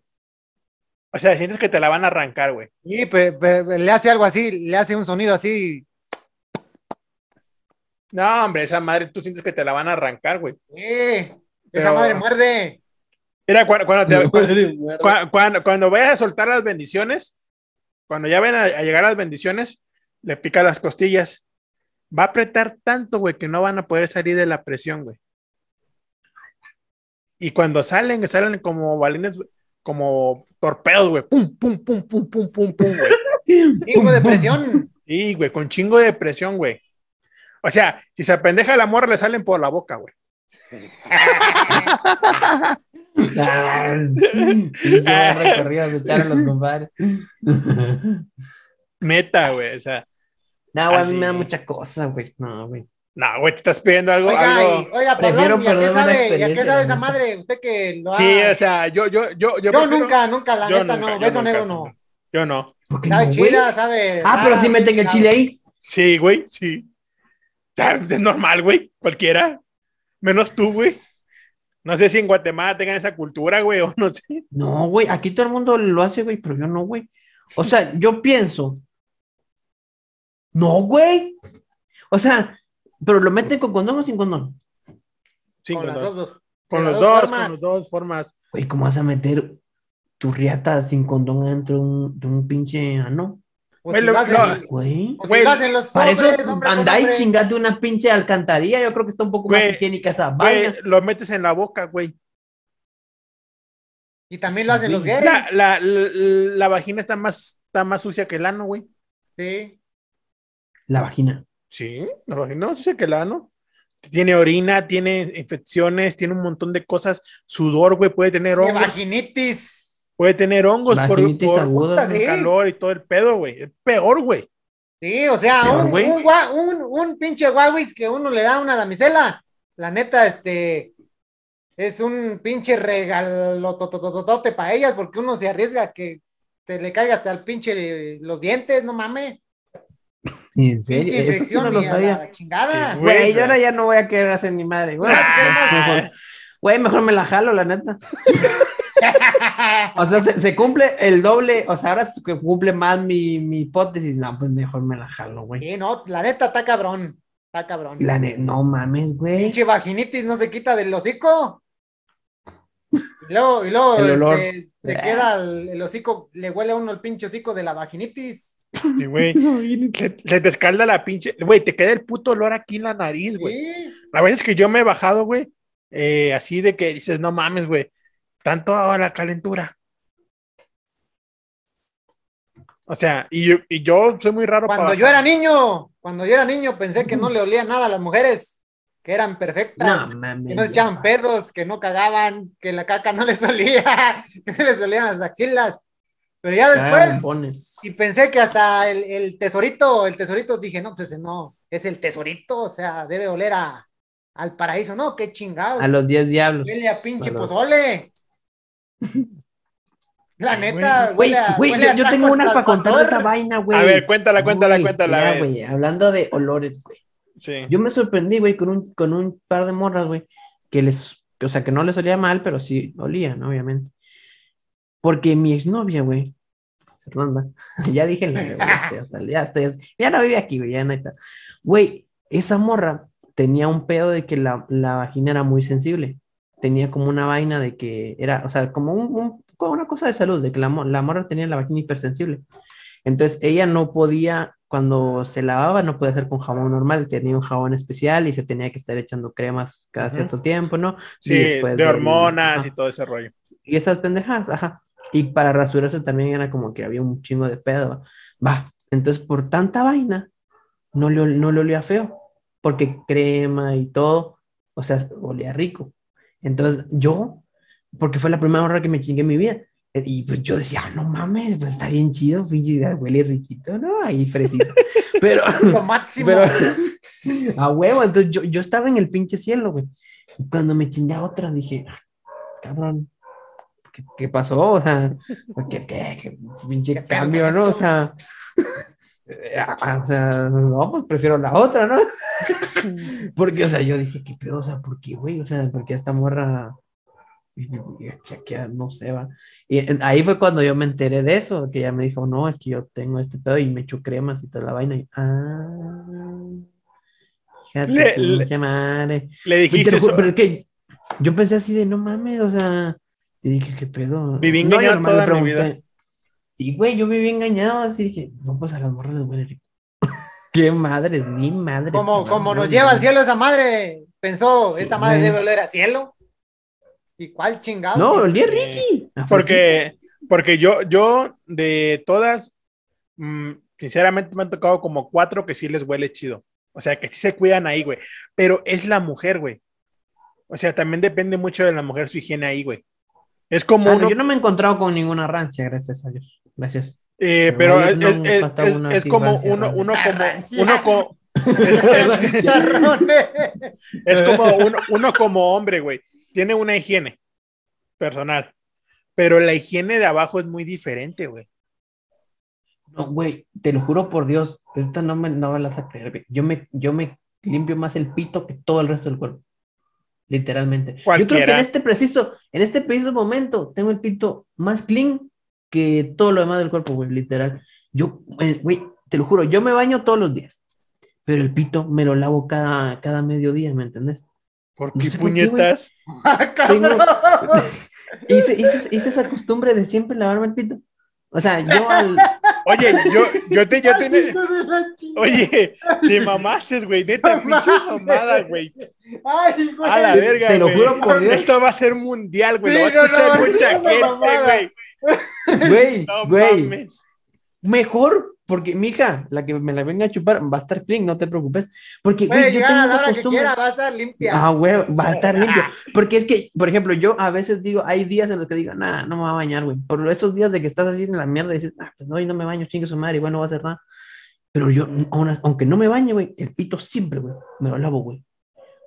O sea, sientes que te la van a arrancar, güey. Y pe- pe- pe- le hace algo así, le hace un sonido así. No, hombre, esa madre, tú sientes que te la van a arrancar, güey. Eh, esa Pero- madre muerde. Mira, cuando, cuando, te- Madre muerta. Cua- Cuando, cuando vayas a soltar las bendiciones, cuando ya ven a, a llegar las bendiciones, le pica las costillas. Va a apretar tanto, güey, que no van a poder salir de la presión, güey. Y cuando salen, salen como balines, como torpedos, güey. Pum, pum, pum, pum, pum, pum, pum, güey. Hijo de presión. Y, güey, con chingo de presión, güey. O sea, si se apendeja la morra, le salen por la boca, güey. Pinche buen recorrido se echaron los compadres. Neta, güey. O sea, No, güey, a mí me da mucha cosa, güey. No, güey. no, güey, te estás pidiendo algo. Oiga, algo... y- oiga, Prefiero ¿y a qué sabe, ¿y a qué sabe esa madre? Usted que lo ha... Sí, o sea, yo, yo, yo, yo, yo prefiero- nunca, nunca, la yo neta, nunca, no. yo Beso nunca, negro no. Yo no. ¿Por qué Sabe no, chida, sabe. Ah, pero si sí meten el chile ahí. Sí, güey, sí. O sea, es normal, güey, cualquiera. Menos tú, güey. No sé si en Guatemala tengan esa cultura, güey, o no sé. No, güey, aquí todo el mundo lo hace, güey, pero yo no, güey. O sea, yo pienso. No, güey. O sea, pero lo meten con condón o sin condón. Sí, Con con, las los, dos, con los dos, formas. con las dos formas. Güey, ¿cómo vas a meter tu riata sin condón adentro de un, de un pinche ano? O Güey, si lo- hacen- Güey. Güey, los Para eso hombres, hombre andá y chingate una pinche alcantarilla. Yo creo que está un poco más higiénica esa Güey, vaina. lo metes en la boca, güey. Y también lo hacen los gays. La, la, la, la vagina está más, está más sucia que el ano, güey. Sí. La vagina. Sí, la vagina más sucia que el ano. Tiene orina, tiene infecciones, tiene un montón de cosas. Sudor, güey, puede tener hongos. vaginitis. Puede tener hongos por, por- aguda. Sí. calor y todo el pedo, güey. Es peor, güey. Sí, o sea, un, un, un, un pinche guauis que uno le da a una damisela. La neta, este, es un pinche regalo totototote para ellas porque uno se arriesga a que se le caiga hasta el pinche los dientes, no mames. ¿En serio? Pinche Eso sí infección no lo y a sabía. la chingada. Sí, Güey, yo ahora ya no voy a querer hacer ni madre, güey. Mejor- Güey, mejor me la jalo, la neta. O sea, se, se cumple el doble, o sea, ahora se cumple más mi, mi hipótesis. No, pues mejor me la jalo, güey. Sí, no, la neta está cabrón. Está cabrón. La ne- no mames, güey. Pinche vaginitis no se quita del hocico. Y luego, y luego El olor. este, le queda el, el hocico, le huele a uno el pinche hocico de la vaginitis. Sí, güey. Se, se te escalda la pinche. Güey, te queda el puto olor aquí en la nariz, güey. Sí. La verdad es que yo me he bajado, güey. eh, así de que dices, no mames, güey. Tanto a la calentura. O sea, y yo, y yo soy muy raro Cuando para yo era niño, cuando yo era niño pensé que no le olía nada a las mujeres, que eran perfectas, No que no se echaban pedos, que no cagaban, que la caca no les olía, que no les olían las axilas. Pero ya después, Pones. y pensé que hasta el, el tesorito, el tesorito, dije, no, pues no, es el tesorito, o sea, debe oler a, al paraíso, no, qué chingados. A los 10 diablos. Huele a pinche A los- pozole. La neta, Güey, güey, yo, tengo una para contar de esa vaina, güey. A ver, cuéntala, cuéntala, Güey, cuéntala. güey, hablando de olores, güey. Sí. Yo me sorprendí, güey, con un, con un par de morras, güey, que les, o sea, que no les olía mal, pero sí olían, obviamente. Porque mi exnovia, güey, Fernanda, ya dije, güey, ya, está, ya, está, ya, ya no vive aquí, güey, ya no. Güey, esa morra tenía un pedo de que la, la vagina era muy sensible. Tenía como una vaina de que era, o sea, como un, un- como una cosa de salud, de que la, la morra tenía la vagina hipersensible. Entonces ella no podía, cuando se lavaba, no podía hacer con jabón normal, tenía un jabón especial y se tenía que estar echando cremas cada cierto tiempo, ¿no? Sí, de del- hormonas ajá. y todo ese rollo. Y esas pendejadas, ajá. Y para rasurarse también era como que había un chingo de pedo. Va, entonces por tanta vaina, no le, no le olía feo, porque crema y todo, o sea, olía rico. Entonces yo, porque fue la primera hora que me chingué en mi vida, eh, y pues yo decía, "Ah, no mames, pues está bien chido, pinche, huele riquito, ¿no? Ahí fresito. Pero, Lo máximo. pero a huevo, entonces yo, yo estaba en el pinche cielo, güey. Y cuando me chingué a otra, dije, "Ah, cabrón, ¿qué, qué pasó? O sea, ¿qué, qué, qué pinche ¿Qué pedo cambio, no? O sea, eh, ah, o sea, no, pues prefiero la otra, ¿no? Porque, o sea, yo dije, ¿qué pedo? O sea, ¿por qué, güey? O sea, porque esta morra, no sé, va. Y ahí fue cuando yo me enteré de eso, que ella me dijo, no, es que yo tengo este pedo y me echo cremas y toda la vaina. Y, ah, fíjate, Le- madre. Le dijiste eso. pero es que yo pensé así de, no mames, o sea, y dije, ¿qué pedo? Viví No, engañado toda mi vida. Y, güey, yo viví engañado, así dije, no, pues a las morras les huele rico. Qué madres, ni madres. Como, como no, nos no, lleva al cielo esa madre, pensó, Sí, esta madre debe oler a cielo. ¿Y cuál chingado? No, olía Eh, Ricky. Ah, Porque, porque yo, yo de todas, mm, sinceramente me han tocado como cuatro que sí les huele chido. O sea, que sí se cuidan ahí, güey. Pero es la mujer, güey. O sea, también depende mucho de la mujer su higiene ahí, güey. Es como no, uno, yo no me he encontrado con ninguna rancia, gracias a Dios. Gracias. Eh, pero es, como uno, uno como, Rancia. uno como, es, como uno, uno como hombre, güey. Tiene una higiene personal. Pero la higiene de abajo es muy diferente, güey. No, güey, te lo juro por Dios, esta no me, no me la vas a creer, güey. Yo me, yo me limpio más el pito que todo el resto del cuerpo. Literalmente. Yo creo que en este preciso, en este preciso momento, tengo el pito más clean que todo lo demás del cuerpo, güey, literal. Yo, eh, güey, te lo juro, yo me baño todos los días, pero el pito me lo lavo cada, cada mediodía, ¿me entendés? ¿Por No qué sé por qué, puñetas? Cabrón. Hice, hice, hice esa costumbre de siempre lavarme el pito. O sea, yo al... Oye, yo, yo te, yo te, oye, te mamaste, güey, neta, No pinche mamada, güey. Ay, güey. A la verga, Te lo juro por Dios. Esto va a ser mundial, güey. Sí, lo va a no, escuchar no, mucha gente, güey. Güey, No güey. mames. Mejor, porque mi hija, la que me la venga a chupar, va a estar clean, no te preocupes. Porque, güey, yo tengo a la esa hora que costumbre. quiera, va a estar limpia. Ah, güey, va a estar limpio. Porque es que, por ejemplo, yo a veces digo, hay días en los que digo, nah, no me voy a bañar, güey. Por esos días de que estás así en la mierda y dices, ah, pues no, y no me baño, chingue su madre, igual no va a hacer nada. Pero yo, aunque no me bañe, güey, el pito siempre, güey, me lo lavo, güey.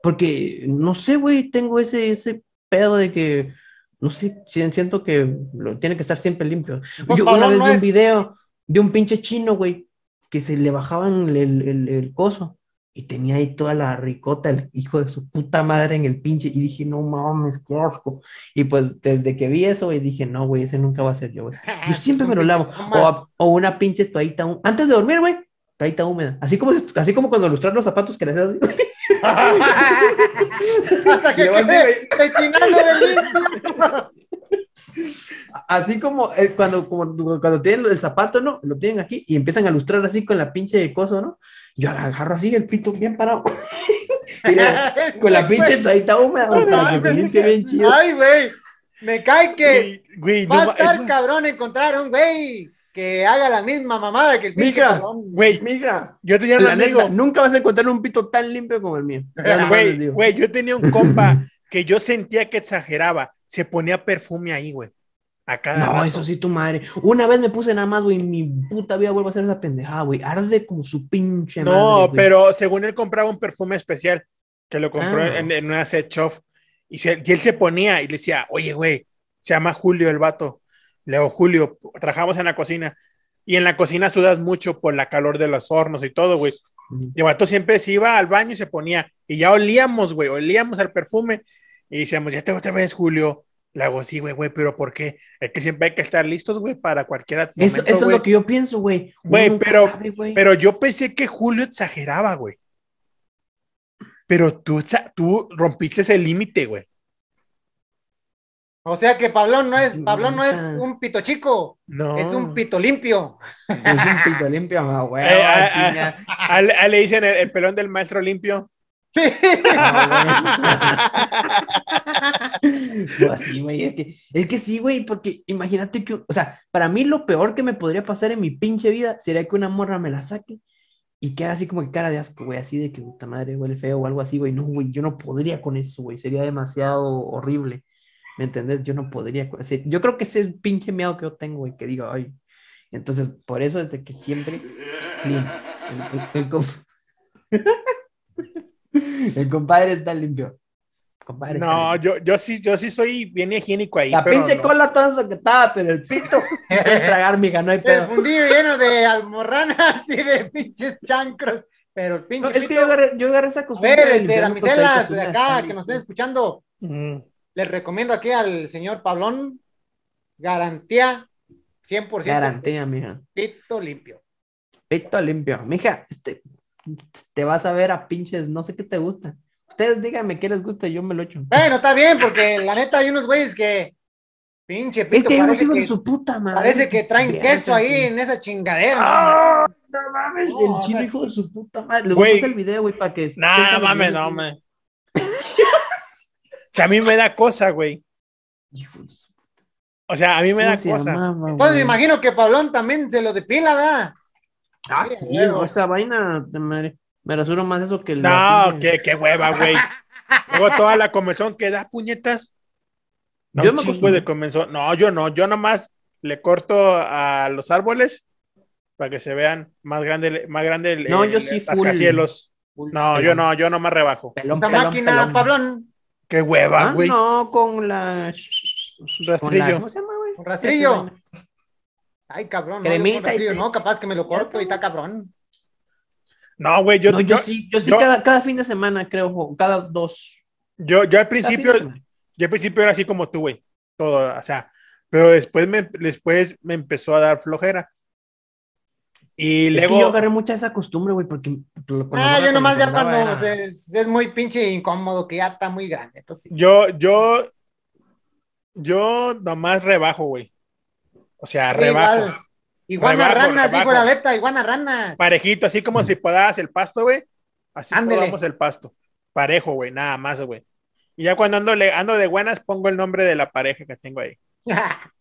Porque, no sé, güey, tengo ese, ese pedo de que, no sé, si- siento que lo, tiene que estar siempre limpio. Pues, Yo una vez no vi un video de un pinche chino, güey, que se le bajaban el, el- el- el coso. Y tenía ahí toda la ricota, el hijo de su puta madre en el pinche. Y dije, no mames, qué asco. Y pues desde que vi eso, y dije, no, güey, ese nunca va a ser yo, güey. Yo siempre me lo lavo. O, o una pinche toallita, antes de dormir, güey, toallita húmeda. Así como, así como cuando lustrar los zapatos que les haces así. Hasta que quede rechinando de limpio. Así como eh, cuando, como, cuando tienen el zapato, ¿no? Lo tienen aquí y empiezan a lustrar así con la pinche coso, ¿no? Yo la agarro así, el pito bien parado. Y le- con la pinche toallita húmeda, güey, para que se limpie bien chido. Ay, güey. Me cae que Güey, va no a estar es- cabrón encontrar un güey que haga la misma mamada que el cabrón. güey, Mija, yo tenía un la amigo, neta, nunca vas a encontrar un pito tan limpio como el mío. Güey, yo tenía un compa que yo sentía que exageraba, se ponía perfume ahí, güey. A cada No, rato. eso sí, tu madre. Una vez me puse nada más, güey, mi puta vida vuelvo a hacer esa pendejada, güey. Arde como su pinche madre. No, güey. pero según él compraba un perfume especial que lo compró Ah. en, en una set shop y, se- y él se ponía y le decía, oye, güey, se llama Julio el vato. Le digo, Julio, trabajamos en la cocina y en la cocina sudas mucho por la calor de los hornos y todo, güey. Y vato siempre se iba al baño y se ponía y ya olíamos, güey, olíamos al perfume y decíamos, ya te otra vez, Julio. Le hago, sí, güey, güey, pero ¿por qué? Es que siempre hay que estar listos, güey, para cualquier Eso, momento, eso es lo que yo pienso, güey. Güey, pero- sabe, güey. Pero yo pensé que Julio exageraba, güey. Pero tú, tú rompiste ese límite, güey. O sea que Pablón no es, Pablón no es un pito chico, No. es un pito limpio. Es un pito limpio, ah, güey. Eh, ah, chinga. A, él- a él le dicen el, el pelón del maestro limpio. Sí. No, así, güey, es que, es que sí, güey, porque imagínate que, o sea, para mí lo peor que me podría pasar en mi pinche vida sería que una morra me la saque y queda así como que cara de asco, güey, así de que puta madre huele feo o algo así, güey. No, güey, yo no podría con eso, güey, sería demasiado horrible. ¿Me entendés? Yo no podría ese. Yo creo que ese es el pinche miedo que yo tengo, güey, que digo, ay. Entonces, por eso desde que siempre clean. El, el- el com- el compadre está limpio. Compadre está No, limpio. yo, yo sí, yo sí soy bien higiénico ahí. La pero pinche no. cola toda que estaba, pero el pito. Puedes tragar, mija, no hay El pedo. fundillo lleno de almorranas y de pinches chancros. Pero el pinche No, es que pito- yo agarré, yo agarré esa A costumbre. ver, de este, damiselas de acá está que nos estén escuchando, Mm. Les recomiendo aquí al señor Pablón garantía 100% Garantía, mija. pito limpio. Pito limpio. Mija, este, te vas a ver a pinches, no sé qué te gusta. Ustedes díganme qué les gusta y yo me lo echo. Bueno, está bien, porque la neta hay unos güeyes que pinche pito unos parece que, de su puta madre. parece que traen Bien, queso ahí en esa chingadera. ¡Ah! No mames, No, el o chile sea, hijo de su puta madre. Güey. gusta el video, güey, para que. No, no mames, no mames. O sea, a mí me da cosa, güey. O sea, a mí me da ¿Cómo se cosa. llamaba, Entonces me imagino que Pablón también se lo depila, ¿verdad? Ah, Sí, sí, esa vaina, madre. Me rasuro más eso que el. No, qué, qué hueva, güey. Luego toda la comezón que da puñetas. No, Yo me de comezón. No, yo no. Yo nomás le corto a los árboles para que se vean más grande, más grande el, No, yo sí, el full-. No, yo no, yo no me rebajo. Pelón, pelón, máquina, pelón. Pablón, Qué hueva, Ah, güey. no, con la. con la- Rastrillo. ¿Cómo se llama, güey? rastrillo. Ay, cabrón, no, Cremita rastrillo, no, capaz que me lo corto y está cabrón. No, güey, yo, no, yo, yo, sí, yo sí yo- cada, cada fin de semana, creo, o cada dos. yo, yo al principio, yo al principio era así como tú, güey. Todo, o sea, pero después me, después me empezó a dar flojera. Y Es luego, que yo agarré mucha esa costumbre, güey, porque. Ah, yo nomás ya cuando era- es muy pinche incómodo, que ya está muy grande. Entonces, yo, yo, yo nomás rebajo, güey. O sea, rebajo. igual. Iguana Rebajo, ranas, rebajo. dijo la aleta, iguana ranas. Parejito, así como si podaras el pasto, güey. Así podamos el pasto. Parejo, güey, nada más, güey. Y ya cuando ando, le- ando de buenas, pongo el nombre de la pareja que tengo ahí.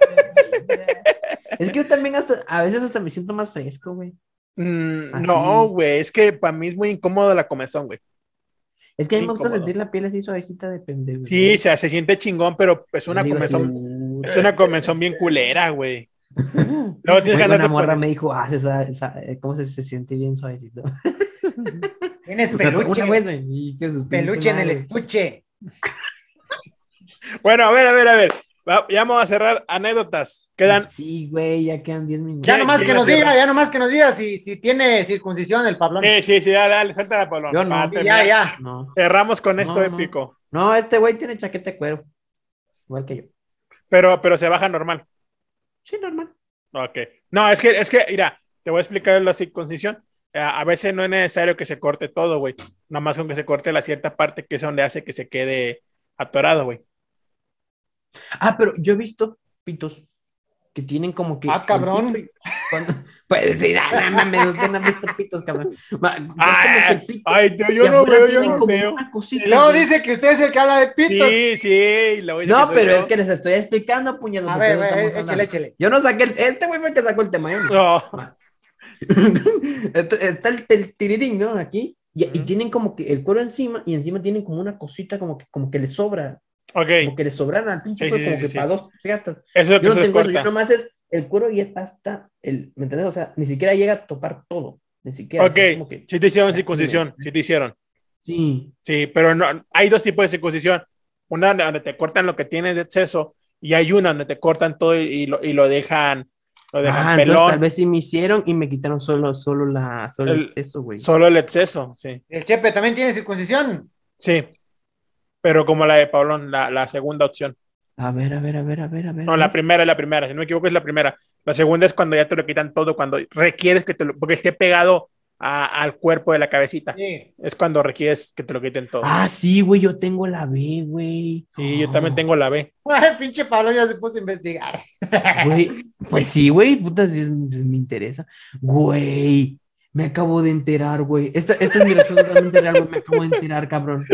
Es que yo también hasta, a veces hasta me siento más fresco, güey. Mm, no, güey, es que para mí es muy incómodo la comezón, güey. Es que a mí me gusta sentir la piel así suavecita de pendejo. Sí, o sea, se siente chingón, pero es una Digo, comezón, sí, es una comezón bien culera, güey. Luego tienes que una morra por- me dijo, ah, esa, esa, ¿cómo se, se siente bien suavecito? Tienes Una peluche, vez, güey, peluche en el estuche. Bueno, a ver, a ver, a ver. Va- ya vamos a cerrar anécdotas. Quedan. Sí, güey, ya quedan 10 minutos. Ya ¿Quién- nomás que nos cierra? diga, ya nomás que nos diga si, si tiene circuncisión el Pablón. Sí, sí, sí, dale, dale, suelta la Pablón. Yo no. Ya, ya. No, Cerramos con esto No, no. épico. no, este güey tiene chaqueta de cuero. Igual que yo. Pero, pero se baja normal. Sí, normal. Ok. No, es que, es que, mira, te voy a explicar la circuncisión. Eh, A veces no es necesario que se corte todo, güey. Nada más con que se corte la cierta parte que es donde hace que se quede atorado, güey. Ah, pero yo he visto pitos que tienen como que. Ah, cabrón. y- cuando- Pues sí, no, mames, usted no ha visto pitos, cabrón. Ay, el pito ay, yo, y yo no veo, yo no veo. cosita, Y luego güey. dice que usted es el que habla de pitos. Sí, sí. y dice No, pero yo. es que les estoy explicando, puñedos. A ver, no échele, échele. Yo no saqué el. Este güey fue el que sacó el tema. yo no. No. Está el, el tirirín, ¿no? Aquí. Y, y Ujú. tienen como que el cuero encima y encima tienen como una cosita como que, como que le sobra. Ok. Como que le sobraron al pinche Sí, cuero sí, como sí, que sí. para dos gatas. Eso es lo que Yo no se tengo eso, corta. yo nomás es el cuero y es hasta el, ¿me entiendes? O sea, ni siquiera llega a topar todo. Ni siquiera. Ok, como que- sí te hicieron circuncisión, sí te hicieron. Sí. Sí, pero no, hay dos tipos de circuncisión. Una donde te cortan lo que tienes de exceso y hay una donde te cortan todo y, y lo, y lo dejan, lo dejan Ah, entonces pelón. tal vez sí me hicieron y me quitaron solo, solo la, solo el El- exceso, güey. Solo el exceso, sí. El Chepe también tiene circuncisión. Sí. Pero como la de Pablón, la, la segunda opción. A ver, a ver, a ver, a ver, a ver. No, la primera es la primera, si no me equivoco es la primera. La segunda es cuando ya te lo quitan todo, cuando requieres que te lo, porque esté pegado a- al cuerpo de la cabecita. Sí. Es cuando requieres que te lo quiten todo. Ah, sí, güey, yo tengo la B, güey. Sí, yo también tengo la B. Ay, pinche Pablón ya se puso a investigar. Güey, pues sí, güey, puta, sí es- me interesa. Güey, me acabo de enterar, güey. Esta, esta es mi reacción totalmente real, güey. Me acabo de enterar, cabrón.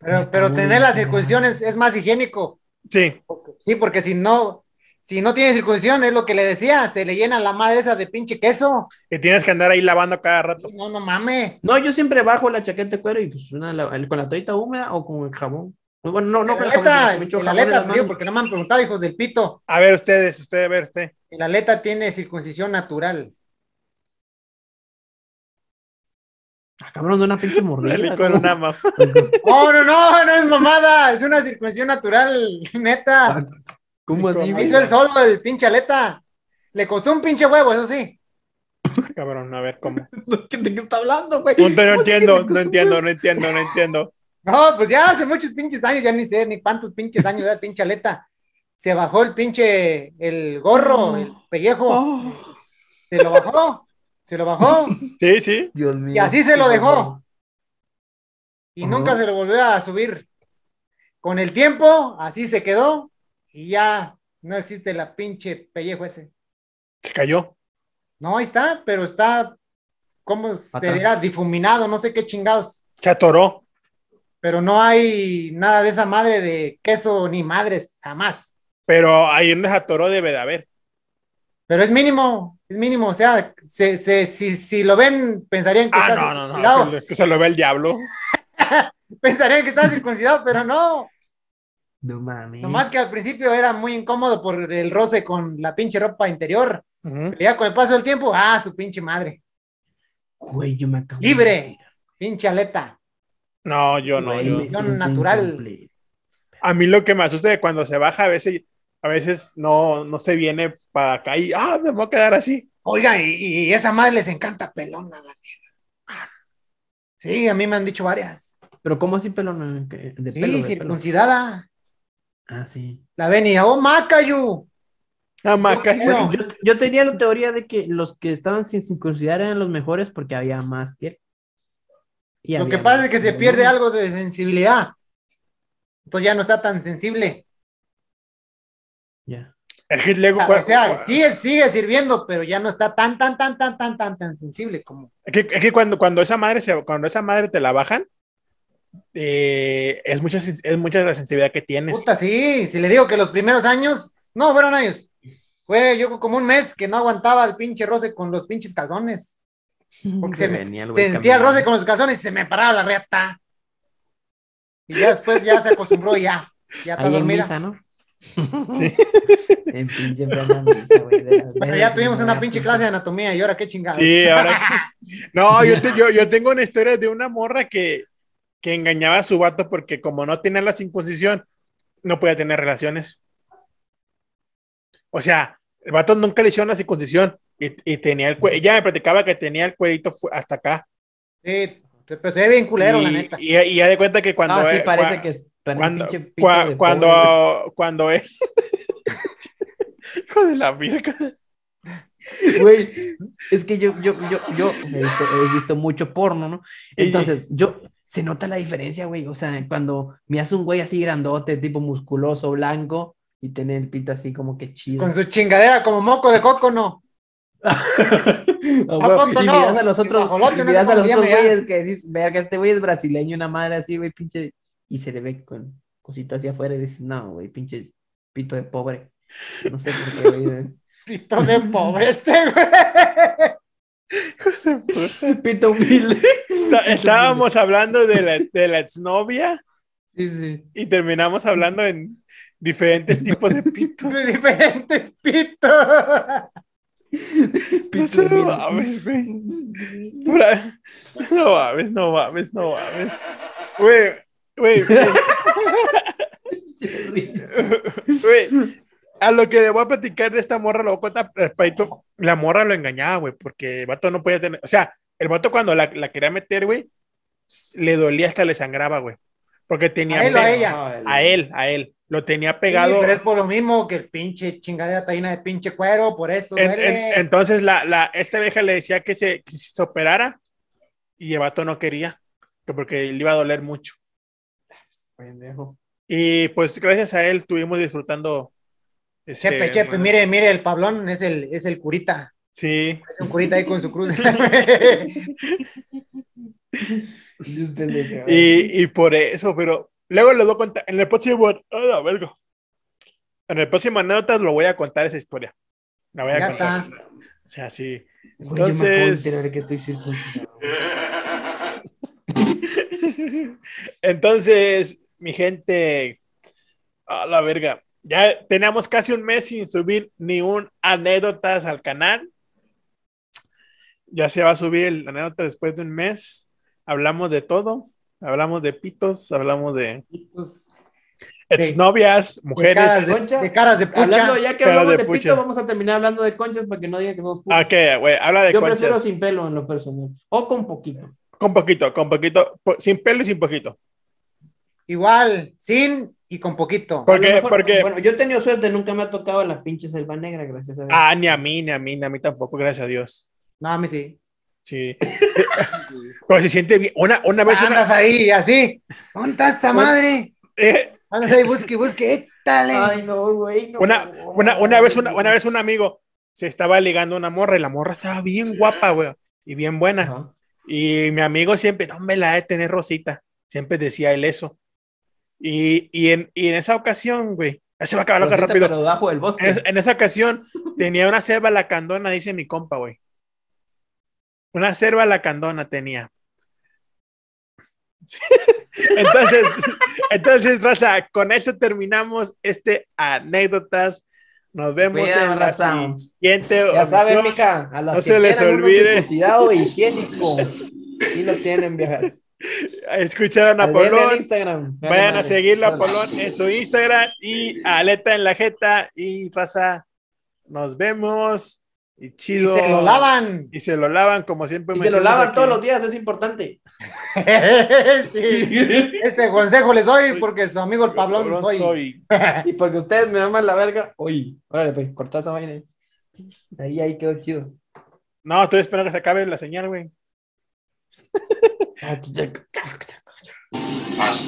Pero, pero tener la circuncisión es, es más higiénico. Sí, Sí, porque si no, si no tiene circuncisión, es lo que le decía, se le llena la madre esa de pinche queso. que tienes que andar ahí lavando cada rato. No, no mames. No, yo siempre bajo la chaqueta de cuero y pues una, la- con la toallita húmeda o con el jabón. Bueno, no, no con el la aleta, en aleta, digo, porque no me han preguntado, hijos del pito. A ver ustedes, usted, a ver usted. La aleta tiene circuncisión natural. Ah, cabrón, de una pinche mordida. ¿cómo? una Oh, no, no, no es mamada, es una circuncisión natural, neta. ¿Cómo así? Hizo el solo el pinche aleta. Le costó un pinche huevo, eso sí. Cabrón, a ver cómo. ¿De qué está hablando, güey? No, no ¿Cómo así que entiendo, no entiendo, no entiendo, no entiendo. No, pues ya hace muchos pinches años, ya ni sé ni cuántos pinches años da el pinche aleta. Se bajó el pinche, el gorro, el pellejo, Oh, se lo bajó, se lo bajó Sí, sí. Dios mío. y así se lo ¿Qué dejó. Y Ajá. nunca se lo volvió a subir. Con el tiempo, así se quedó y ya no existe la pinche pellejo ese. Se cayó. No, ahí está, pero está, ¿cómo se dirá? Difuminado, no sé qué chingados. Se atoró. Pero no hay nada de esa madre de queso ni madres, jamás. Pero ahí donde se atoró debe de haber. Pero es mínimo, es mínimo. O sea, se, se- si, si lo ven, pensarían que Ah, está no, no, circuncidado. no. Que se lo ve el diablo. Pensarían que está circuncidado, pero no. No mames. Nomás que al principio era muy incómodo por el roce con la pinche ropa interior. Pero ya con el paso del tiempo, ah, su pinche madre. Güey, yo me acabo de Libre, pinche aleta. No, yo no. Güey, Yo. natural. A mí lo que me asusta de cuando se baja a veces, a veces no, no se viene para acá y ah, me voy a quedar así. Oiga, y, y esa madre les encanta pelona a las viejas. Sí, a mí me han dicho varias. Pero ¿cómo así pelona? De Sí, pelo. circuncidada. Ah, sí. La ven y, oh, macayu. Ah, maca. Bueno. Yo, yo tenía la teoría de que los que estaban sin circuncidar eran los mejores porque había más piel. Y Lo que pasa más es que se pierde algo de sensibilidad. Entonces ya no está tan sensible. Ya. Es que luego, O sea, sigue, sigue sirviendo, pero ya no está tan, tan, tan, tan, tan, tan, tan sensible como. Es que, es que cuando, cuando esa madre se, cuando esa madre te la bajan, eh, es mucha es mucha la sensibilidad que tienes. Puta, sí. Si le digo que los primeros años, no, fueron años. Fue yo como un mes que no aguantaba el pinche roce con los pinches calzones. Porque se, me, el sentía el roce con los calzones y se me paraba la reata. Y ya después ya se acostumbró y ya. Ya está Ahí en dormida. misa, ¿no? Sí. En pinche misa, güey. Bueno, ya tuvimos una pinche clase de anatomía y ahora qué chingados. Sí, ahora. No, yo, te- yo, yo tengo una historia de una morra que, que engañaba a su vato porque como no tenía la circuncisión, no podía tener relaciones. O sea, el vato nunca le hicieron la circuncisión y, y tenía el cuello. Ella me platicaba que tenía el cuellito hasta acá. Sí, pero se ve bien culero, y, la neta. Y, y ya de cuenta que cuando. no, sí eh, parece cua- que es pero un Cuando, cua- cuando, pobre, cuando él. Hijo de la virga. Güey, es que yo, yo, yo, yo he visto, he visto mucho porno, ¿no? Y- Entonces, yo, se nota la diferencia, güey. O sea, cuando me hace un güey así grandote, tipo musculoso, blanco, y tener el pito así como que chido. Con su chingadera como moco de coco, no. Ah, ¿A güey, poco y no? miras a los otros, no miras a los otros güeyes que decís, verga, este güey es brasileño, una madre así, güey, pinche, y se le ve con cositas hacia afuera y dices, no, güey, pinche pito de pobre. No sé por qué, güey. Pito de pobre este, güey. Pito humilde. Está- Estábamos hablando de la, de la exnovia Sí, sí. y terminamos hablando en diferentes tipos de pitos. De diferentes pitos. No Pito no mames, güey. No mames, no mames, no mames. Güey, güey, güey. A lo que le voy a platicar de esta morra, lo voy a contar respecto. La morra lo engañaba, güey, porque el vato no podía tener. O sea, el vato cuando la, la quería meter, güey, le dolía hasta le sangraba, güey. Porque tenía. ¿A él o a ella? A él, a él. Lo tenía Sí, pegado. pero es por lo mismo que el pinche chingadera taína de pinche cuero, por eso En- en- entonces, la, la, esta vieja le decía que se, que se operara y el vato no quería, que porque le iba a doler mucho. Pendejo. Y pues gracias a él estuvimos disfrutando. este, Chepe, chepe, bueno, mire, mire, el Pablón es el, es el curita. Sí, Es un curita ahí con su cruz. y, y por eso, pero luego les voy a contar, en el próximo, ¡ah, la verga! En el próximo anécdota lo voy a contar esa historia. La voy a Ya contar. está. O sea, sí. Entonces- enterar que estoy. Entonces, mi gente, a la verga, ya tenemos casi un mes sin subir ni un anécdotas al canal. Ya se va a subir el anécdota después de un mes. Hablamos de todo. Hablamos de pitos, hablamos de Pues, exnovias, de, mujeres. caras de, Concha. de caras de pucha. Hablando, ya que hablamos de de, pucha. pito, vamos a terminar hablando de conchas para que no digan que somos putos. ¿qué, güey? Habla de Yo prefiero conchas. sin pelo en lo personal. O con poquito. Con poquito, con poquito, po- sin pelo y sin poquito. Igual, sin y con poquito. Por- A lo qué? mejor- Porque- Bueno, yo he tenido suerte, nunca me ha tocado la pinche selva negra, gracias a Dios. Ah, ni a mí, ni a mí, ni a mí tampoco, gracias a Dios. No, a mí sí. Sí. Pero se siente bien. Una, una vez, una, Andas ahí, así. ¿Dónde está esta madre? eh, Andas ahí, busque, busque. Étale. Ay, no, güey. no. Una, una, una vez, una, una vez un amigo se estaba ligando a una morra y la morra estaba bien guapa, güey, y bien buena. Y mi amigo siempre, no me la he de tener rosita. Siempre decía él eso. Y, y, en, y en esa ocasión, güey, se va a acabar loca rápido. Pero debajo del bosque. En, en esa ocasión tenía una cerva lacandona, dice mi compa, güey. Una cerva lacandona tenía. Entonces, entonces, Raza, con esto terminamos este anécdotas. Nos vemos Cuidado, en la raza. siguiente Ya saben, mija, a las No que se les olvide. circuncidado e higiénico. Y lo tienen, viejas. Escucharon a Polón. Instagram. Vale, Vayan a madre. seguirla a. Polón en su Instagram y a Aleta en la Jeta. Y Raza, nos vemos. Y Y chido. se lo lavan. Y se lo lavan como siempre. Y se lo lavan aquí. todos los días, es importante. sí. Este consejo les doy porque su amigo el Pablón Pablón soy. soy. Y porque ustedes me aman la verga. Oye, órale, pues, cortá esa vaina. Ahí, ahí quedó chido. No, estoy esperando que se acabe la señal, güey. Ah, chichaco.